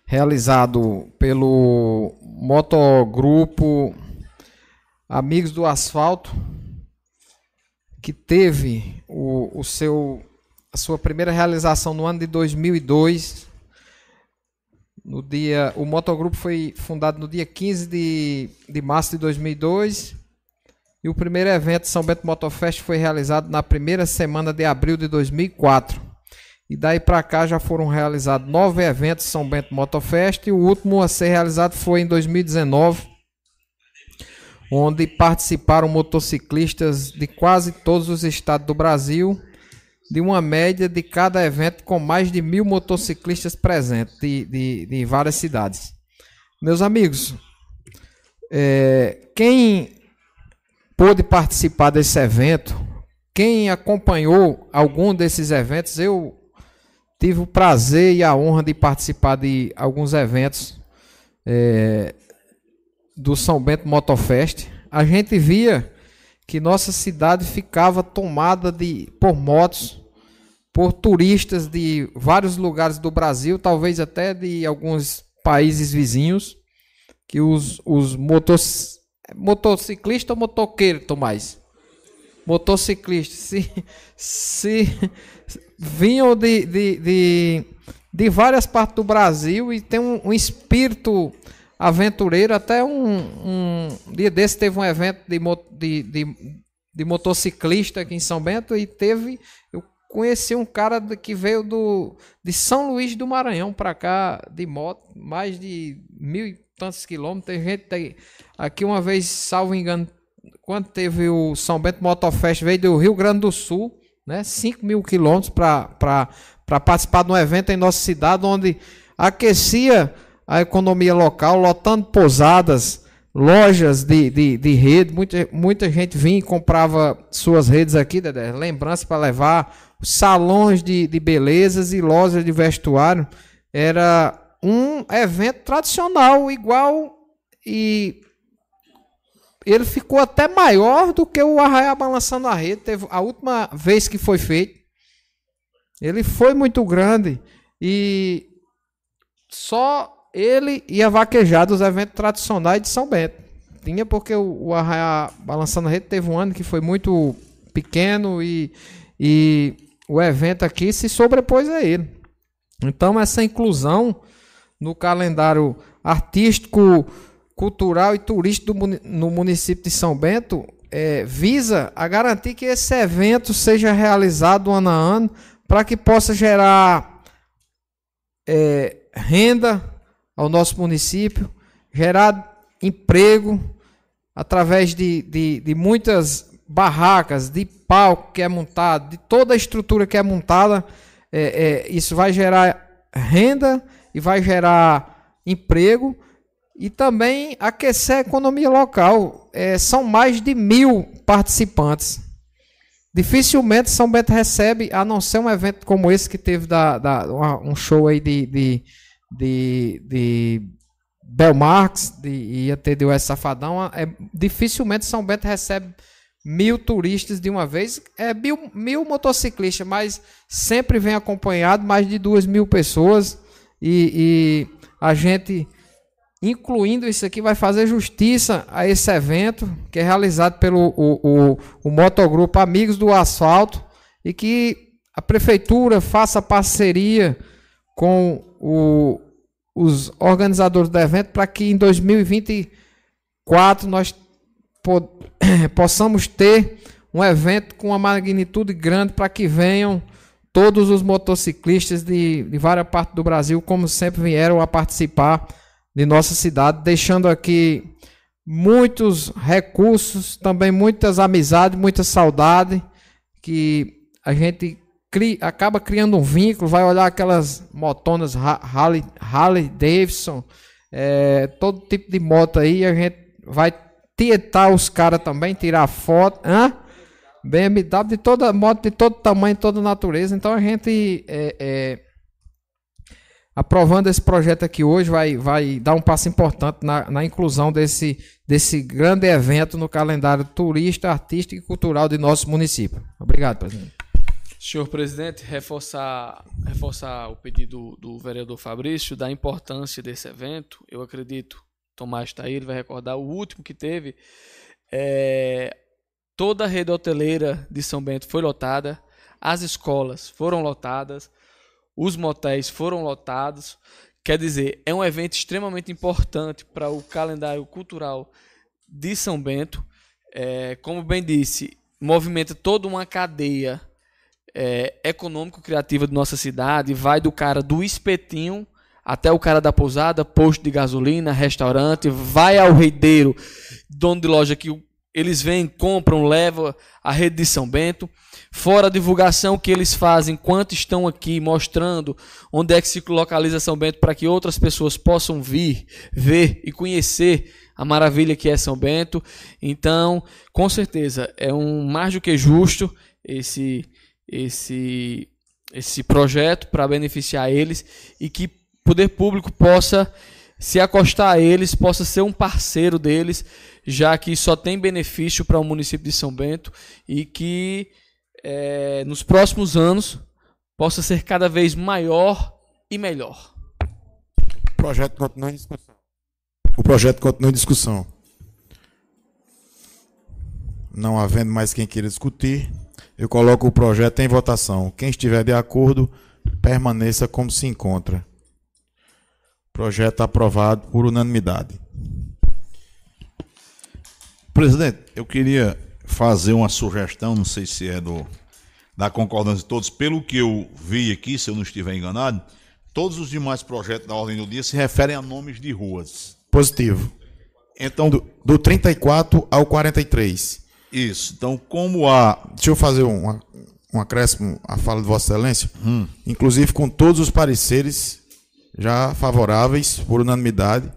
realizado pelo motogrupo Amigos do Asfalto, que teve o, o seu a sua primeira realização no ano de 2002. No dia, o motogrupo foi fundado no dia 15 de, de março de 2002 e o primeiro evento São Bento Motofest foi realizado na primeira semana de abril de 2004. E daí para cá já foram realizados nove eventos São Bento Motofest e o último a ser realizado foi em 2019, onde participaram motociclistas de quase todos os estados do Brasil, de uma média de cada evento com mais de mil motociclistas presentes de, de, de várias cidades. Meus amigos, é, quem pôde participar desse evento, quem acompanhou algum desses eventos, eu tive o prazer e a honra de participar de alguns eventos é, do São Bento Motofest. A gente via que nossa cidade ficava tomada de por motos, por turistas de vários lugares do Brasil, talvez até de alguns países vizinhos, que os, os motos, motociclistas ou motoqueiro, Tomás? Motociclistas, se, se vinham de, de, de, de várias partes do Brasil e tem um, um espírito aventureiro. Até um, um dia desse teve um evento de, de, de, de motociclista aqui em São Bento e teve. Eu conheci um cara que veio do, de São Luís do Maranhão para cá de moto, mais de mil e tantos quilômetros. Tem gente aqui uma vez, salvo engano, quando teve o São Bento Motofest, veio do Rio Grande do Sul, né? 5 mil quilômetros para participar de um evento em nossa cidade, onde aquecia a economia local, lotando pousadas, lojas de, de, de rede. Muita, muita gente vinha e comprava suas redes aqui, Dedé, lembrança para levar, salões de, de belezas e lojas de vestuário. Era um evento tradicional, igual e ele ficou até maior do que o Arraiá Balançando a Rede. Teve a última vez que foi feito. Ele foi muito grande e só ele ia vaquejar dos eventos tradicionais de São Bento. Tinha porque o, o Arraiá Balançando a Rede teve um ano que foi muito pequeno e, e o evento aqui se sobrepôs a ele. Então essa inclusão no calendário artístico, cultural e turístico do no município de São Bento é, visa a garantir que esse evento seja realizado ano a ano para que possa gerar é, renda ao nosso município, gerar emprego através de, de, de muitas barracas, de palco que é montado, de toda a estrutura que é montada. É, é, isso vai gerar renda e vai gerar emprego e também aquecer a economia local. É, são mais de mil participantes. Dificilmente São Bento recebe, a não ser um evento como esse que teve da, da- um show aí de, de, de, de Belmarx, de, ia ter de Oeste Safadão. É, dificilmente São Bento recebe mil turistas de uma vez. É mil, mil motociclistas, mas sempre vem acompanhado mais de duas mil pessoas. E, e a gente incluindo isso aqui, vai fazer justiça a esse evento que é realizado pelo o, o, o motogrupo Amigos do Asfalto e que a prefeitura faça parceria com o, os organizadores do evento para que em 2024 nós po- *coughs* possamos ter um evento com uma magnitude grande para que venham todos os motociclistas de, de várias partes do Brasil, como sempre vieram a participar de nossa cidade, deixando aqui muitos recursos, também muitas amizades, muita saudade, que a gente cri, acaba criando um vínculo, vai olhar aquelas motonas Ha- Harley, Harley Davidson, é, todo tipo de moto aí, a gente vai tietar os caras também, tirar foto, hã? BMW de toda moto, de todo tamanho, toda natureza, então a gente é, é, aprovando esse projeto aqui hoje, vai, vai dar um passo importante na, na inclusão desse, desse grande evento no calendário turista, artístico e cultural de nosso município. Obrigado, presidente. Senhor presidente, reforçar, reforçar o pedido do vereador Fabrício da importância desse evento. Eu acredito, Tomás está aí, ele vai recordar o último que teve. É, toda a rede hoteleira de São Bento foi lotada, as escolas foram lotadas, os motéis foram lotados. Quer dizer, é um evento extremamente importante para o calendário cultural de São Bento. É, como bem disse, movimenta toda uma cadeia é, econômico-criativa de nossa cidade. Vai do cara do espetinho até o cara da pousada, posto de gasolina, restaurante, vai ao reideiro, dono de loja que eles vêm, compram, levam a rede de São Bento. Fora a divulgação que eles fazem enquanto estão aqui, mostrando onde é que se localiza São Bento para que outras pessoas possam vir, ver e conhecer a maravilha que é São Bento. Então, com certeza, é um mais do que justo esse esse esse projeto para beneficiar eles e que poder público possa se acostar a eles, possa ser um parceiro deles, já que só tem benefício para o município de São Bento e que eh, nos próximos anos possa ser cada vez maior e melhor. O projeto continua em discussão. O projeto continua em discussão. Não havendo mais quem queira discutir, eu coloco o projeto em votação. Quem estiver de acordo, permaneça como se encontra. Projeto aprovado por unanimidade. Presidente, eu queria fazer uma sugestão, não sei se é do, da concordância de todos, pelo que eu vi aqui, se eu não estiver enganado, todos os demais projetos da ordem do dia se referem a nomes de ruas. Positivo. Então, Do, do 34 ao 43. Isso. Então, como há Deixa eu fazer um, um acréscimo à fala de Vossa Excelência. Hum. Inclusive com todos os pareceres já favoráveis, por unanimidade,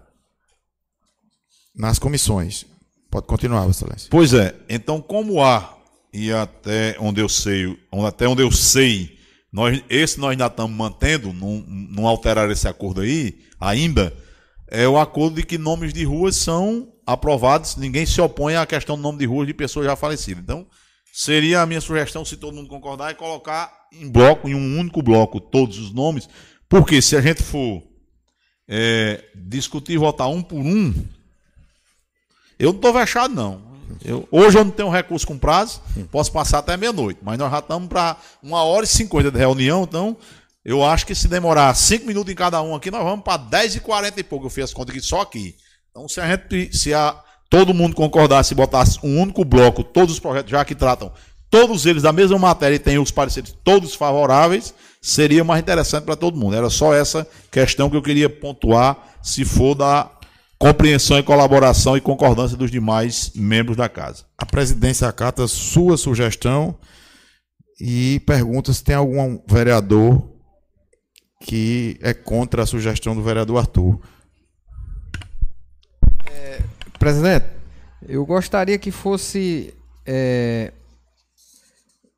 nas comissões. Pode continuar, Vossa Excelência. Pois é, então como há, e até onde eu sei, até onde eu sei, nós, esse nós ainda estamos mantendo, não, não alterar esse acordo aí, ainda, é o acordo de que nomes de ruas são aprovados, ninguém se opõe à questão do nome de ruas de pessoas já falecidas. Então, seria a minha sugestão, se todo mundo concordar, é colocar em bloco, em um único bloco, todos os nomes, porque se a gente for é, discutir e votar um por um, eu não estou vexado, não. Eu- hoje eu não tenho recurso com prazo, posso passar até meia-noite, mas nós já estamos para uma hora e cinquenta de reunião, então eu acho que se demorar cinco minutos em cada um aqui, nós vamos para 10 e 40 e pouco. Eu fiz as contas aqui só aqui. Então, se a gente, se a, todo mundo concordasse e botasse um único bloco, todos os projetos já que tratam, todos eles da mesma matéria e têm os pareceres todos favoráveis, seria mais interessante para todo mundo. Era só essa questão que eu queria pontuar, se for da compreensão e colaboração e concordância dos demais membros da casa. A presidência acata sua sugestão e pergunta se tem algum vereador que é contra a sugestão do vereador Arthur. Presidente, eu gostaria que fosse.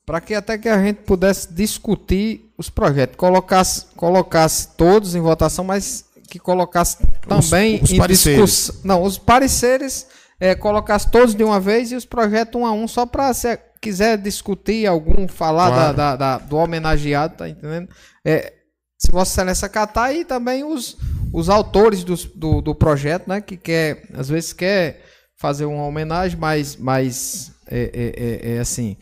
para que até que a gente pudesse discutir os projetos, colocasse, colocasse todos em votação, mas que colocasse também os em pareceres. discussão. Não, os pareceres é, colocasse todos de uma vez e os projetos um a um, só para se quiser discutir algum, falar da- Claro. da, da- do homenageado, tá entendendo? É, se Vossa Excelência acatar e também os, os autores dos- do, do projeto, né? Que quer, às vezes quer fazer uma homenagem, mas, mas é, é, é, é assim,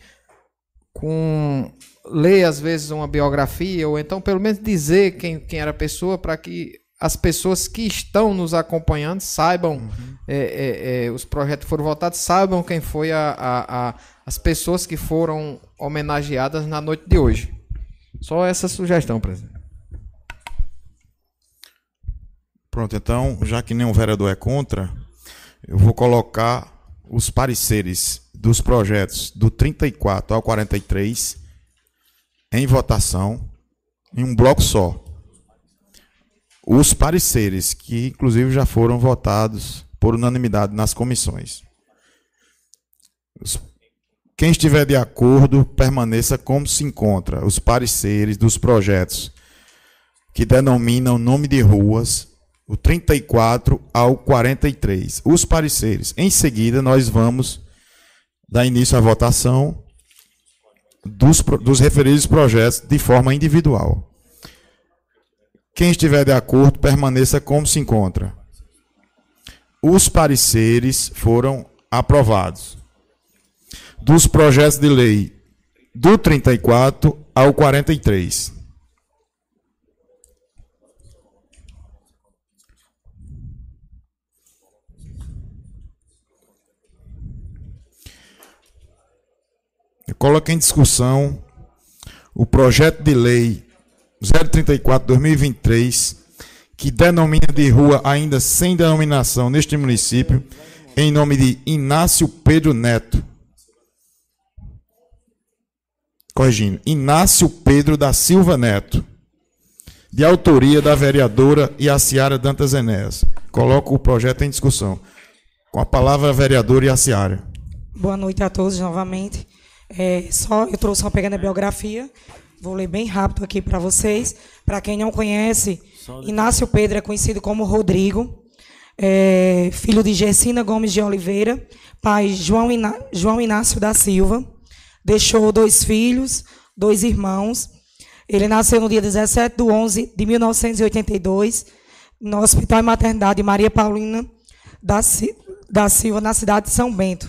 com ler às vezes uma biografia, ou então pelo menos dizer quem, quem era a pessoa, para que as pessoas que estão nos acompanhando saibam, é, é, é, os projetos foram votados, saibam quem foi a, a- a- as pessoas que foram homenageadas na noite de hoje. Só essa sugestão, presidente. Pronto, então, já que nenhum vereador é contra, eu vou colocar os pareceres dos projetos do 34 ao 43 em votação em um bloco só. Os pareceres, que inclusive já foram votados por unanimidade nas comissões. Quem estiver de acordo, permaneça como se encontra. Os pareceres dos projetos que denominam nome de ruas, o 34 ao 43. Os pareceres. Em seguida, nós vamos dar início à votação dos, dos referidos projetos de forma individual. Quem estiver de acordo, permaneça como se encontra. Os pareceres foram aprovados. Dos projetos de lei do 34 ao 43. Eu coloco em discussão o projeto de lei 034-2023, que denomina de rua ainda sem denominação neste município, em nome de Inácio Pedro Neto. Corrigindo, Inácio Pedro da Silva Neto, de autoria da vereadora Iaciara Dantas Enéas. Coloco o projeto em discussão. Com a palavra a vereadora Iaciara. Boa noite a todos novamente. É, só eu trouxe uma pequena biografia. Vou ler bem rápido aqui para vocês. Para quem não conhece, Inácio Pedro é conhecido como Rodrigo, é, filho de Gessina Gomes de Oliveira, pai João, Iná- João Inácio da Silva. Deixou dois filhos, dois irmãos. Ele nasceu no dia 17 de 11 de 1982, no Hospital e Maternidade Maria Paulina da, da Silva, na cidade de São Bento.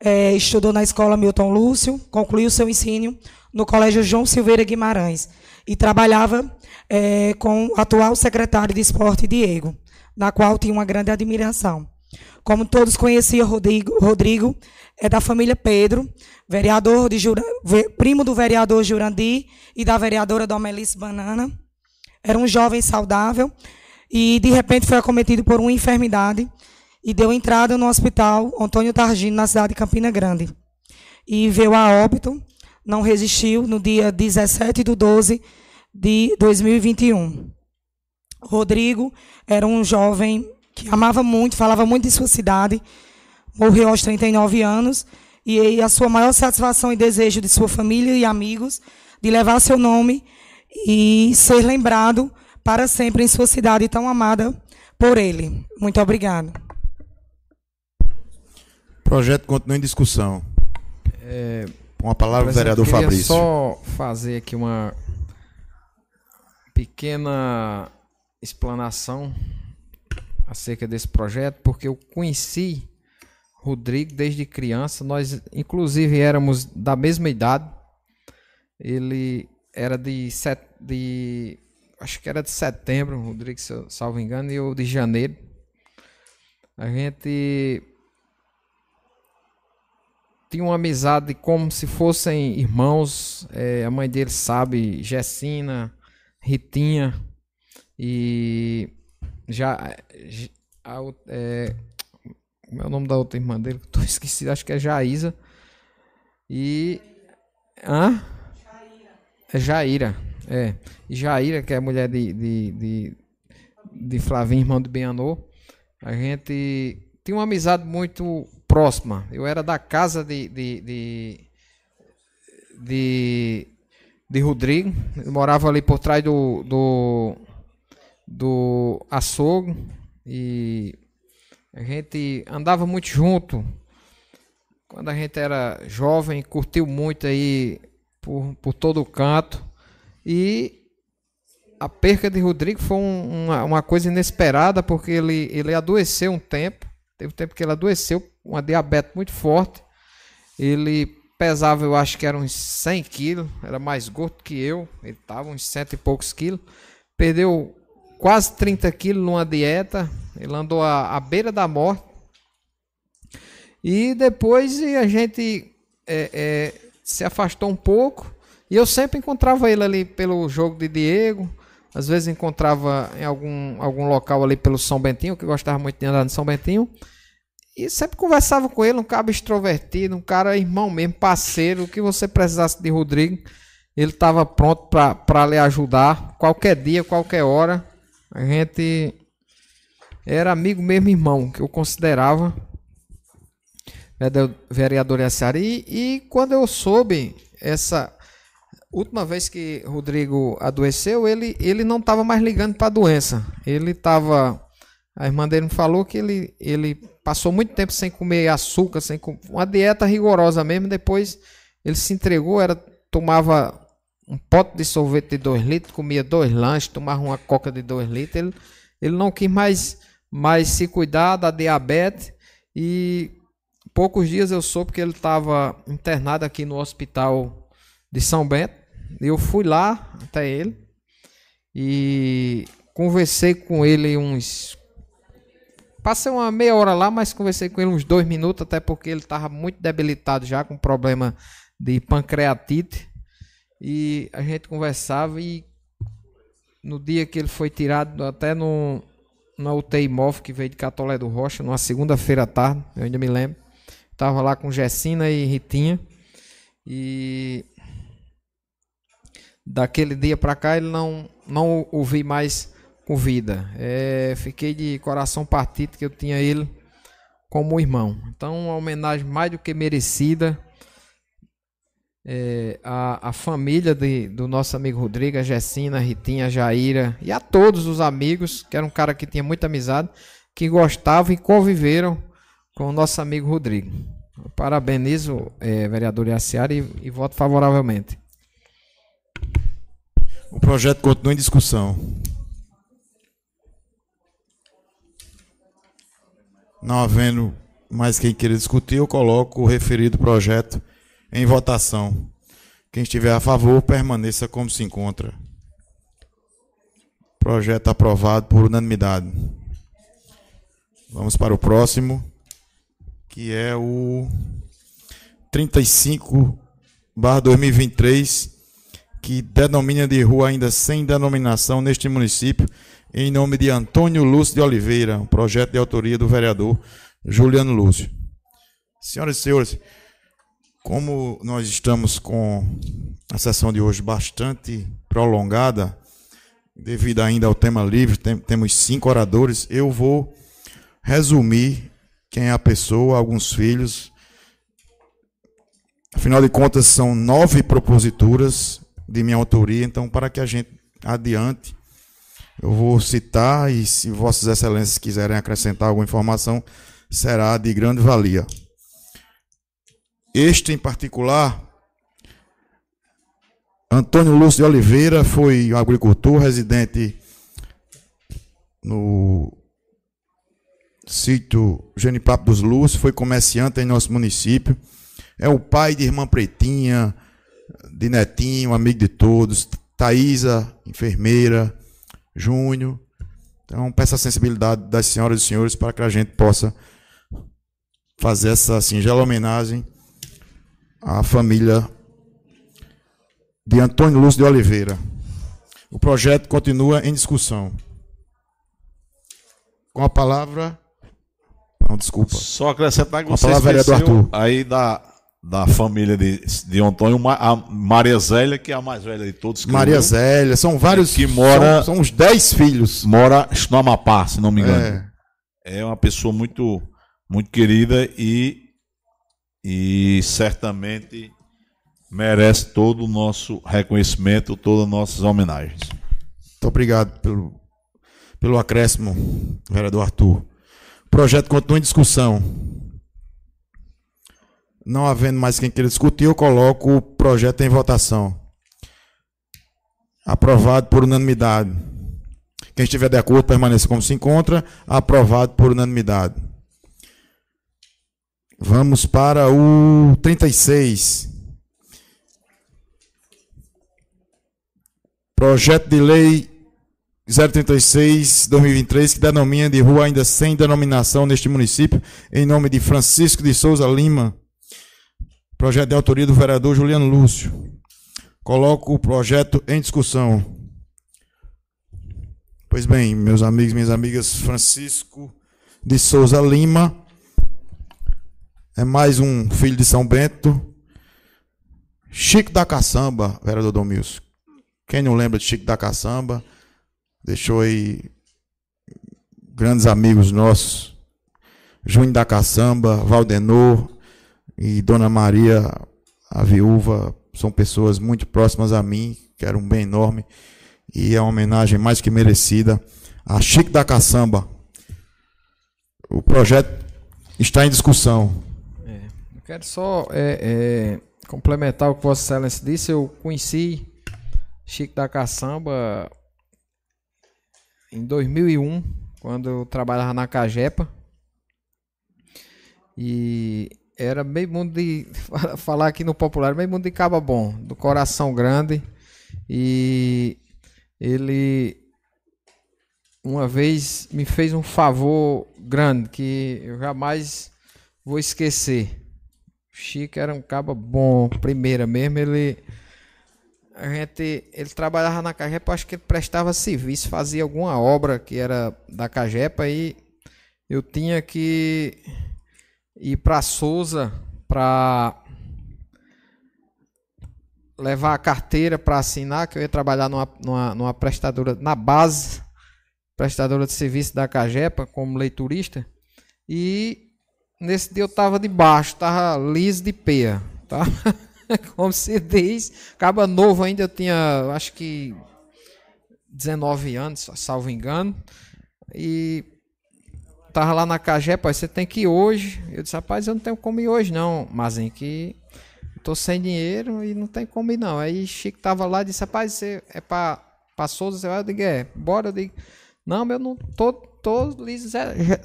É, estudou na escola Milton Lúcio, concluiu seu ensino no Colégio João Silveira Guimarães e trabalhava é, com o atual secretário de Esporte, Diego, na qual tinha uma grande admiração. Como todos conheciam, Rodrigo, Rodrigo é da família Pedro, vereador de Jura, primo do vereador Jurandir e da vereadora Domelice Banana. Era um jovem saudável e, de repente, foi acometido por uma enfermidade e deu entrada no hospital Antônio Targino, na cidade de Campina Grande. E veio a óbito, não resistiu, no dia 17 de 12 de 2021. Rodrigo era um jovem que amava muito, falava muito de sua cidade, morreu aos 39 anos, e a sua maior satisfação e desejo de sua família e amigos de levar seu nome e ser lembrado para sempre em sua cidade tão amada por ele. Muito obrigado. Projeto continua em discussão. É, Com a palavra o vereador eu Fabrício. só fazer aqui uma pequena explanação acerca desse projeto, porque eu conheci Rodrigo desde criança. Nós, inclusive, éramos da mesma idade. Ele era de, set, de acho que era de setembro, Rodrigo, se eu salvo engano, e eu de janeiro. A gente tinha uma amizade como se fossem irmãos. É, a mãe dele sabe, Gessina, Ritinha e já a, é, como é o nome da outra irmã dele? Tô *laughs* esquecido, acho que é Jaísa. E hã? É Jaira. É. Jaira, que é mulher de, de, de, de Flavinho, irmão de Benanô. A gente tinha uma amizade muito próxima. Eu era da casa de, de, de, de, de Rodrigo. Eu morava ali por trás do, do, do açougue. E a gente andava muito junto. Quando a gente era jovem, curtiu muito aí por, por todo o canto. E a perca de Rodrigo foi um, uma, uma coisa inesperada, porque ele, ele adoeceu um tempo. Teve um tempo que ele adoeceu, uma diabetes muito forte. Ele pesava, eu acho que era uns 100 quilos, era mais gordo que eu. Ele estava uns cento e poucos quilos. Perdeu quase 30 quilos numa dieta. Ele andou à, à beira da morte. E depois a gente é, é, se afastou um pouco. E eu sempre encontrava ele ali pelo jogo de Diego. Às vezes encontrava em algum, algum local ali pelo São Bentinho, que gostava muito de andar no São Bentinho. E sempre conversava com ele, um cara extrovertido, um cara irmão mesmo, parceiro. O que você precisasse de Rodrigo, ele estava pronto para lhe ajudar. Qualquer dia, qualquer hora. A gente era amigo mesmo, irmão, que eu considerava vereador Yassari. E, e quando eu soube essa última vez que Rodrigo adoeceu, ele, ele não estava mais ligando para a doença. Ele estava. A irmã dele me falou que ele, ele passou muito tempo sem comer açúcar, sem uma dieta rigorosa mesmo. Depois ele se entregou, era tomava um pote de sorvete de 2 litros, comia dois lanches, tomava uma coca de 2 litros. Ele, ele não quis mais, mais se cuidar da diabetes e poucos dias eu soube que ele estava internado aqui no hospital de São Bento eu fui lá até ele e conversei com ele uns. Passei uma meia hora lá, mas conversei com ele uns dois minutos, até porque ele estava muito debilitado já com problema de pancreatite. E a gente conversava e no dia que ele foi tirado, até no, na UTI móvel que veio de Catolé do Rocha, numa segunda-feira à tarde, eu ainda me lembro. Estava lá com Gessina e Ritinha. E daquele dia para cá ele não não o vi mais com vida. É, fiquei de coração partido que eu tinha ele como irmão. Então, uma homenagem mais do que merecida é, a família de, do nosso amigo Rodrigo, a Gessina, a Ritinha, a Jaira e a todos os amigos, que era um cara que tinha muita amizade, que gostavam e conviveram com o nosso amigo Rodrigo. parabenizo, é, vereador Iaciara, e, e voto favoravelmente. O projeto continua em discussão. Não havendo mais quem queira discutir, eu coloco o referido projeto em votação. Quem estiver a favor, permaneça como se encontra. Projeto aprovado por unanimidade. Vamos para o próximo, que é o 35 barra 2023, que denomina de rua ainda sem denominação neste município, em nome de Antônio Lúcio de Oliveira, um projeto de autoria do vereador Juliano Lúcio. Senhoras e senhores, como nós estamos com a sessão de hoje bastante prolongada, devido ainda ao tema livre, tem, temos cinco oradores, eu vou resumir quem é a pessoa, alguns filhos. Afinal de contas, são nove proposituras de minha autoria, então, para que a gente adiante, eu vou citar e, se Vossas Excelências quiserem acrescentar alguma informação, será de grande valia. Este, em particular, Antônio Lúcio de Oliveira foi agricultor residente no sítio Genipapo dos Lúcios, foi comerciante em nosso município. É o pai de irmã Pretinha, de Netinho, amigo de todos. Thaisa, enfermeira. Júnior. Então, peço a sensibilidade das senhoras e senhores para que a gente possa fazer essa singela homenagem à família de Antônio Lúcio de Oliveira. O projeto continua em discussão. Com a palavra. Não, desculpa. Só acrescentar que Com a você palavra, esqueceu Arthur. aí da, da família de, de Antônio, a Maria Zélia, que é a mais velha de todos. Maria eu. Zélia, são vários. Que mora- São, são uns 10 filhos. Mora no Amapá, se não me engano. É. É, uma pessoa muito, muito querida e, e certamente merece todo o nosso reconhecimento, todas as nossas homenagens. Muito obrigado pelo, pelo acréscimo, vereador Arthur. O projeto continua em discussão. Não havendo mais quem queira discutir, eu coloco o projeto em votação. Aprovado por unanimidade. Quem estiver de acordo, permaneça como se encontra. Aprovado por unanimidade. Vamos para o 36. Projeto de lei 036-2023, que denomina de rua ainda sem denominação neste município, em nome de Francisco de Souza Lima. Projeto de autoria do vereador Juliano Lúcio. Coloco o projeto em discussão. Pois bem, meus amigos minhas amigas, Francisco de Souza Lima é mais um filho de São Bento. Chico da Caçamba, vereador Domilson. Quem não lembra de Chico da Caçamba, deixou aí grandes amigos nossos, Júnior da Caçamba, Valdenor e Dona Maria, a viúva, são pessoas muito próximas a mim, quero um bem enorme, e é uma homenagem mais que merecida a Chico da Caçamba. O projeto está em discussão. Eu quero só é, é, complementar o que Vossa Excelência disse. Eu conheci Chico da Caçamba em 2001, quando eu trabalhava na Cagepa. E era meio mundo de. *laughs* Falar aqui no popular, meio mundo de caba bom, do coração grande. E ele uma vez me fez um favor grande que eu jamais vou esquecer. O Chico era um caba bom, primeira mesmo, ele a gente ele trabalhava na Cagepa, acho que ele prestava serviço, fazia alguma obra que era da Cagepa e eu tinha que ir para Souza para levar a carteira para assinar, que eu ia trabalhar numa, numa, numa prestadora na base, prestadora de serviço da Cagepa como leiturista. E nesse dia eu tava de baixo, tava liso de peia, tá? *laughs* Como se diz, acaba novo ainda, eu tinha acho que 19 anos, salvo engano. E tava lá na Cagepa, você tem que ir hoje. Eu disse, rapaz, eu não tenho como ir hoje não, mas em que tô sem dinheiro e não tem como ir não. Aí Chico tava lá e disse, rapaz, você é pra, pra Souza, você vai? Eu digo, é, bora, eu digo, não, eu não tô, tô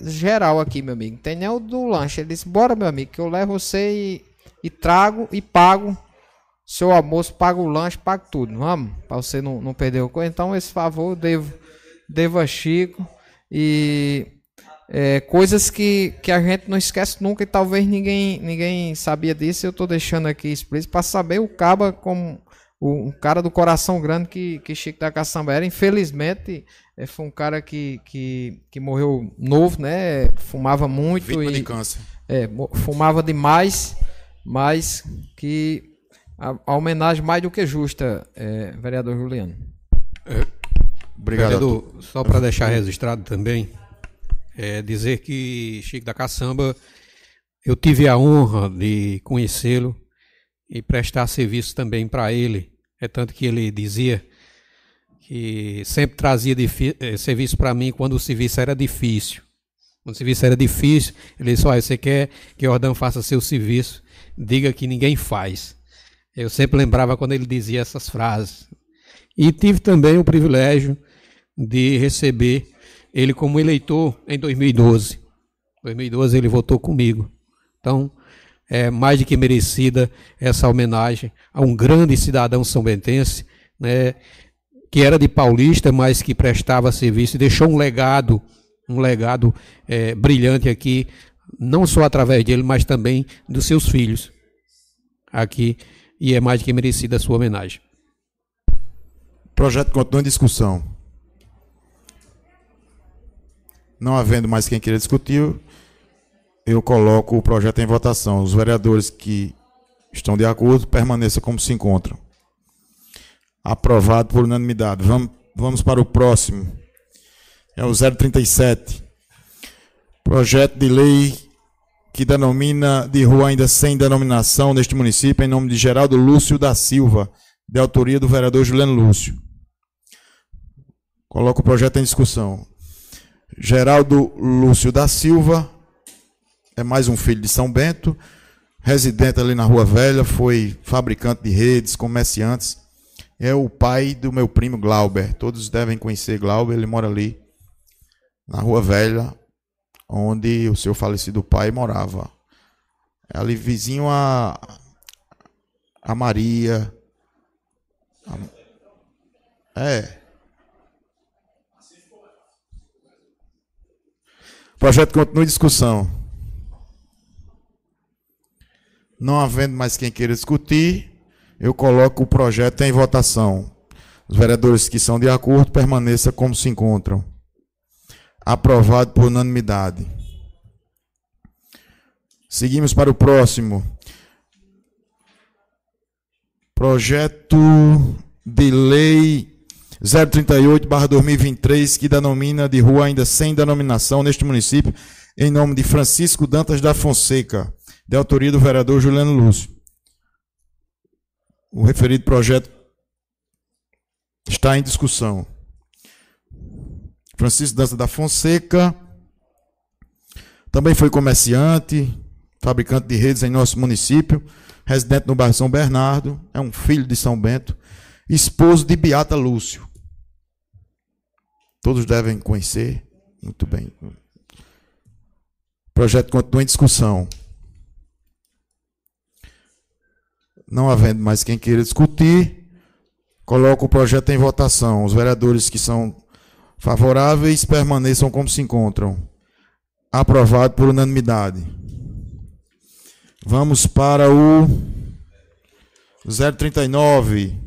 geral aqui, meu amigo. Tem nem o do lanche. Ele disse, bora, meu amigo, que eu levo você e, e trago e pago seu almoço, pago o lanche, pago tudo. Vamos, pra você não, não perder o coisa. Então, esse favor eu devo, devo a Chico. E é, coisas que, que a gente não esquece nunca e talvez ninguém, ninguém sabia disso. Eu estou deixando aqui explícito para saber o Caba como um cara do coração grande que, que Chico da Caçamba era. Infelizmente, é, foi um cara que, que, que morreu novo, né? Fumava muito. Vítima e, de câncer. É, fumava demais, mas que a, a homenagem mais do que justa, é, vereador Juliano. Obrigado. Vereador, só para deixar registrado também, é dizer que Chico da Caçamba, eu tive a honra de conhecê-lo e prestar serviço também para ele. É tanto que ele dizia que sempre trazia eh, serviço para mim quando o serviço era difícil. Quando o serviço era difícil, ele disse: Olha, você quer que Jordão faça seu serviço? Diga que ninguém faz. Eu sempre lembrava quando ele dizia essas frases. E tive também o privilégio de receber ele como eleitor em 2012. Em 2012 ele votou comigo. Então, é mais do que merecida essa homenagem a um grande cidadão são-bentense, né, que era de paulista, mas que prestava serviço e deixou um legado, um legado é, brilhante aqui, não só através dele, mas também dos seus filhos aqui, e é mais do que merecida a sua homenagem. O projeto continua em discussão. Não havendo mais quem queira discutir, eu coloco o projeto em votação. Os vereadores que estão de acordo permaneçam como se encontram. Aprovado por unanimidade. Vamos, vamos para o próximo. É o 037. Projeto de lei que denomina de rua ainda sem denominação neste município, em nome de Geraldo Lúcio da Silva, de autoria do vereador Juliano Lúcio. Coloco o projeto em discussão. Geraldo Lúcio da Silva é mais um filho de São Bento, residente ali na Rua Velha, foi fabricante de redes, comerciantes. É o pai do meu primo Glauber. Todos devem conhecer Glauber, ele mora ali na Rua Velha, onde o seu falecido pai morava. É ali vizinho a, a Maria. A- é. O projeto continua em discussão. Não havendo mais quem queira discutir, eu coloco o projeto em votação. Os vereadores que são de acordo permaneçam como se encontram. Aprovado por unanimidade. Seguimos para o próximo. Projeto de lei 038/2023 que denomina de rua ainda sem denominação neste município em nome de Francisco Dantas da Fonseca, de autoria do vereador Juliano Lúcio. O referido projeto está em discussão. Francisco Dantas da Fonseca também foi comerciante, fabricante de redes em nosso município, residente no bairro São Bernardo, é um filho de São Bento, esposo de Beata Lúcio. Todos devem conhecer. Muito bem. O projeto continua em discussão. Não havendo mais quem queira discutir, coloco o projeto em votação. Os vereadores que são favoráveis permaneçam como se encontram. Aprovado por unanimidade. Vamos para o 039.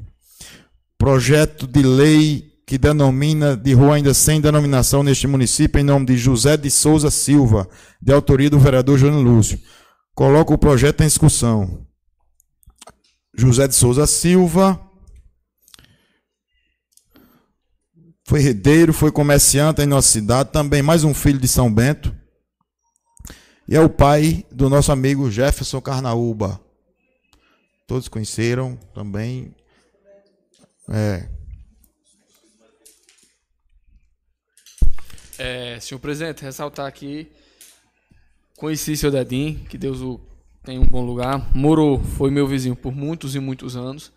Projeto de lei que denomina de rua ainda sem denominação neste município em nome de José de Souza Silva, de autoria do vereador Júnior Lúcio. Coloco o projeto em discussão. José de Souza Silva foi herdeiro, foi comerciante em nossa cidade, também mais um filho de São Bento. E é o pai do nosso amigo Jefferson Carnaúba. Todos conheceram também. É. É, senhor presidente, ressaltar aqui, conheci seu Dedim, que Deus o tenha um bom lugar. Moro foi meu vizinho por muitos e muitos anos,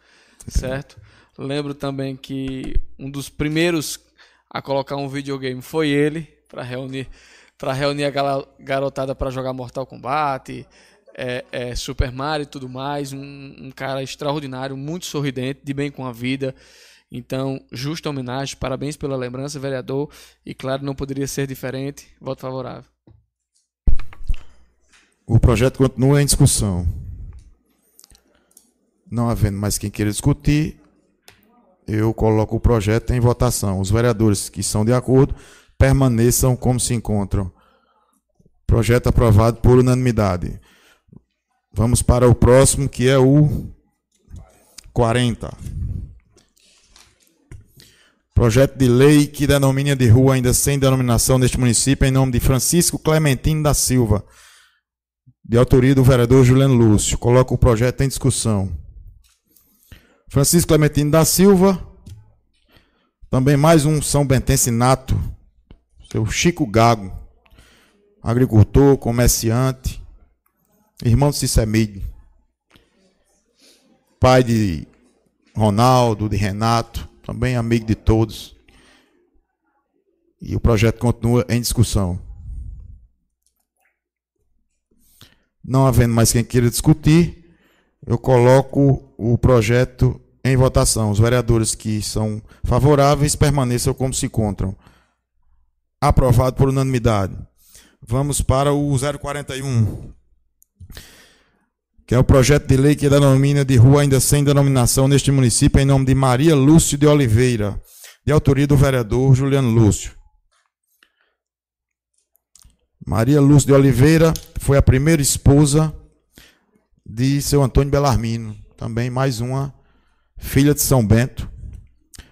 certo? Lembro também que um dos primeiros a colocar um videogame foi ele, para reunir, para reunir a garotada para jogar Mortal Kombat, é, é, Super Mario e tudo mais. Um, um cara extraordinário, muito sorridente, de bem com a vida. Então, justa homenagem, parabéns pela lembrança, vereador. E claro, não poderia ser diferente. Voto favorável. O projeto continua em discussão. Não havendo mais quem queira discutir, eu coloco o projeto em votação. Os vereadores que são de acordo permaneçam como se encontram. Projeto aprovado por unanimidade. Vamos para o próximo, que é o 40. Projeto de lei que denomina de rua ainda sem denominação neste município em nome de Francisco Clementino da Silva, de autoria do vereador Juliano Lúcio. Coloco o projeto em discussão. Francisco Clementino da Silva, também mais um São Bentense nato, seu Chico Gago, agricultor, comerciante, irmão de Cicemide, pai de Ronaldo, de Renato, também amigo de todos. E o projeto continua em discussão. Não havendo mais quem queira discutir, eu coloco o projeto em votação. Os vereadores que são favoráveis permaneçam como se encontram. Aprovado por unanimidade. Vamos para o 041 que é o projeto de lei que denomina de rua ainda sem denominação neste município em nome de Maria Lúcio de Oliveira, de autoria do vereador Juliano Lúcio. Maria Lúcio de Oliveira foi a primeira esposa de seu Antônio Belarmino, também mais uma filha de São Bento,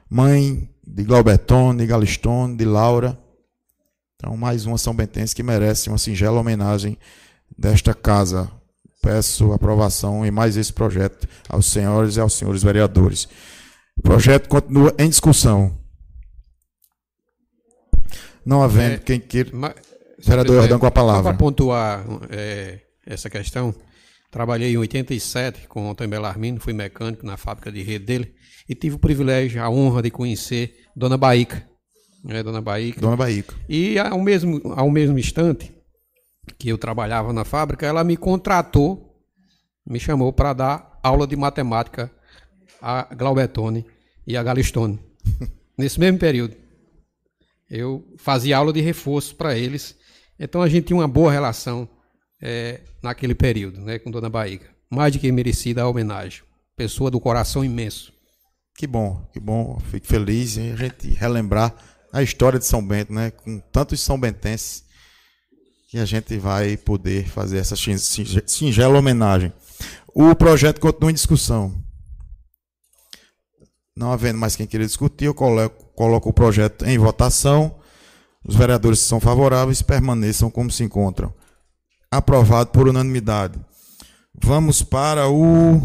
mãe de Glaubetone, de Galistone, de Laura. Então, mais uma São Bentense que merece uma singela homenagem desta casa Peço aprovação em mais esse projeto aos senhores e aos senhores vereadores. O projeto continua em discussão. Não havendo é, quem queira. Mas, Vereador Jordão com a palavra. Para pontuar é, essa questão, trabalhei em 87 com o Antônio Belarmino, fui mecânico na fábrica de rede dele e tive o privilégio, a honra de conhecer Dona Baíca. Né, Dona Baíca. Dona Baíca. E ao mesmo, ao mesmo instante, que eu trabalhava na fábrica, ela me contratou, me chamou para dar aula de matemática a Glaubetone e a Galistone. *laughs* Nesse mesmo período. Eu fazia aula de reforço para eles. Então a gente tinha uma boa relação é, naquele período, né, com Dona Bahia. Mais de que merecida a homenagem. Pessoa do coração imenso. Que bom, que bom. Fico feliz em a gente relembrar a história de São Bento, né, com tantos são bentenses que a gente vai poder fazer essa singela homenagem. O projeto continua em discussão. Não havendo mais quem queira discutir, eu coloco, coloco o projeto em votação. Os vereadores que são favoráveis permaneçam como se encontram. Aprovado por unanimidade. Vamos para o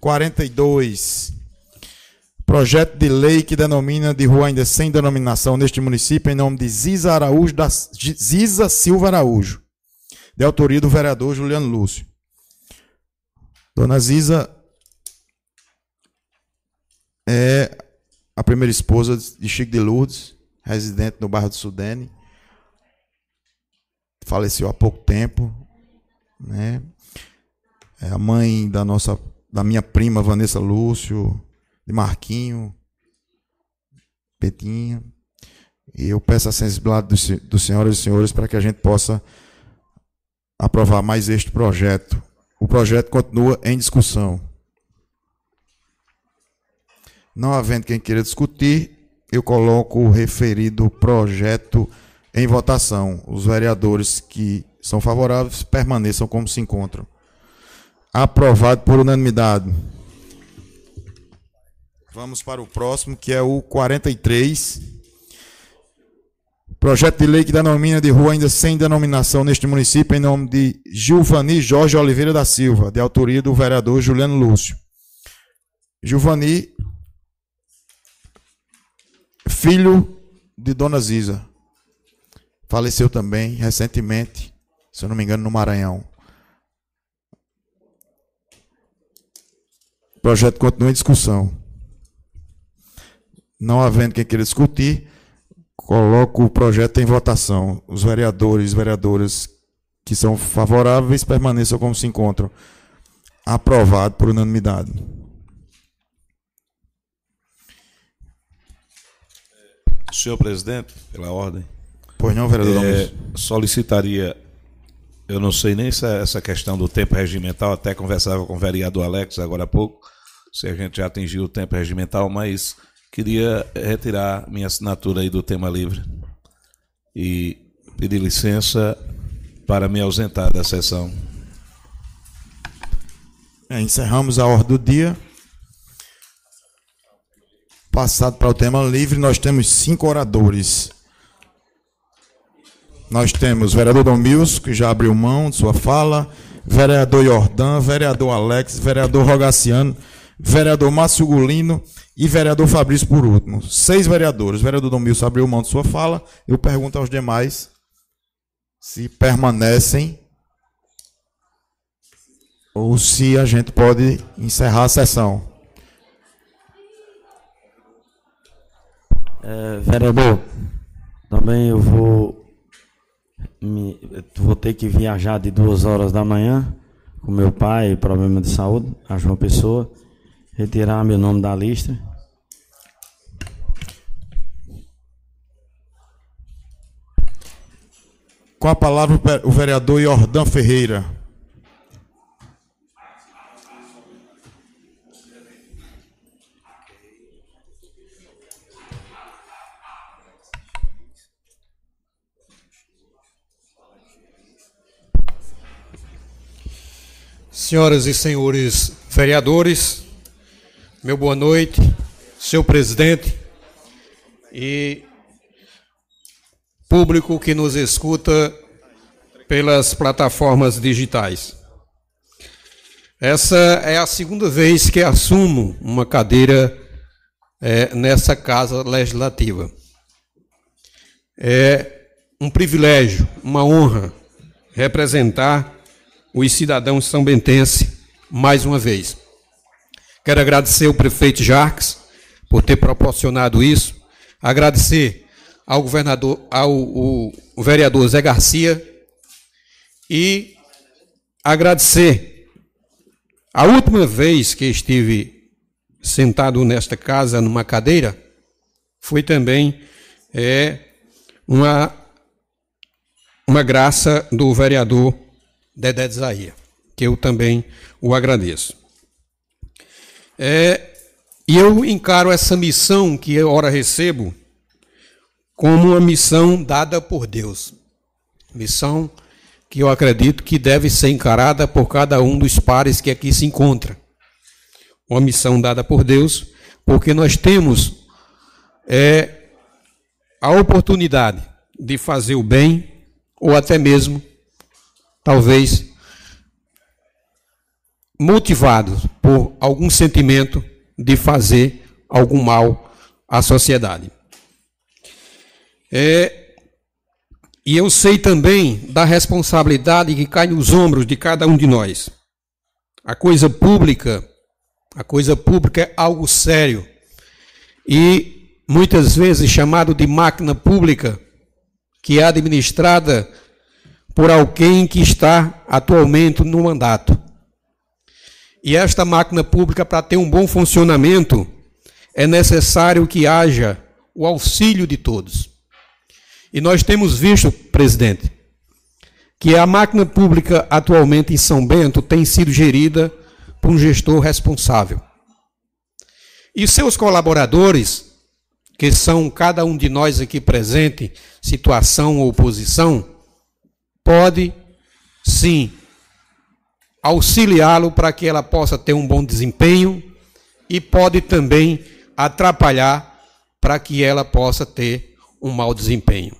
42. Projeto de lei que denomina de rua ainda sem denominação neste município em nome de Ziza Araújo da Ziza Silva Araújo, de autoria do vereador Juliano Lúcio. Dona Ziza é a primeira esposa de Chico de Lourdes, residente no bairro do Sudene. Faleceu há pouco tempo, né? É a mãe da nossa da minha prima Vanessa Lúcio, de Marquinho, Petinho. E eu peço a sensibilidade dos, dos senhoras e senhores para que a gente possa aprovar mais este projeto. O projeto continua em discussão. Não havendo quem queira discutir, eu coloco o referido projeto em votação. Os vereadores que são favoráveis permaneçam como se encontram. Aprovado por unanimidade. Vamos para o próximo, que é o 43. Projeto de lei que denomina de rua ainda sem denominação neste município em nome de Gilvani Jorge Oliveira da Silva, de autoria do vereador Juliano Lúcio. Gilvani, filho de Dona Ziza, faleceu também recentemente, se eu não me engano, no Maranhão. O projeto continua em discussão. Não havendo quem queira discutir, coloco o projeto em votação. Os vereadores e vereadoras que são favoráveis permaneçam como se encontram. Aprovado por unanimidade. Senhor presidente, pela ordem. Pois não, vereador é, Solicitaria eu não sei nem se é essa questão do tempo regimental, até conversava com o vereador Alex agora há pouco, se a gente já atingiu o tempo regimental, mas queria retirar minha assinatura aí do tema livre e pedir licença para me ausentar da sessão. É, encerramos a ordem do dia. Passado para o tema livre, nós temos cinco oradores. Nós temos o vereador Dom Milson, que já abriu mão de sua fala, vereador Jordan, vereador Alex, vereador Rogaciano, vereador Márcio Gulino e vereador Fabrício por último. Seis vereadores. Vereador Dom Milson abriu mão de sua fala. Eu pergunto aos demais se permanecem ou se a gente pode encerrar a sessão. É, vereador, também eu vou, me, vou ter que viajar de duas horas da manhã com meu pai, problema de saúde, a João Pessoa, retirar meu nome da lista. Com a palavra o vereador Jordan Ferreira. Senhoras e senhores vereadores, meu boa noite, senhor presidente e público que nos escuta pelas plataformas digitais. Essa é a segunda vez que assumo uma cadeira é, nessa casa legislativa. É um privilégio, uma honra representar os cidadãos são bentense mais uma vez. Quero agradecer ao prefeito Jarques por ter proporcionado isso, agradecer ao governador, ao o, o vereador Zé Garcia e agradecer a última vez que estive sentado nesta casa numa cadeira foi também é, uma uma graça do vereador Dedé de que eu também o agradeço. É, e eu encaro essa missão que eu ora recebo como uma missão dada por Deus. Missão que eu acredito que deve ser encarada por cada um dos pares que aqui se encontra. Uma missão dada por Deus, porque nós temos é, a oportunidade de fazer o bem, ou até mesmo talvez motivados por algum sentimento de fazer algum mal à sociedade. É, e eu sei também da responsabilidade que cai nos ombros de cada um de nós. A coisa pública, a coisa pública é algo sério. E muitas vezes chamado de máquina pública, que é administrada por alguém que está atualmente no mandato. E esta máquina pública, para ter um bom funcionamento, é necessário que haja o auxílio de todos. E nós temos visto, presidente, que a máquina pública atualmente em São Bento tem sido gerida por um gestor responsável. E seus colaboradores, que são cada um de nós aqui presente, situação ou oposição, pode sim auxiliá-lo para que ela possa ter um bom desempenho e pode também atrapalhar para que ela possa ter um mau desempenho.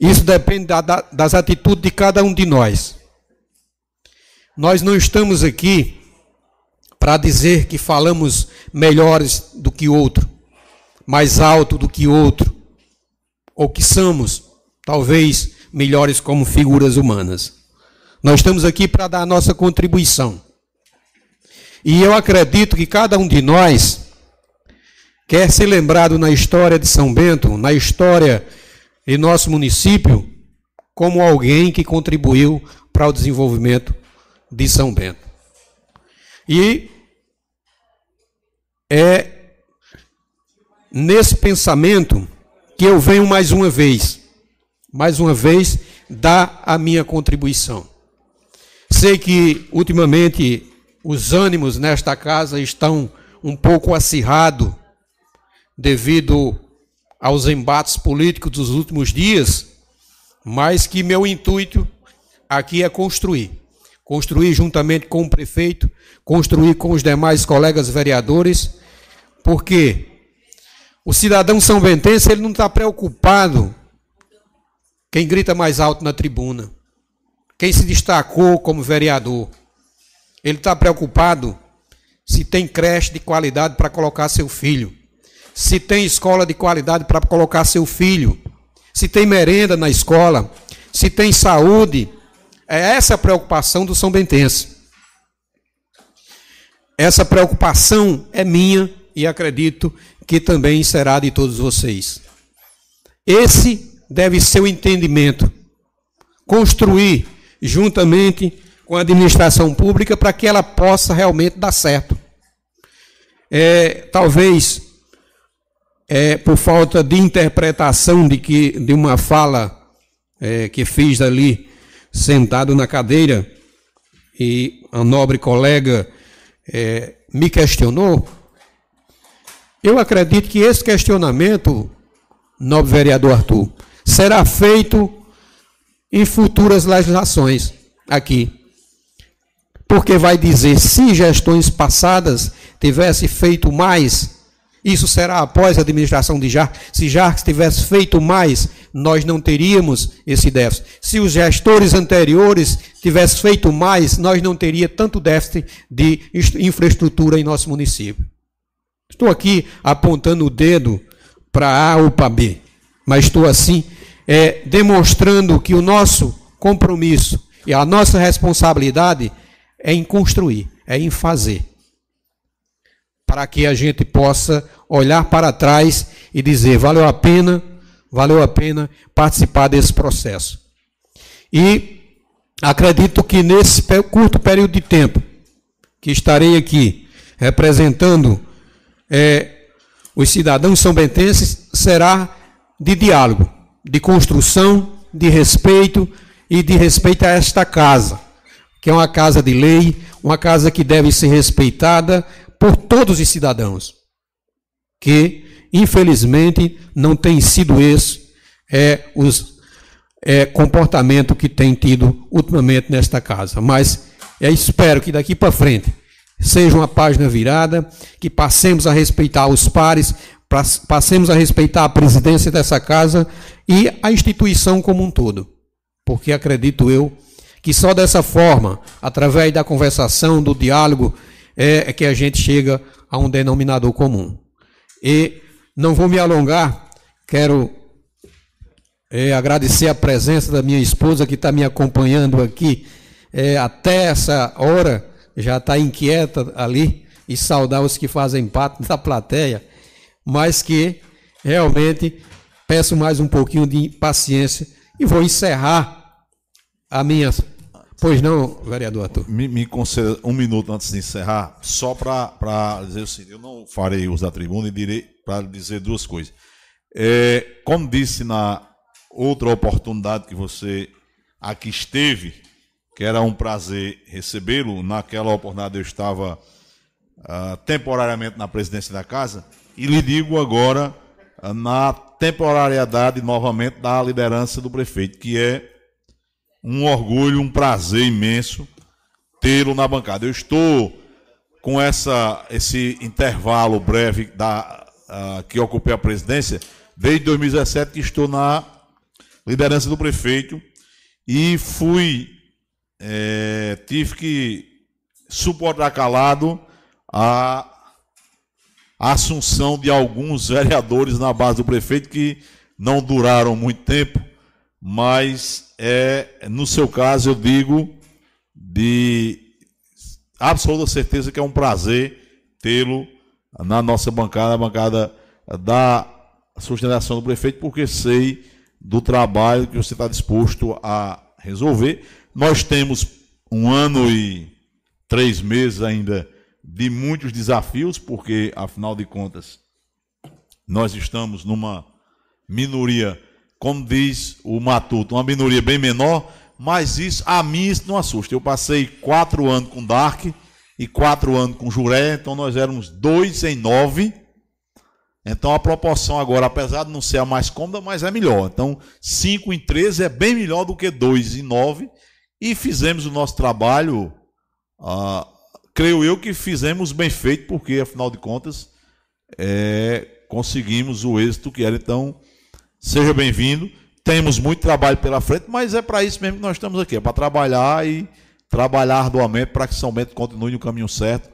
Isso depende da, da, das atitudes de cada um de nós. Nós não estamos aqui para dizer que falamos melhores do que outro, mais alto do que outro, ou que somos, talvez, melhores como figuras humanas. Nós estamos aqui para dar a nossa contribuição. E eu acredito que cada um de nós quer ser lembrado na história de São Bento, na história de nosso município, como alguém que contribuiu para o desenvolvimento de São Bento. E é nesse pensamento que eu venho mais uma vez mais uma vez, dar a minha contribuição. Sei que ultimamente os ânimos nesta casa estão um pouco acirrados devido aos embates políticos dos últimos dias, mas que meu intuito aqui é construir. Construir juntamente com o prefeito, construir com os demais colegas vereadores, porque o cidadão são bentense ele não está preocupado quem grita mais alto na tribuna, quem se destacou como vereador. Ele está preocupado se tem creche de qualidade para colocar seu filho, se tem escola de qualidade para colocar seu filho, se tem merenda na escola, se tem saúde. É essa a preocupação do São Bentense. Essa preocupação é minha e acredito que também será de todos vocês. Esse deve ser o entendimento. Construir juntamente com a administração pública para que ela possa realmente dar certo. É, talvez é, por falta de interpretação de, que, de uma fala é, que fiz ali, sentado na cadeira, e a nobre colega é, me questionou, eu acredito que esse questionamento, nobre vereador Arthur, será feito em futuras legislações aqui. Porque vai dizer, se gestões passadas tivesse feito mais, isso será após a administração de Jarques. Se Jarques tivesse feito mais, nós não teríamos esse déficit. Se os gestores anteriores tivessem feito mais, nós não teríamos tanto déficit de infraestrutura em nosso município. Estou aqui apontando o dedo para A ou para B, mas estou assim é, demonstrando que o nosso compromisso e a nossa responsabilidade é em construir, é em fazer. Para que a gente possa olhar para trás e dizer: valeu a pena, valeu a pena participar desse processo. E acredito que nesse curto período de tempo que estarei aqui representando é, os cidadãos são bentenses será de diálogo, de construção, de respeito e de respeito a esta casa, que é uma casa de lei, uma casa que deve ser respeitada por todos os cidadãos, que infelizmente não tem sido esse é, os é, comportamento que tem tido ultimamente nesta casa. Mas é, espero que daqui para frente seja uma página virada, que passemos a respeitar os pares, passemos a respeitar a presidência dessa casa e a instituição como um todo. Porque acredito eu que só dessa forma, através da conversação, do diálogo, é, é que a gente chega a um denominador comum. E não vou me alongar, quero é, agradecer a presença da minha esposa que está me acompanhando aqui é, até essa hora já está inquieta ali e saudar os que fazem parte *laughs* da plateia, mas que realmente peço mais um pouquinho de paciência e vou encerrar a minha. Pois não, vereador? Me, me conceda um minuto antes de encerrar, só para dizer o seguinte: eu não farei uso da tribuna e direi para dizer duas coisas. É, como disse na outra oportunidade que você aqui esteve, que era um prazer recebê-lo. Naquela oportunidade eu estava uh, temporariamente na presidência da casa e lhe digo agora uh, na temporariedade novamente da liderança do prefeito, que é um orgulho, um prazer imenso tê-lo na bancada. Eu estou com essa, esse intervalo breve da, uh, que ocupei a presidência desde 2017 que estou na liderança do prefeito e fui é, tive que suportar calado a, a assunção de alguns vereadores na base do prefeito que não duraram muito tempo, mas é, no seu caso eu digo de absoluta certeza que é um prazer tê-lo na nossa bancada, a bancada da sustentação do prefeito, porque sei do trabalho que você está disposto a resolver. Nós temos um ano e três meses ainda de muitos desafios, porque, afinal de contas, nós estamos numa minoria como diz o Matuto, uma minoria bem menor, mas isso, a mim isso não assusta. Eu passei quatro anos com Dark e quatro anos com Juré, então nós éramos dois em nove. Então a proporção agora, apesar de não ser a mais cômoda, mas é melhor. Então, 5 em 13 é bem melhor do que 2 em 9. E fizemos o nosso trabalho, ah, creio eu que fizemos bem feito, porque afinal de contas é, conseguimos o êxito que era. Então, seja bem-vindo. Temos muito trabalho pela frente, mas é para isso mesmo que nós estamos aqui é para trabalhar e trabalhar arduamente para que São Bento continue no caminho certo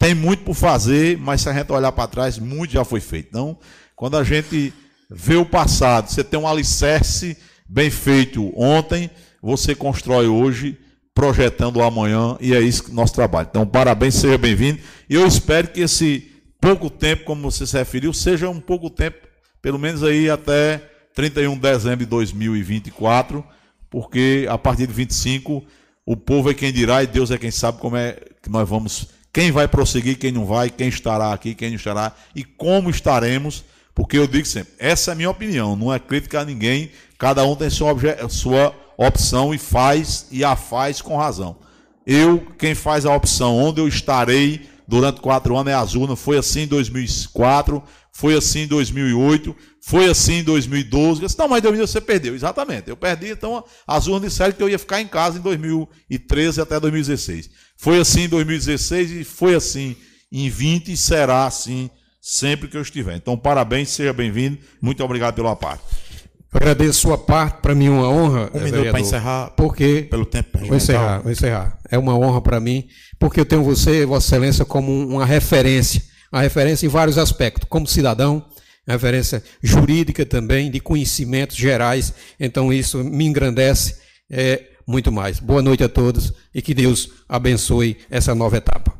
tem muito por fazer, mas se a gente olhar para trás, muito já foi feito. Então, quando a gente vê o passado, você tem um alicerce bem feito ontem, você constrói hoje, projetando o amanhã, e é isso que nosso trabalho. Então, parabéns, seja bem-vindo. E eu espero que esse pouco tempo, como você se referiu, seja um pouco tempo, pelo menos aí até 31 de dezembro de 2024, porque a partir de 25 o povo é quem dirá e Deus é quem sabe como é que nós vamos quem vai prosseguir, quem não vai, quem estará aqui, quem não estará e como estaremos, porque eu digo sempre, essa é a minha opinião, não é crítica a ninguém, cada um tem sua, sua opção e faz e a faz com razão. Eu, quem faz a opção onde eu estarei durante quatro anos é azul, não foi assim em 2004, foi assim em 2008, foi assim em 2012. Eu disse, não, mas em 2012 você perdeu. Exatamente, eu perdi, então as urnas disseram que eu ia ficar em casa em 2013 até 2016. Foi assim em 2016 e foi assim em 20 e será assim sempre que eu estiver. Então, parabéns, seja bem-vindo. Muito obrigado pela parte. Agradeço sua parte, para mim é uma honra. Um minuto para encerrar. Porque pelo tempo. Vou encerrar, vou encerrar. É uma honra para mim, porque eu tenho você, Vossa Excelência, como uma referência, uma referência em vários aspectos, como cidadão, referência jurídica também, de conhecimentos gerais. Então isso me engrandece. É, muito mais. Boa noite a todos e que Deus abençoe essa nova etapa.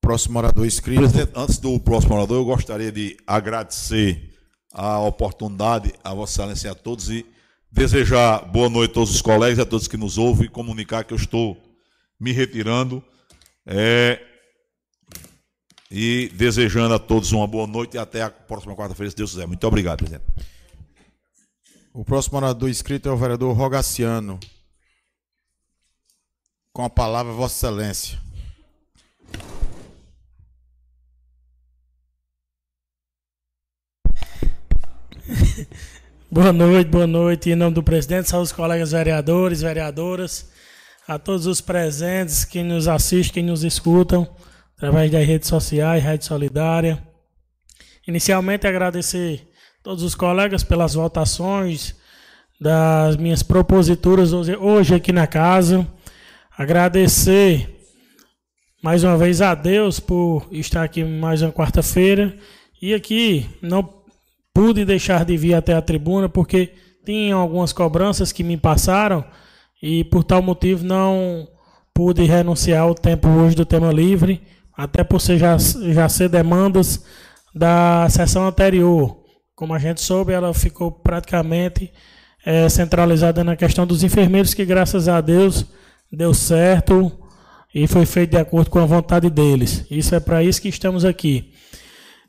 Próximo orador inscrito. Presidente, antes do próximo orador, eu gostaria de agradecer a oportunidade a Vossa Excelência e a todos e desejar boa noite a todos os colegas, a todos que nos ouvem e comunicar que eu estou me retirando é, e desejando a todos uma boa noite e até a próxima quarta-feira, se Deus quiser. Muito obrigado, presidente. O próximo orador inscrito é o vereador Rogaciano. Com a palavra, Vossa Excelência. *laughs* boa noite, boa noite. Em nome do presidente, saúde os colegas vereadores, vereadoras, a todos os presentes, quem nos assiste, quem nos escutam, através das redes sociais, Rede Solidária. Inicialmente, agradecer todos os colegas pelas votações das minhas proposituras hoje, hoje aqui na casa. Agradecer mais uma vez a Deus por estar aqui mais uma quarta-feira. E aqui não pude deixar de vir até a tribuna porque tinha algumas cobranças que me passaram e por tal motivo não pude renunciar ao tempo hoje do tema livre, até por ser já, já ser demandas da sessão anterior. Como a gente soube, ela ficou praticamente é, centralizada na questão dos enfermeiros, que graças a Deus deu certo e foi feito de acordo com a vontade deles. Isso é para isso que estamos aqui.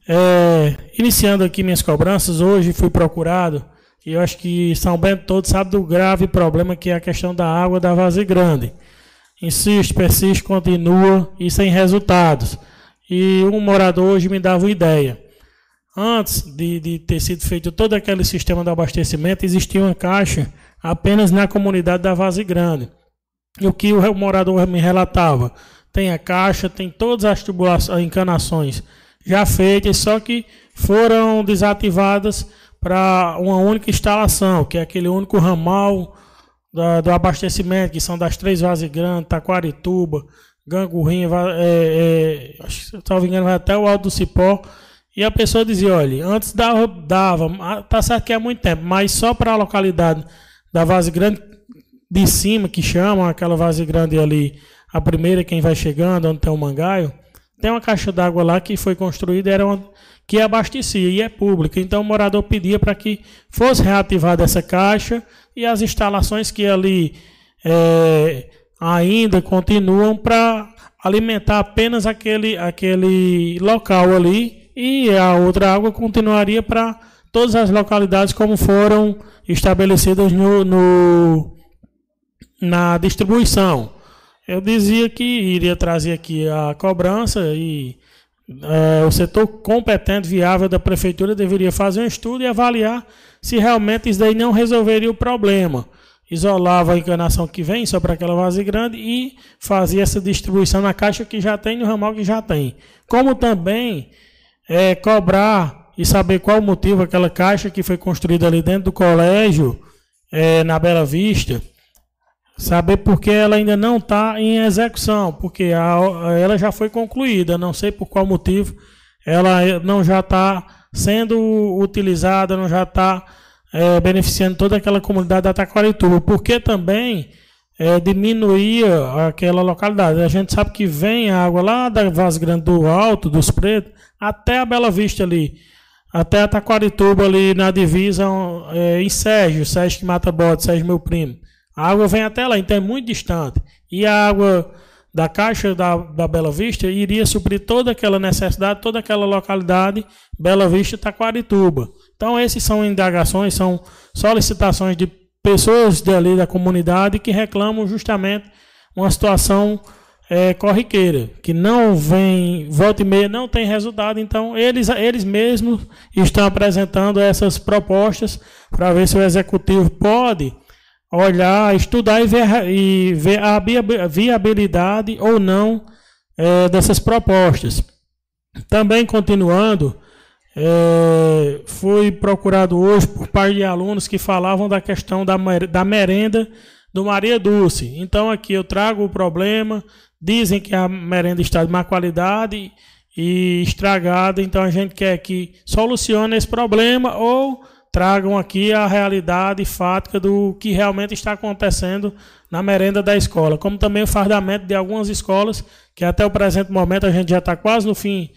É, iniciando aqui minhas cobranças, hoje fui procurado, e eu acho que São Bento todo sabe do grave problema que é a questão da água da Vazia Grande. Insiste, persiste, continua e sem resultados. E um morador hoje me dava uma ideia. Antes de, de ter sido feito todo aquele sistema de abastecimento, existia uma caixa apenas na comunidade da Vaze Grande. E o que o morador me relatava? Tem a caixa, tem todas as tubulações, encanações já feitas, só que foram desativadas para uma única instalação, que é aquele único ramal da, do abastecimento, que são das três vases grandes, Taquarituba, Gangurrinha, é, é, se não me engano, vai até o Alto do Cipó, e a pessoa dizia, olha, antes dava, dava tá certo que é muito tempo, mas só para a localidade da Vase Grande de cima, que chamam aquela Vase Grande ali, a primeira quem vai chegando, onde tem o mangaio, tem uma caixa d'água lá que foi construída, era uma, que abastecia e é pública. Então o morador pedia para que fosse reativada essa caixa e as instalações que ali é, ainda continuam para alimentar apenas aquele, aquele local ali e a outra água continuaria para todas as localidades como foram estabelecidas no, no na distribuição. Eu dizia que iria trazer aqui a cobrança e é, o setor competente, viável da prefeitura deveria fazer um estudo e avaliar se realmente isso daí não resolveria o problema. Isolava a encanação que vem só para aquela vase grande e fazia essa distribuição na caixa que já tem, no ramal que já tem. Como também é, cobrar e saber qual o motivo aquela caixa que foi construída ali dentro do colégio, é, na Bela Vista, saber por que ela ainda não está em execução, porque a, ela já foi concluída, não sei por qual motivo ela não já está sendo utilizada, não já está é, beneficiando toda aquela comunidade da Taquarituba, porque também é, diminuía aquela localidade. A gente sabe que vem água lá da Vaz Grande do Alto, dos Pretos, até a Bela Vista ali, até a Taquarituba ali na divisa é, em Sérgio, Sérgio que mata bode, Sérgio meu primo. A água vem até lá, então é muito distante. E a água da caixa da, da Bela Vista iria suprir toda aquela necessidade, toda aquela localidade, Bela Vista Taquarituba. Então, esses são indagações, são solicitações de pessoas dali da comunidade que reclamam justamente uma situação é, corriqueira, que não vem, volta e meia, não tem resultado. Então, eles, eles mesmos estão apresentando essas propostas para ver se o executivo pode olhar, estudar e ver, e ver a viabilidade ou não é, dessas propostas. Também continuando, é, fui procurado hoje por parte de alunos que falavam da questão da, da merenda do Maria Dulce. Então aqui eu trago o problema, dizem que a merenda está de má qualidade e estragada, então a gente quer que solucione esse problema ou tragam aqui a realidade fática do que realmente está acontecendo na merenda da escola, como também o fardamento de algumas escolas, que até o presente momento a gente já está quase no fim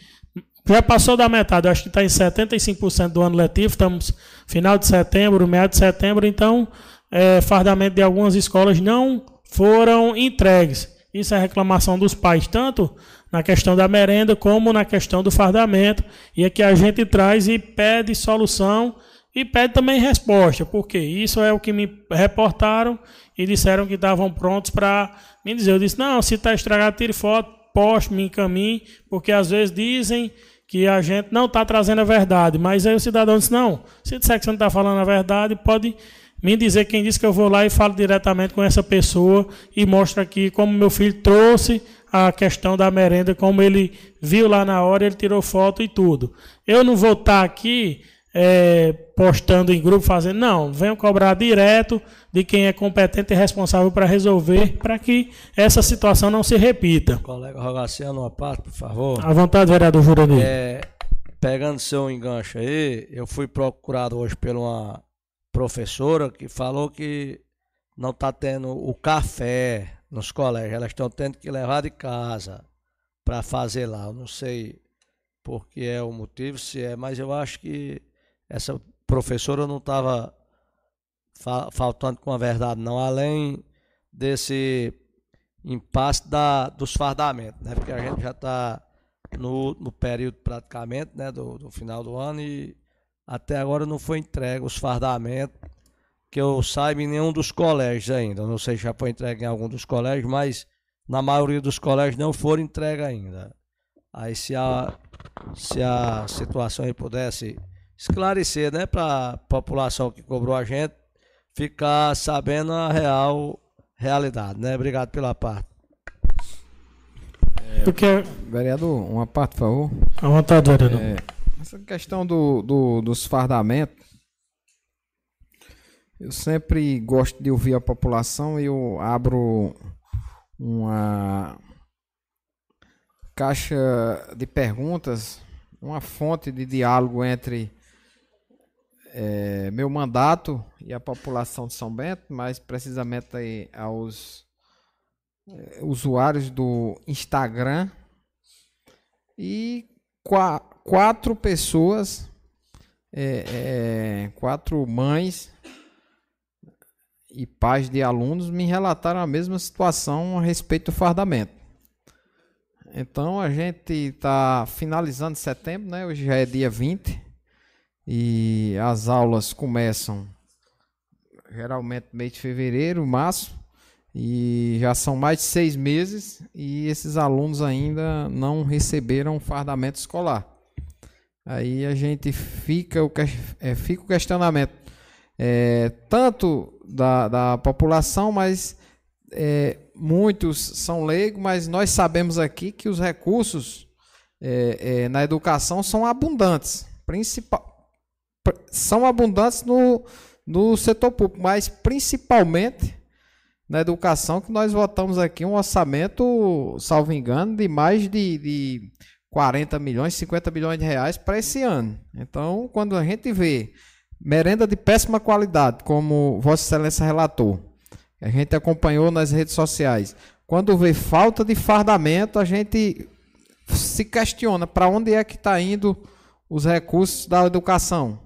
já passou da metade, acho que está em 75% do ano letivo, estamos final de setembro, meio de setembro, então é, fardamento de algumas escolas não foram entregues. Isso é reclamação dos pais, tanto na questão da merenda como na questão do fardamento, e é que a gente traz e pede solução e pede também resposta, porque isso é o que me reportaram e disseram que estavam prontos para me dizer. Eu disse: não, se está estragado, tire foto, poste, me encaminhe, porque às vezes dizem que a gente não está trazendo a verdade. Mas aí o cidadão disse: não, se disser que você não está falando a verdade, pode me dizer quem disse que eu vou lá e falo diretamente com essa pessoa e mostra aqui como meu filho trouxe a questão da merenda, como ele viu lá na hora, ele tirou foto e tudo. Eu não vou estar tá aqui é, postando em grupo, fazendo. Não, venham cobrar direto de quem é competente e responsável para resolver, para que essa situação não se repita. Colega Rogaciano, uma parte, por favor. À vontade, vereador Jurandir. É, pegando seu enganche aí, eu fui procurado hoje por uma professora que falou que não está tendo o café nos colégios, elas estão tendo que levar de casa para fazer lá. Eu não sei por que é o motivo, se é, mas eu acho que essa professora não estava fa faltando com a verdade, não, além desse impasse da, dos fardamentos, né? Porque a gente já está no, no período praticamente, né, do, do final do ano e até agora não foi entregue os fardamentos que eu saiba em nenhum dos colégios ainda. Não sei se já foi entregue em algum dos colégios, mas na maioria dos colégios não foram entregues ainda. Aí se a, se a situação aí pudesse esclarecer, né, para a população que cobrou a gente ficar sabendo a real realidade, né? Obrigado pela parte. É, Porque... Vereador, uma parte, por favor. À vontade, vereador. É, essa questão do, do, dos fardamentos, eu sempre gosto de ouvir a população e eu abro uma caixa de perguntas, uma fonte de diálogo entre é, meu mandato e a população de São Bento, mais precisamente aos é, usuários do Instagram e qua, quatro pessoas, é, é, quatro mães e pais de alunos me relataram a mesma situação a respeito do fardamento. Então a gente está finalizando setembro, né? Hoje já é dia 20 e as aulas começam geralmente mês de fevereiro, março, e já são mais de seis meses e esses alunos ainda não receberam fardamento escolar. Aí a gente fica o, é, fica o questionamento, é, tanto da, da população, mas é, muitos são leigos, mas nós sabemos aqui que os recursos é, é, na educação são abundantes, principal, são abundantes no, no setor público, mas principalmente na educação, que nós votamos aqui um orçamento, salvo engano, de mais de, de 40 milhões, 50 milhões de reais para esse ano. Então, quando a gente vê merenda de péssima qualidade, como Vossa Excelência relatou, a gente acompanhou nas redes sociais, quando vê falta de fardamento, a gente se questiona para onde é que está indo os recursos da educação,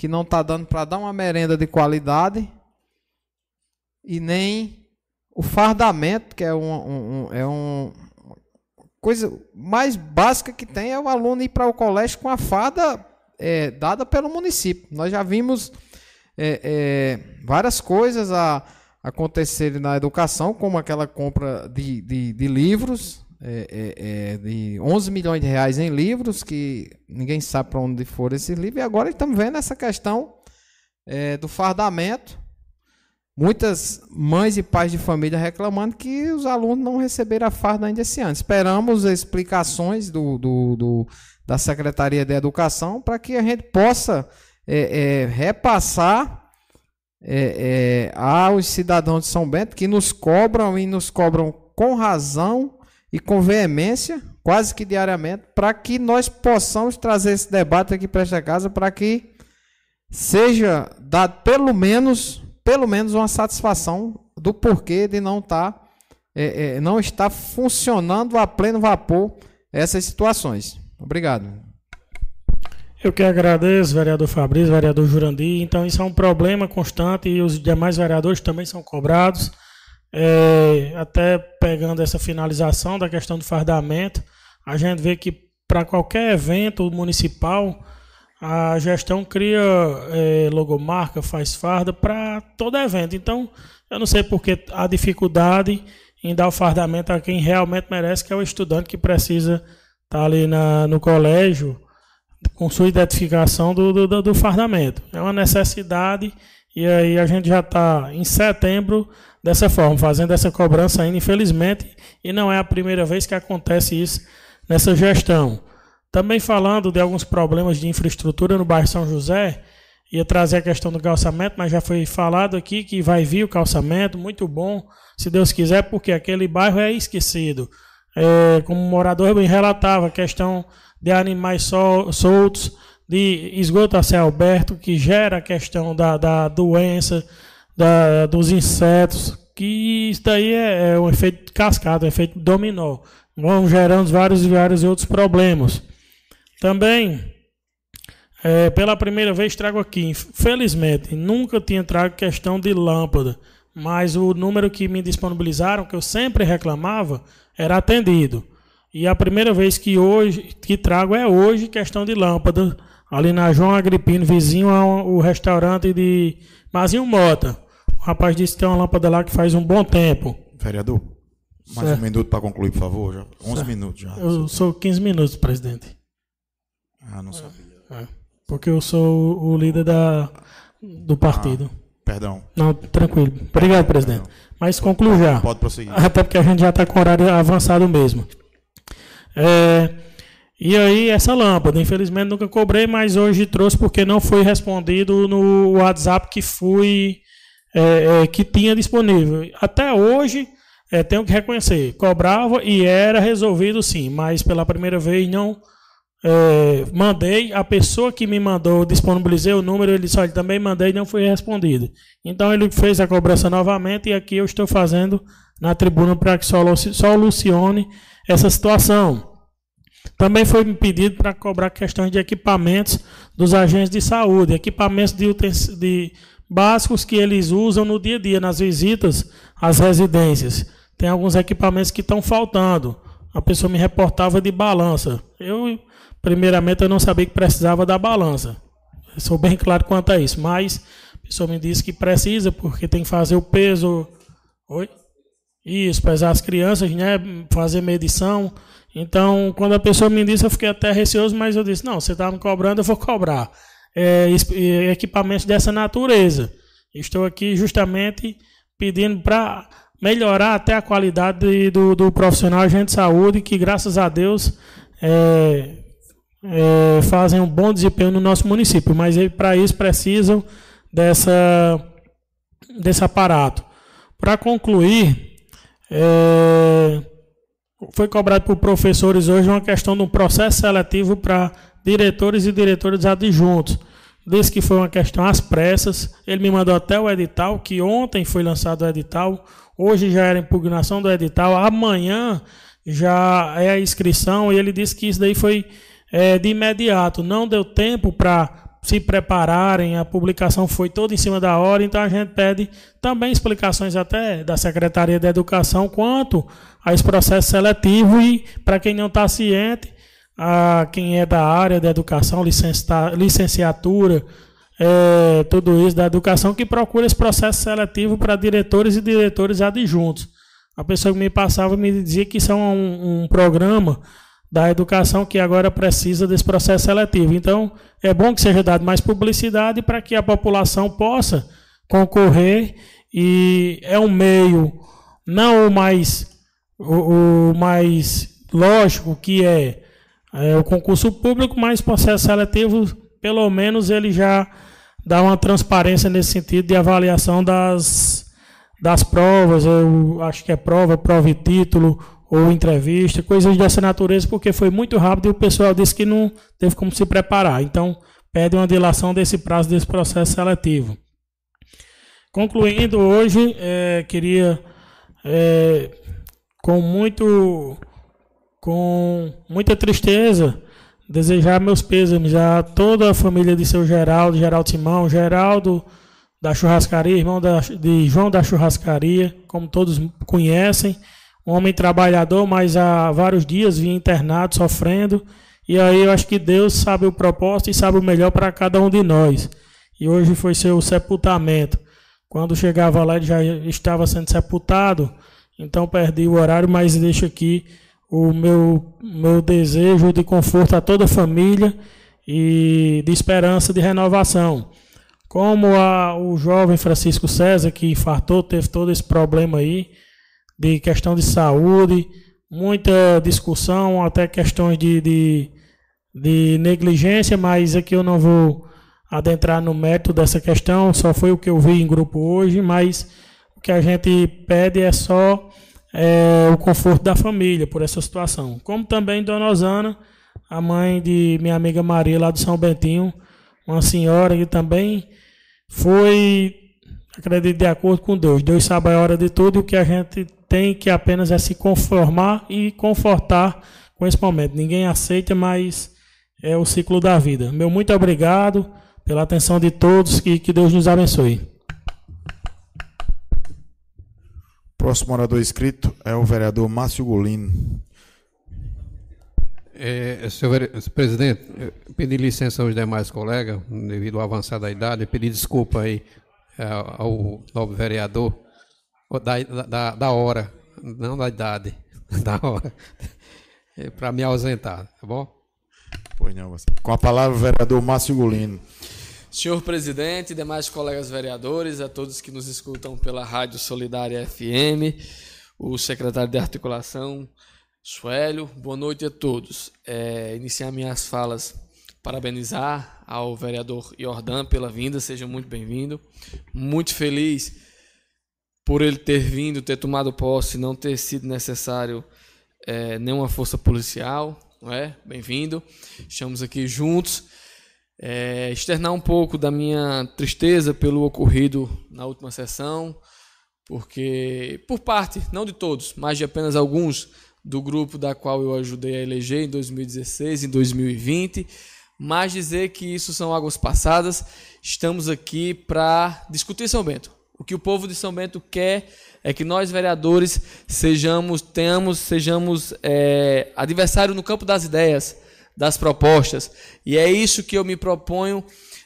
que não está dando para dar uma merenda de qualidade e nem o fardamento, que é um, um, um é um coisa mais básica que tem é o aluno ir para o colégio com a farda é, dada pelo município. Nós já vimos é, é, várias coisas a, acontecerem na educação, como aquela compra de, de, de livros, é, é, é de 11 milhões de reais em livros, que ninguém sabe para onde foram esses livros, e agora estamos vendo essa questão é, do fardamento, muitas mães e pais de família reclamando que os alunos não receberam a farda ainda esse ano. Esperamos explicações do, do, do da Secretaria de Educação para que a gente possa é, repassar é, é, aos cidadãos de São Bento que nos cobram e nos cobram com razão e com veemência, quase que diariamente, para que nós possamos trazer esse debate aqui para esta casa, para que seja dado pelo menos pelo menos uma satisfação do porquê de não estar tá, é, é, não estar funcionando a pleno vapor essas situações. Obrigado. Eu que agradeço, vereador Fabrício, vereador Jurandir. Então, isso é um problema constante e os demais vereadores também são cobrados. É, até pegando essa finalização da questão do fardamento, a gente vê que para qualquer evento municipal, a gestão cria é, logomarca, faz farda para todo evento. Então, eu não sei porque a dificuldade em dar o fardamento a quem realmente merece, que é o estudante que precisa estar tá ali na, no colégio com sua identificação do, do, do fardamento. É uma necessidade e aí a gente já está em setembro dessa forma, fazendo essa cobrança ainda, infelizmente, e não é a primeira vez que acontece isso nessa gestão. Também falando de alguns problemas de infraestrutura no bairro São José, ia trazer a questão do calçamento, mas já foi falado aqui que vai vir o calçamento, muito bom, se Deus quiser, porque aquele bairro é esquecido. É, como o morador bem relatava, a questão de animais sol, soltos, de esgoto a céu aberto, que gera a questão da, da doença, da, dos insetos, que isso daí é, é um efeito cascata, um efeito dominó. Vão gerando vários e vários outros problemas. Também, é, pela primeira vez trago aqui, felizmente, nunca tinha trago questão de lâmpada, mas o número que me disponibilizaram, que eu sempre reclamava, era atendido. E a primeira vez que hoje que trago é hoje questão de lâmpada, ali na João Agripino, vizinho ao restaurante de Mazinho Mota. O rapaz disse que tem uma lâmpada lá que faz um bom tempo. Vereador, mais certo. um minuto para concluir, por favor. Já, 11 certo. minutos já. Eu sou 15 minutos, presidente. Ah, não sabia. É, porque eu sou o líder da, do partido. Ah, perdão. Não, tranquilo. Obrigado, presidente. Perdão. Mas concluo já. Pode prosseguir. Até porque a gente já está com horário avançado mesmo. É, e aí, essa lâmpada, infelizmente nunca cobrei, mas hoje trouxe porque não foi respondido no WhatsApp que fui é, é, que tinha disponível. Até hoje, é, tenho que reconhecer, cobrava e era resolvido sim, mas pela primeira vez não é, mandei, a pessoa que me mandou, disponibilizei o número, ele só também mandei e não foi respondido. Então ele fez a cobrança novamente e aqui eu estou fazendo na tribuna para que solucione essa situação. Também foi me pedido para cobrar questões de equipamentos dos agentes de saúde, equipamentos de, de básicos que eles usam no dia a dia, nas visitas às residências. Tem alguns equipamentos que estão faltando. A pessoa me reportava de balança. Eu Primeiramente, eu não sabia que precisava da balança. sou bem claro quanto a isso. Mas a pessoa me disse que precisa, porque tem que fazer o peso. Oi? Isso, pesar as crianças, né? Fazer medição. Então, quando a pessoa me disse, eu fiquei até receoso, mas eu disse: não, você está me cobrando, eu vou cobrar. É, equipamentos dessa natureza. Estou aqui justamente pedindo para melhorar até a qualidade do, do profissional agente de saúde, que graças a Deus é, é, fazem um bom desempenho no nosso município, mas para isso precisam dessa, desse aparato. Para concluir, é, foi cobrado por professores hoje uma questão de um processo seletivo para diretores e diretores adjuntos. Disse que foi uma questão às pressas. Ele me mandou até o edital, que ontem foi lançado o edital. Hoje já era impugnação do edital. Amanhã já é a inscrição. E ele disse que isso daí foi é, de imediato. Não deu tempo para se prepararem, a publicação foi toda em cima da hora, então a gente pede também explicações até da Secretaria de Educação quanto a esse processo seletivo e, para quem não está ciente, a quem é da área da educação, licenciatura, é, tudo isso da educação, que procura esse processo seletivo para diretores e diretores adjuntos. A pessoa que me passava me dizia que isso é um, um programa da educação que agora precisa desse processo seletivo. Então, é bom que seja dado mais publicidade para que a população possa concorrer e é um meio não o mais o, o mais lógico que é, é, o concurso público, mas processo seletivo, pelo menos ele já dá uma transparência nesse sentido de avaliação das, das provas, eu acho que é prova, prova e título, ou entrevista, coisas dessa natureza, porque foi muito rápido e o pessoal disse que não teve como se preparar. Então, pede uma dilação desse prazo desse processo seletivo. Concluindo, hoje, é, queria, é, com, muito, com muita tristeza, desejar meus pêsames a toda a família de seu Geraldo, Geraldo Simão, Geraldo da churrascaria, irmão da, de João da churrascaria, como todos conhecem, um homem trabalhador, mas há vários dias vinha internado, sofrendo. E aí eu acho que Deus sabe o propósito e sabe o melhor para cada um de nós. E hoje foi seu sepultamento. Quando chegava lá, ele já estava sendo sepultado. Então perdi o horário, mas deixo aqui o meu, meu desejo de conforto a toda a família e de esperança de renovação. Como a, o jovem Francisco César, que infartou, teve todo esse problema aí de questão de saúde, muita discussão, até questões de, de, de negligência, mas aqui eu não vou adentrar no mérito dessa questão, só foi o que eu vi em grupo hoje, mas o que a gente pede é só é, o conforto da família por essa situação. Como também Dona Osana, a mãe de minha amiga Maria lá do São Bentinho, uma senhora que também foi, acredito, de acordo com Deus. Deus sabe a hora de tudo e o que a gente tem que apenas é se conformar e confortar com esse momento. Ninguém aceita, mas é o ciclo da vida. Meu muito obrigado pela atenção de todos e que Deus nos abençoe. Próximo orador inscrito é o vereador Márcio Golino. É, senhor presidente, pedi licença aos demais colegas, devido ao avançar da idade, pedi desculpa aí ao novo vereador da, da, da hora, não da idade, *laughs* da hora, é para me ausentar, tá bom? Pois não, Com a palavra, o vereador Márcio Golino. Senhor presidente, demais colegas vereadores, a todos que nos escutam pela Rádio Solidária FM, o secretário de articulação, Suélio, boa noite a todos. É, iniciar minhas falas parabenizar ao vereador Jordan pela vinda, seja muito bem-vindo. Muito feliz por ele ter vindo, ter tomado posse, não ter sido necessário é, nenhuma força policial, é? Bem-vindo. Estamos aqui juntos. É, externar um pouco da minha tristeza pelo ocorrido na última sessão, porque, por parte, não de todos, mas de apenas alguns do grupo da qual eu ajudei a eleger em 2016 e 2020, mas dizer que isso são águas passadas. Estamos aqui para discutir São Bento. O que o povo de São Bento quer é que nós, vereadores, sejamos, tenhamos, sejamos é, adversário no campo das ideias, das propostas. E é isso que eu me proponho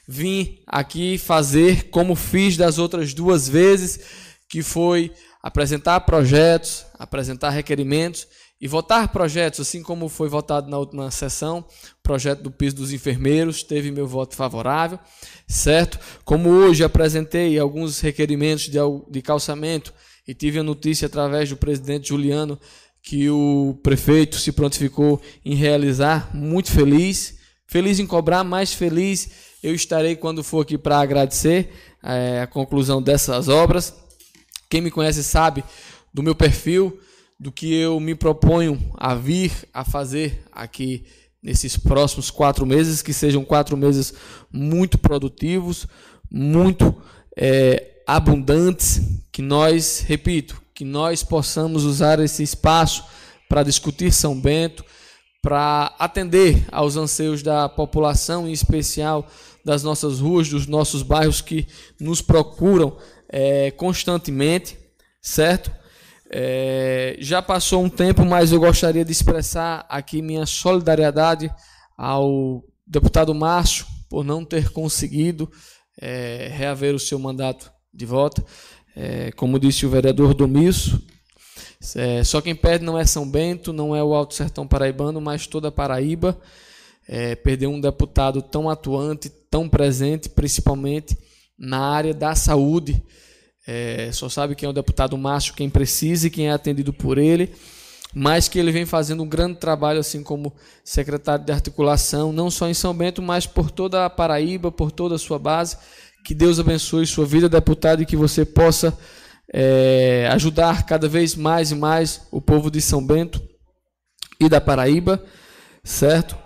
vim aqui fazer como fiz das outras duas vezes, que foi apresentar projetos, apresentar requerimentos e votar projetos, assim como foi votado na última sessão, projeto do piso dos enfermeiros, teve meu voto favorável, certo? Como hoje apresentei alguns requerimentos de, calçamento e tive a notícia através do presidente Juliano que o prefeito se prontificou em realizar, muito feliz, feliz em cobrar, mais feliz eu estarei quando for aqui para agradecer é, a conclusão dessas obras. Quem me conhece sabe do meu perfil, do que eu me proponho a vir a fazer aqui nesses próximos quatro meses, que sejam quatro meses muito produtivos, muito é, abundantes, que nós, repito, que nós possamos usar esse espaço para discutir São Bento, para atender aos anseios da população, em especial das nossas ruas, dos nossos bairros que nos procuram é, constantemente, certo? É, já passou um tempo, mas eu gostaria de expressar aqui minha solidariedade ao deputado Márcio por não ter conseguido é, reaver o seu mandato de volta. É, como disse o vereador Domisso, é, só quem perde não é São Bento, não é o Alto Sertão Paraibano, mas toda a Paraíba. É, perdeu um deputado tão atuante, tão presente, principalmente na área da saúde. É, só sabe quem é o deputado Márcio, quem precisa e quem é atendido por ele, mas que ele vem fazendo um grande trabalho, assim como secretário de articulação, não só em São Bento, mas por toda a Paraíba, por toda a sua base. Que Deus abençoe sua vida, deputado, e que você possa é, ajudar cada vez mais e mais o povo de São Bento e da Paraíba, certo?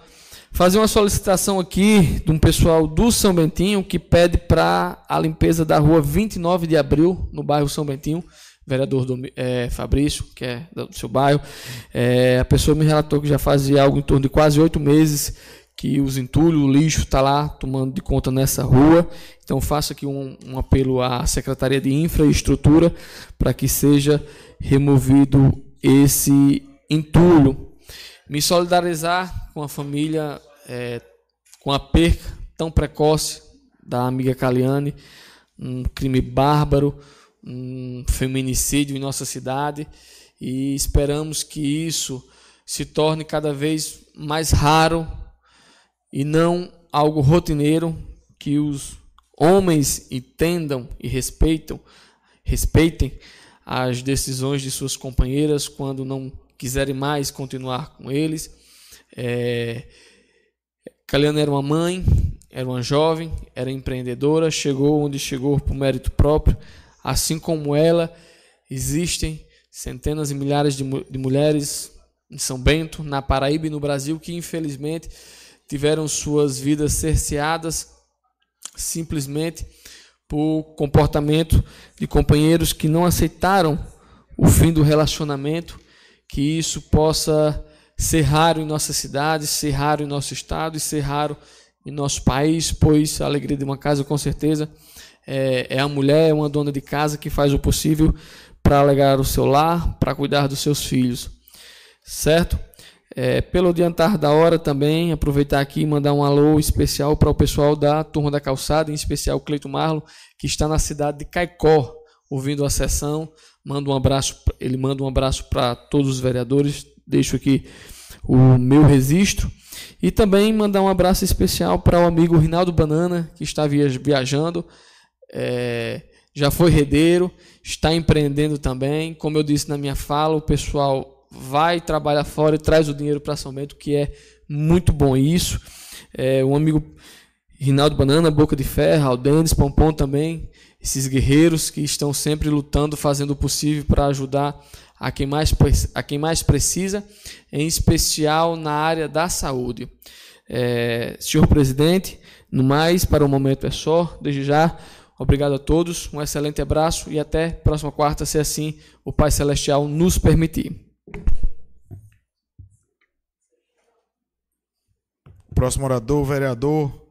Fazer uma solicitação aqui de um pessoal do São Bentinho que pede para a limpeza da rua 29 de abril, no bairro São Bentinho, vereador do, é, Fabrício, que é do seu bairro. É, a pessoa me relatou que já fazia algo em torno de quase oito meses que os entulhos, o lixo está lá tomando de conta nessa rua. Então faço aqui um, um apelo à Secretaria de Infraestrutura para que seja removido esse entulho. Me solidarizar com a família é, com a perca tão precoce da amiga Caliane, um crime bárbaro, um feminicídio em nossa cidade e esperamos que isso se torne cada vez mais raro e não algo rotineiro que os homens entendam e respeitam, respeitem as decisões de suas companheiras quando não quiserem mais continuar com eles. É, Caliana era uma mãe, era uma jovem, era empreendedora, chegou onde chegou por mérito próprio. Assim como ela, existem centenas e milhares de, de mulheres em São Bento, na Paraíba e no Brasil que infelizmente tiveram suas vidas cerceadas simplesmente por comportamento de companheiros que não aceitaram o fim do relacionamento, que isso possa ser raro em nossa cidade, ser raro em nosso estado e ser raro em nosso país, pois a alegria de uma casa, com certeza, é, é a mulher, é uma dona de casa que faz o possível para alegar o seu lar, para cuidar dos seus filhos, certo? É, pelo adiantar da hora também, aproveitar aqui e mandar um alô especial para o pessoal da Turma da Calçada, em especial Cleito Marlo, que está na cidade de Caicó, ouvindo a sessão. Manda um abraço, ele manda um abraço para todos os vereadores. Deixo aqui o meu registro. E também mandar um abraço especial para o amigo Rinaldo Banana, que está viajando. É, já foi redeiro, está empreendendo também. Como eu disse na minha fala, o pessoal vai trabalhar fora e traz o dinheiro para São Bento, que é muito bom isso. É, um amigo Rinaldo Banana, Boca de Ferro, Aldenes, Pompom também, esses guerreiros que estão sempre lutando, fazendo o possível para ajudar a quem, mais, a quem mais precisa, em especial na área da saúde. É, senhor presidente, no mais, para o momento é só. Desde já, obrigado a todos, um excelente abraço e até próxima quarta, se assim o Pai Celestial nos permitir. Próximo orador, vereador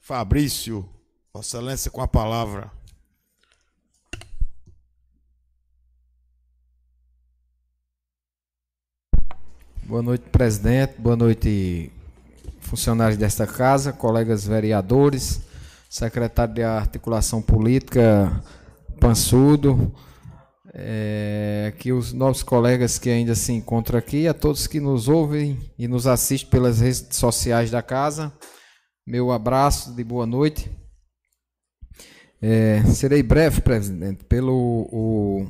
Fabrício. Vossa Excelência com a palavra. Boa noite, presidente. Boa noite, funcionários desta casa, colegas vereadores, secretário de articulação política, Pansudo, é, os novos colegas que ainda se encontram aqui, a todos que nos ouvem e nos assistem pelas redes sociais da casa, meu abraço de boa noite. É, serei breve, presidente, pelo o,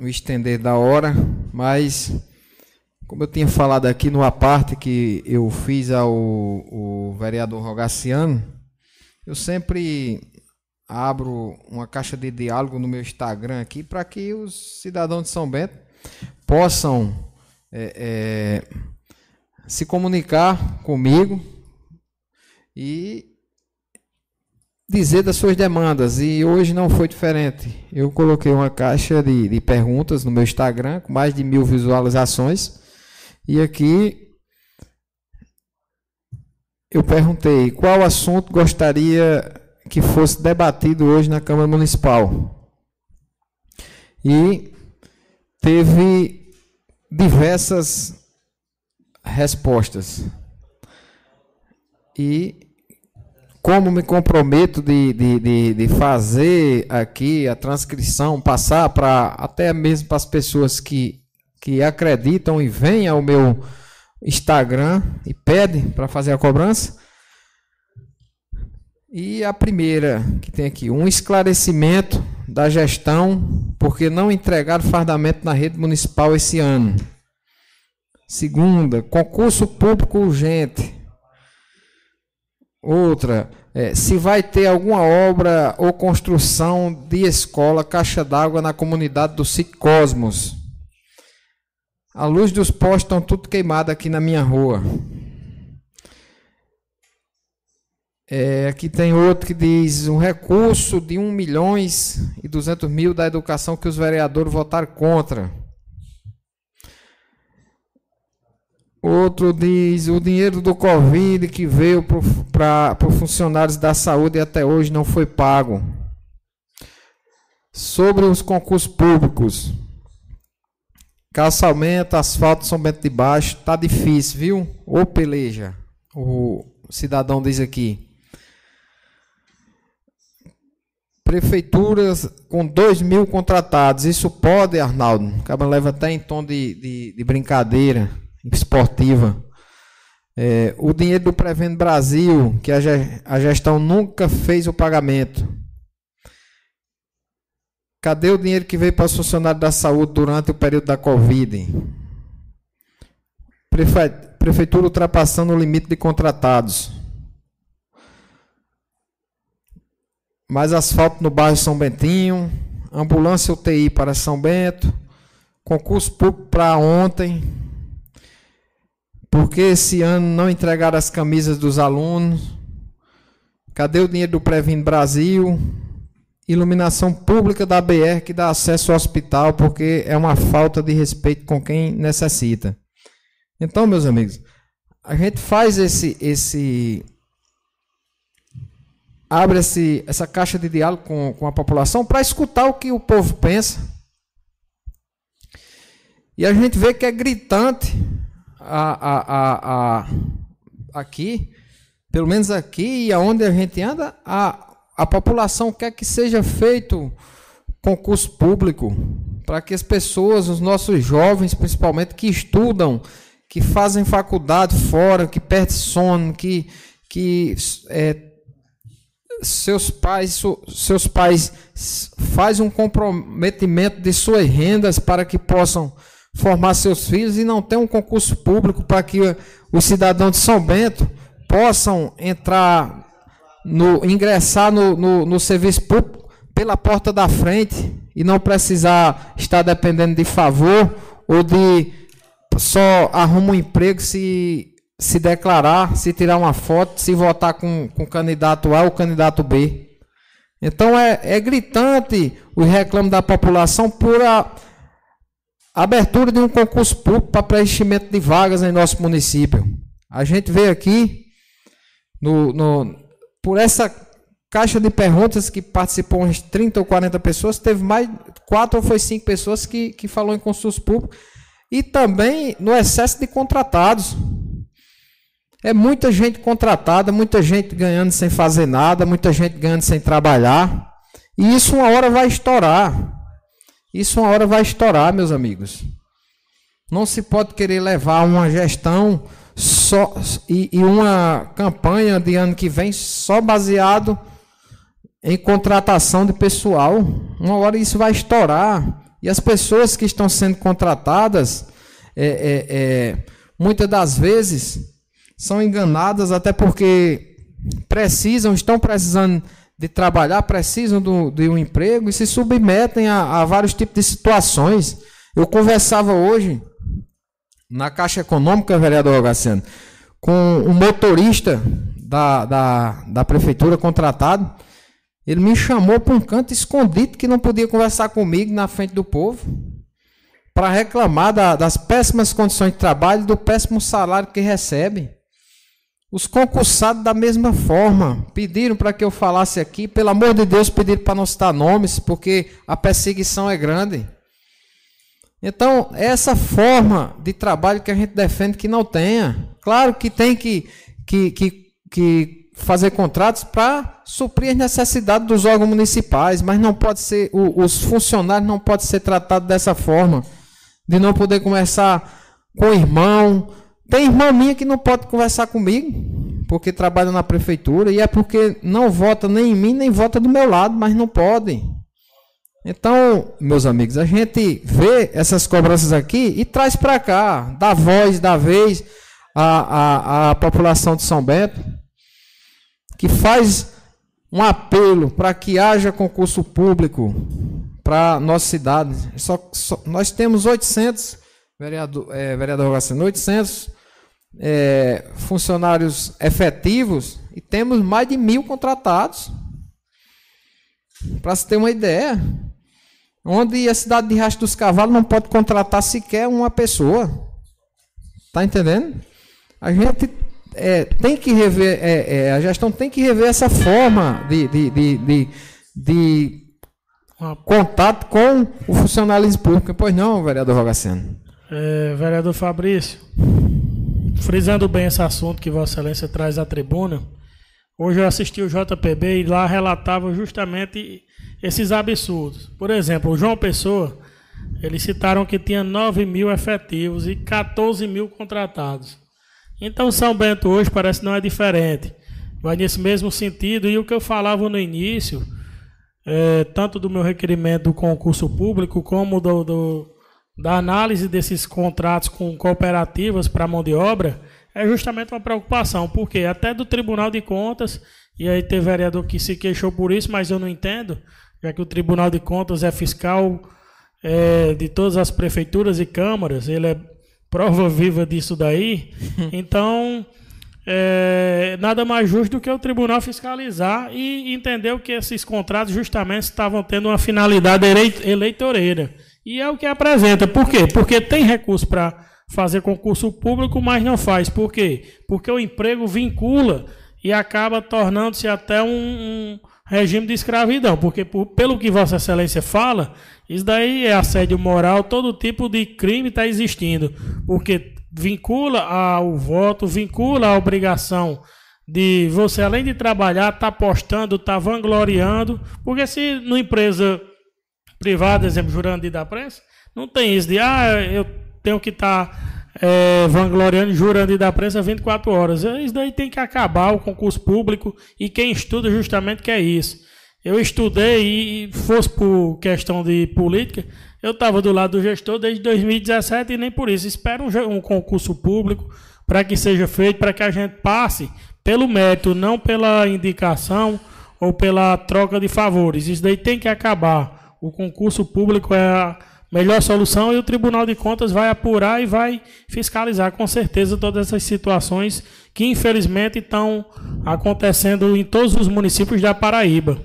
o estender da hora, mas como eu tinha falado aqui no aparte que eu fiz ao, ao vereador Rogaciano, eu sempre abro uma caixa de diálogo no meu Instagram aqui para que os cidadãos de São Bento possam é, é, se comunicar comigo e dizer das suas demandas. E hoje não foi diferente. Eu coloquei uma caixa de, de perguntas no meu Instagram com mais de mil visualizações. E aqui eu perguntei qual assunto gostaria que fosse debatido hoje na Câmara Municipal. E teve diversas respostas. E como me comprometo de, de, de, de fazer aqui a transcrição, passar para até mesmo para as pessoas que, que acreditam e vêm ao meu Instagram e pedem para fazer a cobrança, e a primeira que tem aqui, um esclarecimento da gestão, porque não entregaram fardamento na rede municipal esse ano. Segunda, concurso público urgente. Outra, é, se vai ter alguma obra ou construção de escola, caixa d'água na comunidade do sítio Cosmos. A luz dos postes estão tudo queimada aqui na minha rua. É, aqui tem outro que diz um recurso de 1 milhões e 200 mil da educação que os vereadores votaram contra. Outro diz o dinheiro do Covid que veio para os funcionários da saúde até hoje não foi pago. Sobre os concursos públicos. Calçamento, asfalto, São Bento de Baixo, tá difícil, viu? Ô peleja, o cidadão diz aqui. Prefeituras com 2 mil contratados. Isso pode, Arnaldo? Acaba leva até em tom de, de, de brincadeira esportiva. É, o dinheiro do Prevendo Brasil, que a, gestão nunca fez o pagamento. Cadê o dinheiro que veio para os funcionários da saúde durante o período da Covid? Prefe, prefeitura ultrapassando o limite de contratados. mais asfalto no bairro São Bentinho, ambulância UTI para São Bento, concurso público para ontem, porque esse ano não entregaram as camisas dos alunos, cadê o dinheiro do Previno Brasil, iluminação pública da BR que dá acesso ao hospital, porque é uma falta de respeito com quem necessita. Então, meus amigos, a gente faz esse, esse abre esse, essa caixa de diálogo com, com a população para escutar o que o povo pensa. E a gente vê que é gritante a, a, a, a, aqui, pelo menos aqui e aonde a gente anda, a, a população quer que seja feito concurso público para que as pessoas, os nossos jovens principalmente, que estudam, que fazem faculdade fora, que perdem sono, que, que é, seus pais, seus pais faz um comprometimento de suas rendas para que possam formar seus filhos e não tem um concurso público para que os cidadãos de São Bento possam entrar no ingressar no, no, no serviço público pela porta da frente e não precisar estar dependendo de favor ou de só arruma um emprego se se declarar, se tirar uma foto, se votar com, com o candidato A ou candidato B. Então é, é gritante o reclamo da população por a abertura de um concurso público para preenchimento de vagas em nosso município. A gente vê aqui, no, no, por essa caixa de perguntas que participou umas 30 ou 40 pessoas, teve mais quatro ou foi cinco pessoas que, que falou em concurso público e também no excesso de contratados. É muita gente contratada, muita gente ganhando sem fazer nada, muita gente ganhando sem trabalhar. E isso uma hora vai estourar. Isso uma hora vai estourar, meus amigos. Não se pode querer levar uma gestão só e, e uma campanha de ano que vem só baseado em contratação de pessoal. Uma hora isso vai estourar. E as pessoas que estão sendo contratadas, é, é, é, muitas das vezes, são enganadas até porque precisam, estão precisando de trabalhar, precisam do, de um emprego e se submetem a, a vários tipos de situações. Eu conversava hoje na Caixa Econômica, vereador Rogaciano, com um motorista da, da, da prefeitura contratado. Ele me chamou para um canto escondido que não podia conversar comigo na frente do povo para reclamar da, das péssimas condições de trabalho, do péssimo salário que recebe. Os concursados da mesma forma pediram para que eu falasse aqui, pelo amor de Deus, pediram para não citar nomes, porque a perseguição é grande. Então, essa forma de trabalho que a gente defende que não tenha. Claro que tem que, que, que, que fazer contratos para suprir as necessidades dos órgãos municipais, mas não pode ser, os funcionários não podem ser tratados dessa forma, de não poder conversar com o irmão. Tem irmã minha que não pode conversar comigo, porque trabalha na prefeitura, e é porque não vota nem em mim, nem vota do meu lado, mas não pode. Então, meus amigos, a gente vê essas cobranças aqui e traz para cá, dá voz, dá vez à, à, à população de São Bento, que faz um apelo para que haja concurso público para nossa cidade. Só, só, nós temos 800, vereador, é, vereador Rogacino, 800 é, funcionários efetivos e temos mais de mil contratados. Para se ter uma ideia, onde a cidade de Rastro dos Cavalos não pode contratar sequer uma pessoa. Tá entendendo? A gente é, tem que rever, é, é, a gestão tem que rever essa forma de, de, de, de, de contato com o funcionalismo público. Pois não, vereador Rogaceno. É, vereador Fabrício, frisando bem esse assunto que Vossa Excelência traz à tribuna, hoje eu assisti o JPB e lá relatava justamente esses absurdos. Por exemplo, o João Pessoa, eles citaram que tinha 9 mil efetivos e 14 mil contratados. Então São Bento hoje parece não é diferente. Vai nesse mesmo sentido. E o que eu falava no início, é, tanto do meu requerimento do concurso público, como do, do da análise desses contratos com cooperativas para mão de obra, é justamente uma preocupação. Porque até do Tribunal de Contas, e aí tem vereador que se queixou por isso, mas eu não entendo, já que o Tribunal de Contas é fiscal é, de todas as prefeituras e câmaras, ele é prova *laughs* viva disso daí. *laughs* Então, é, nada mais justo do que o tribunal fiscalizar e entender que esses contratos justamente estavam tendo uma finalidade eleitoreira. E é o que apresenta. Por quê? Porque tem recurso para fazer concurso público, mas não faz. Por quê? Porque o emprego vincula e acaba tornando-se até um, um, regime de escravidão. Porque, por, pelo que Vossa Excelência fala, isso daí é assédio moral, todo tipo de crime está existindo, porque vincula ao voto, vincula a obrigação de você, além de trabalhar, tá postando, estar tá vangloriando, porque se numa empresa privada, exemplo, jurando da prensa, não tem isso de, ah, eu tenho que estar tá, é, vangloriando, jurando da prensa 24 horas. Isso daí tem que acabar o concurso público e quem estuda justamente quer isso. Eu estudei e fosse por questão de política, eu estava do lado do gestor desde 2017 e nem por isso. Espero um, um concurso público para que seja feito, para que a gente passe pelo mérito, não pela indicação ou pela troca de favores. Isso daí tem que acabar. O concurso público é a melhor solução e o Tribunal de Contas vai apurar e vai fiscalizar com certeza todas essas situações que infelizmente estão acontecendo em todos os municípios da Paraíba.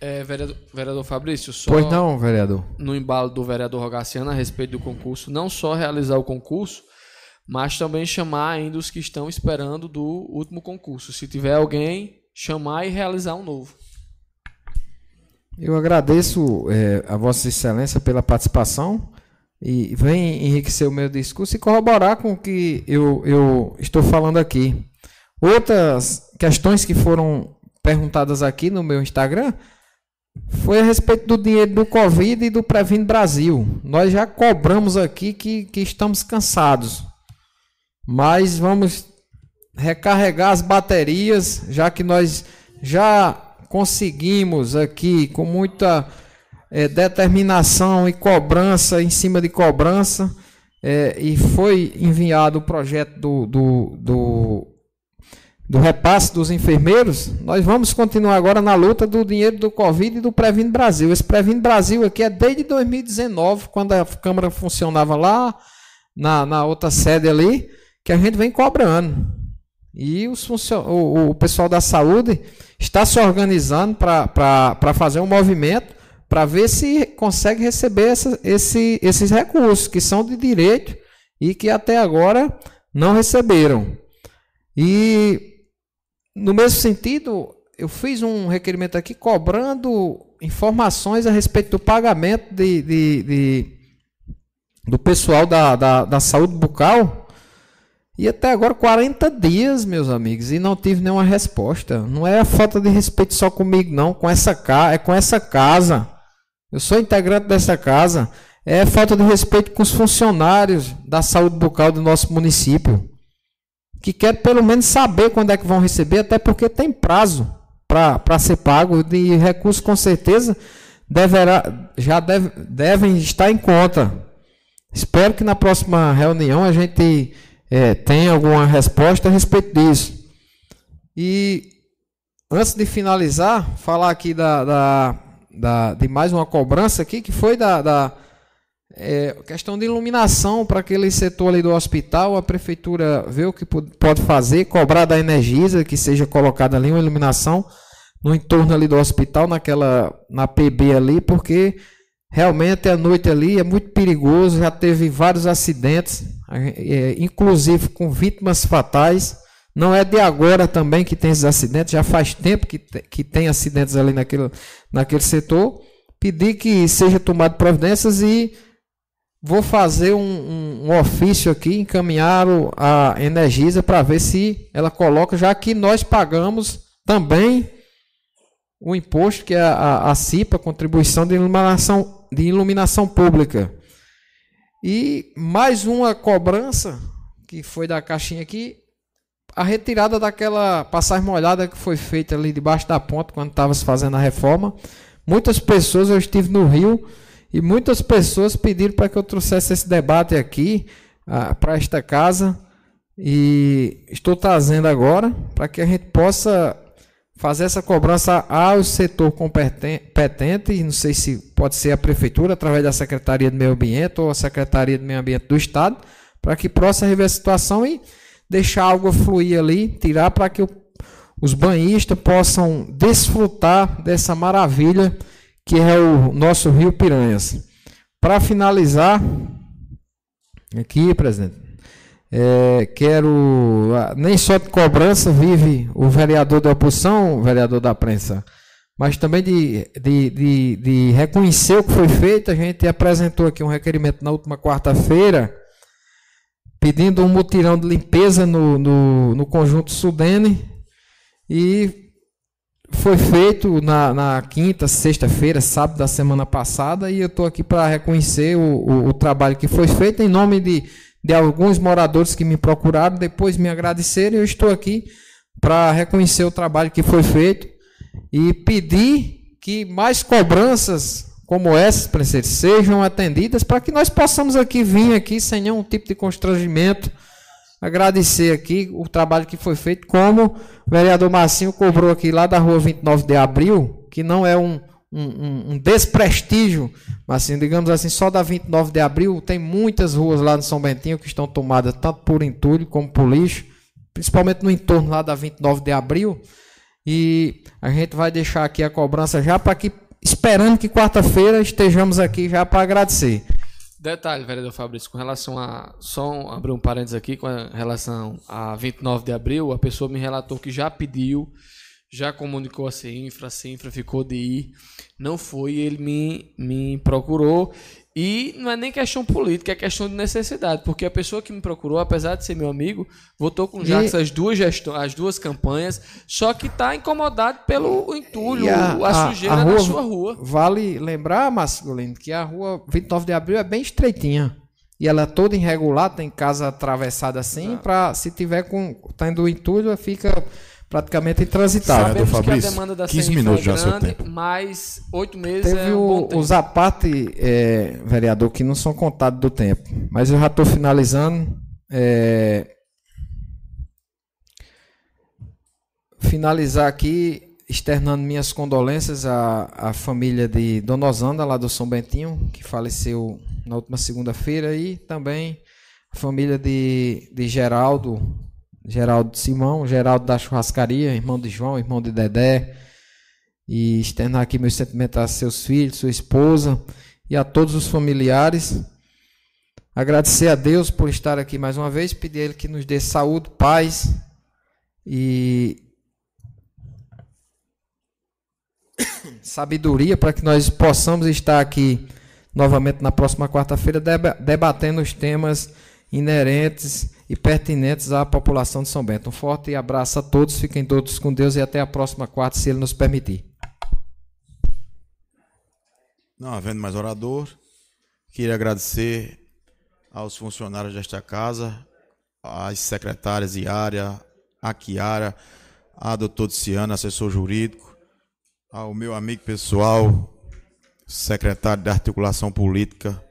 É, vereador, vereador Fabrício, só pois não, vereador. No embalo do vereador Rogaciano a respeito do concurso, não só realizar o concurso, mas também chamar ainda os que estão esperando do último concurso. Se tiver alguém, chamar e realizar um novo. Eu agradeço é, a Vossa Excelência pela participação e vem enriquecer o meu discurso e corroborar com o que eu, eu estou falando aqui. Outras questões que foram perguntadas aqui no meu Instagram foi a respeito do dinheiro do Covid e do Previno Brasil. Nós já cobramos aqui que, que estamos cansados, mas vamos recarregar as baterias, já que nós já conseguimos aqui com muita é, determinação e cobrança em cima de cobrança, é, e foi enviado o projeto do, do, do, do, repasse dos enfermeiros, nós vamos continuar agora na luta do dinheiro do Covid e do Previno Brasil. Esse Previno Brasil aqui é desde 2019, quando a Câmara funcionava lá, na, na outra sede ali, que a gente vem cobrando. E os o, o pessoal da saúde está se organizando para fazer um movimento para ver se consegue receber essa, esse, esses recursos que são de direito e que até agora não receberam. E no mesmo sentido, eu fiz um requerimento aqui cobrando informações a respeito do pagamento de, de, de do pessoal da, da, da saúde bucal e até agora 40 dias, meus amigos, e não tive nenhuma resposta. Não é a falta de respeito só comigo, não, com essa casa, é com essa casa. Eu sou integrante dessa casa. É falta de respeito com os funcionários da saúde bucal do nosso município. Que quer pelo menos saber quando é que vão receber, até porque tem prazo para ser pago. De recursos com certeza deverá, já deve, devem estar em conta. Espero que na próxima reunião a gente é, tem alguma resposta a respeito disso. E antes de finalizar, falar aqui da, da, da de mais uma cobrança aqui, que foi da, da é, questão de iluminação para aquele setor ali do hospital. A prefeitura vê o que pode fazer, cobrar da Energisa que seja colocada ali uma iluminação no entorno ali do hospital, naquela na PB ali, porque realmente a noite ali é muito perigoso, já teve vários acidentes é, inclusive com vítimas fatais. Não é de agora também que tem esses acidentes, já faz tempo que, que tem acidentes ali naquele, naquele setor. Pedir que seja tomado providências e vou fazer um, um, um ofício aqui, encaminhar a Energisa para ver se ela coloca, já que nós pagamos também o imposto que é a, a CIPA, Contribuição de Iluminação, de Iluminação Pública. E mais uma cobrança, que foi da caixinha aqui, a retirada daquela passagem molhada que foi feita ali debaixo da ponte quando estava se fazendo a reforma. Muitas pessoas, eu estive no Rio, e muitas pessoas pediram para que eu trouxesse esse debate aqui para esta casa. E estou trazendo agora para que a gente possa fazer essa cobrança ao setor competente, não sei se pode ser a prefeitura, através da Secretaria do Meio Ambiente ou a Secretaria do Meio Ambiente do Estado, para que possa rever a situação e deixar a água fluir ali, tirar para que o, os banhistas possam desfrutar dessa maravilha que é o nosso Rio Piranhas. Para finalizar, aqui, presidente, é, quero. Ah, nem só de cobrança vive o vereador da oposição, o vereador da prensa, mas também de, de, de, de reconhecer o que foi feito. A gente apresentou aqui um requerimento na última quarta-feira, pedindo um mutirão de limpeza no, no, no conjunto Sudene. E foi feito na, na quinta, sexta-feira, sábado da semana passada, e eu estou aqui para reconhecer o, o, o trabalho que foi feito em nome de de alguns moradores que me procuraram, depois me agradeceram. Eu estou aqui para reconhecer o trabalho que foi feito e pedir que mais cobranças como essas, presidente, sejam atendidas para que nós possamos aqui vir aqui sem nenhum tipo de constrangimento, agradecer aqui o trabalho que foi feito, como o vereador Marcinho cobrou aqui lá da rua 29 de abril, que não é um, um, um, desprestígio, mas assim, digamos assim, só da 29 de abril tem muitas ruas lá no São Bentinho que estão tomadas tanto por entulho como por lixo, principalmente no entorno lá da 29 de abril. E a gente vai deixar aqui a cobrança já para que, esperando que quarta-feira estejamos aqui já para agradecer. Detalhe, vereador Fabrício, com relação a. Só abrir um parênteses aqui, com relação a 29 de abril, a pessoa me relatou que já pediu já comunicou a Cinfra, a Cinfra ficou de ir, não foi, ele me, me procurou E não é nem questão política, é questão de necessidade, porque a pessoa que me procurou, apesar de ser meu amigo, votou com o Jacques as duas gestões, as duas campanhas, só que está incomodado pelo entulho, a, a, sujeira a rua, na sua rua. Vale lembrar, Masculino, que a rua 29 de abril é bem estreitinha. E ela é toda irregular, tem casa atravessada assim, para se tiver com tendo entulho, fica praticamente intransitável. Sabemos Fabrício, que a demanda da 15 minutos é grande, mas oito meses Teve é um o, os aparte, é, vereador, que não são contados do tempo. Mas eu já estou finalizando. É, finalizar aqui externando minhas condolências à, à família de Dona Osanda, lá do São Bentinho, que faleceu na última segunda-feira, e também a família de, de Geraldo, Geraldo Simão, Geraldo da Churrascaria, irmão de João, irmão de Dedé, e externar aqui meus sentimentos a seus filhos, sua esposa e a todos os familiares. Agradecer a Deus por estar aqui mais uma vez, pedir a Ele que nos dê saúde, paz e sabedoria para que nós possamos estar aqui novamente na próxima quarta-feira debatendo os temas inerentes e pertinentes à população de São Bento. Um forte abraço a todos, fiquem todos com Deus e até a próxima quarta, se Ele nos permitir. Não havendo mais orador, queria agradecer aos funcionários desta casa, às secretárias Iária, a Kiara, a doutor Ciano, assessor jurídico, ao meu amigo pessoal, secretário de Articulação Política,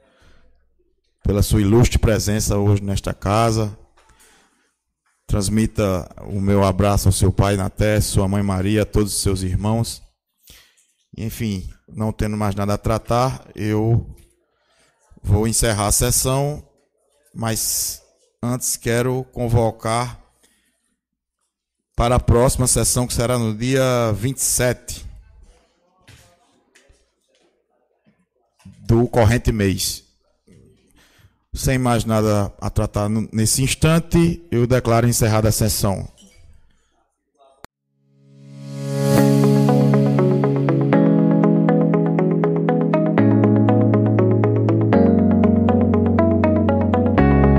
pela sua ilustre presença hoje nesta casa. Transmita o meu abraço ao seu pai Naté, sua mãe Maria, a todos os seus irmãos. Enfim, não tendo mais nada a tratar, eu vou encerrar a sessão, mas antes quero convocar para a próxima sessão, que será no dia 27 do corrente mês. Sem mais nada a tratar nesse instante, eu declaro encerrada a sessão.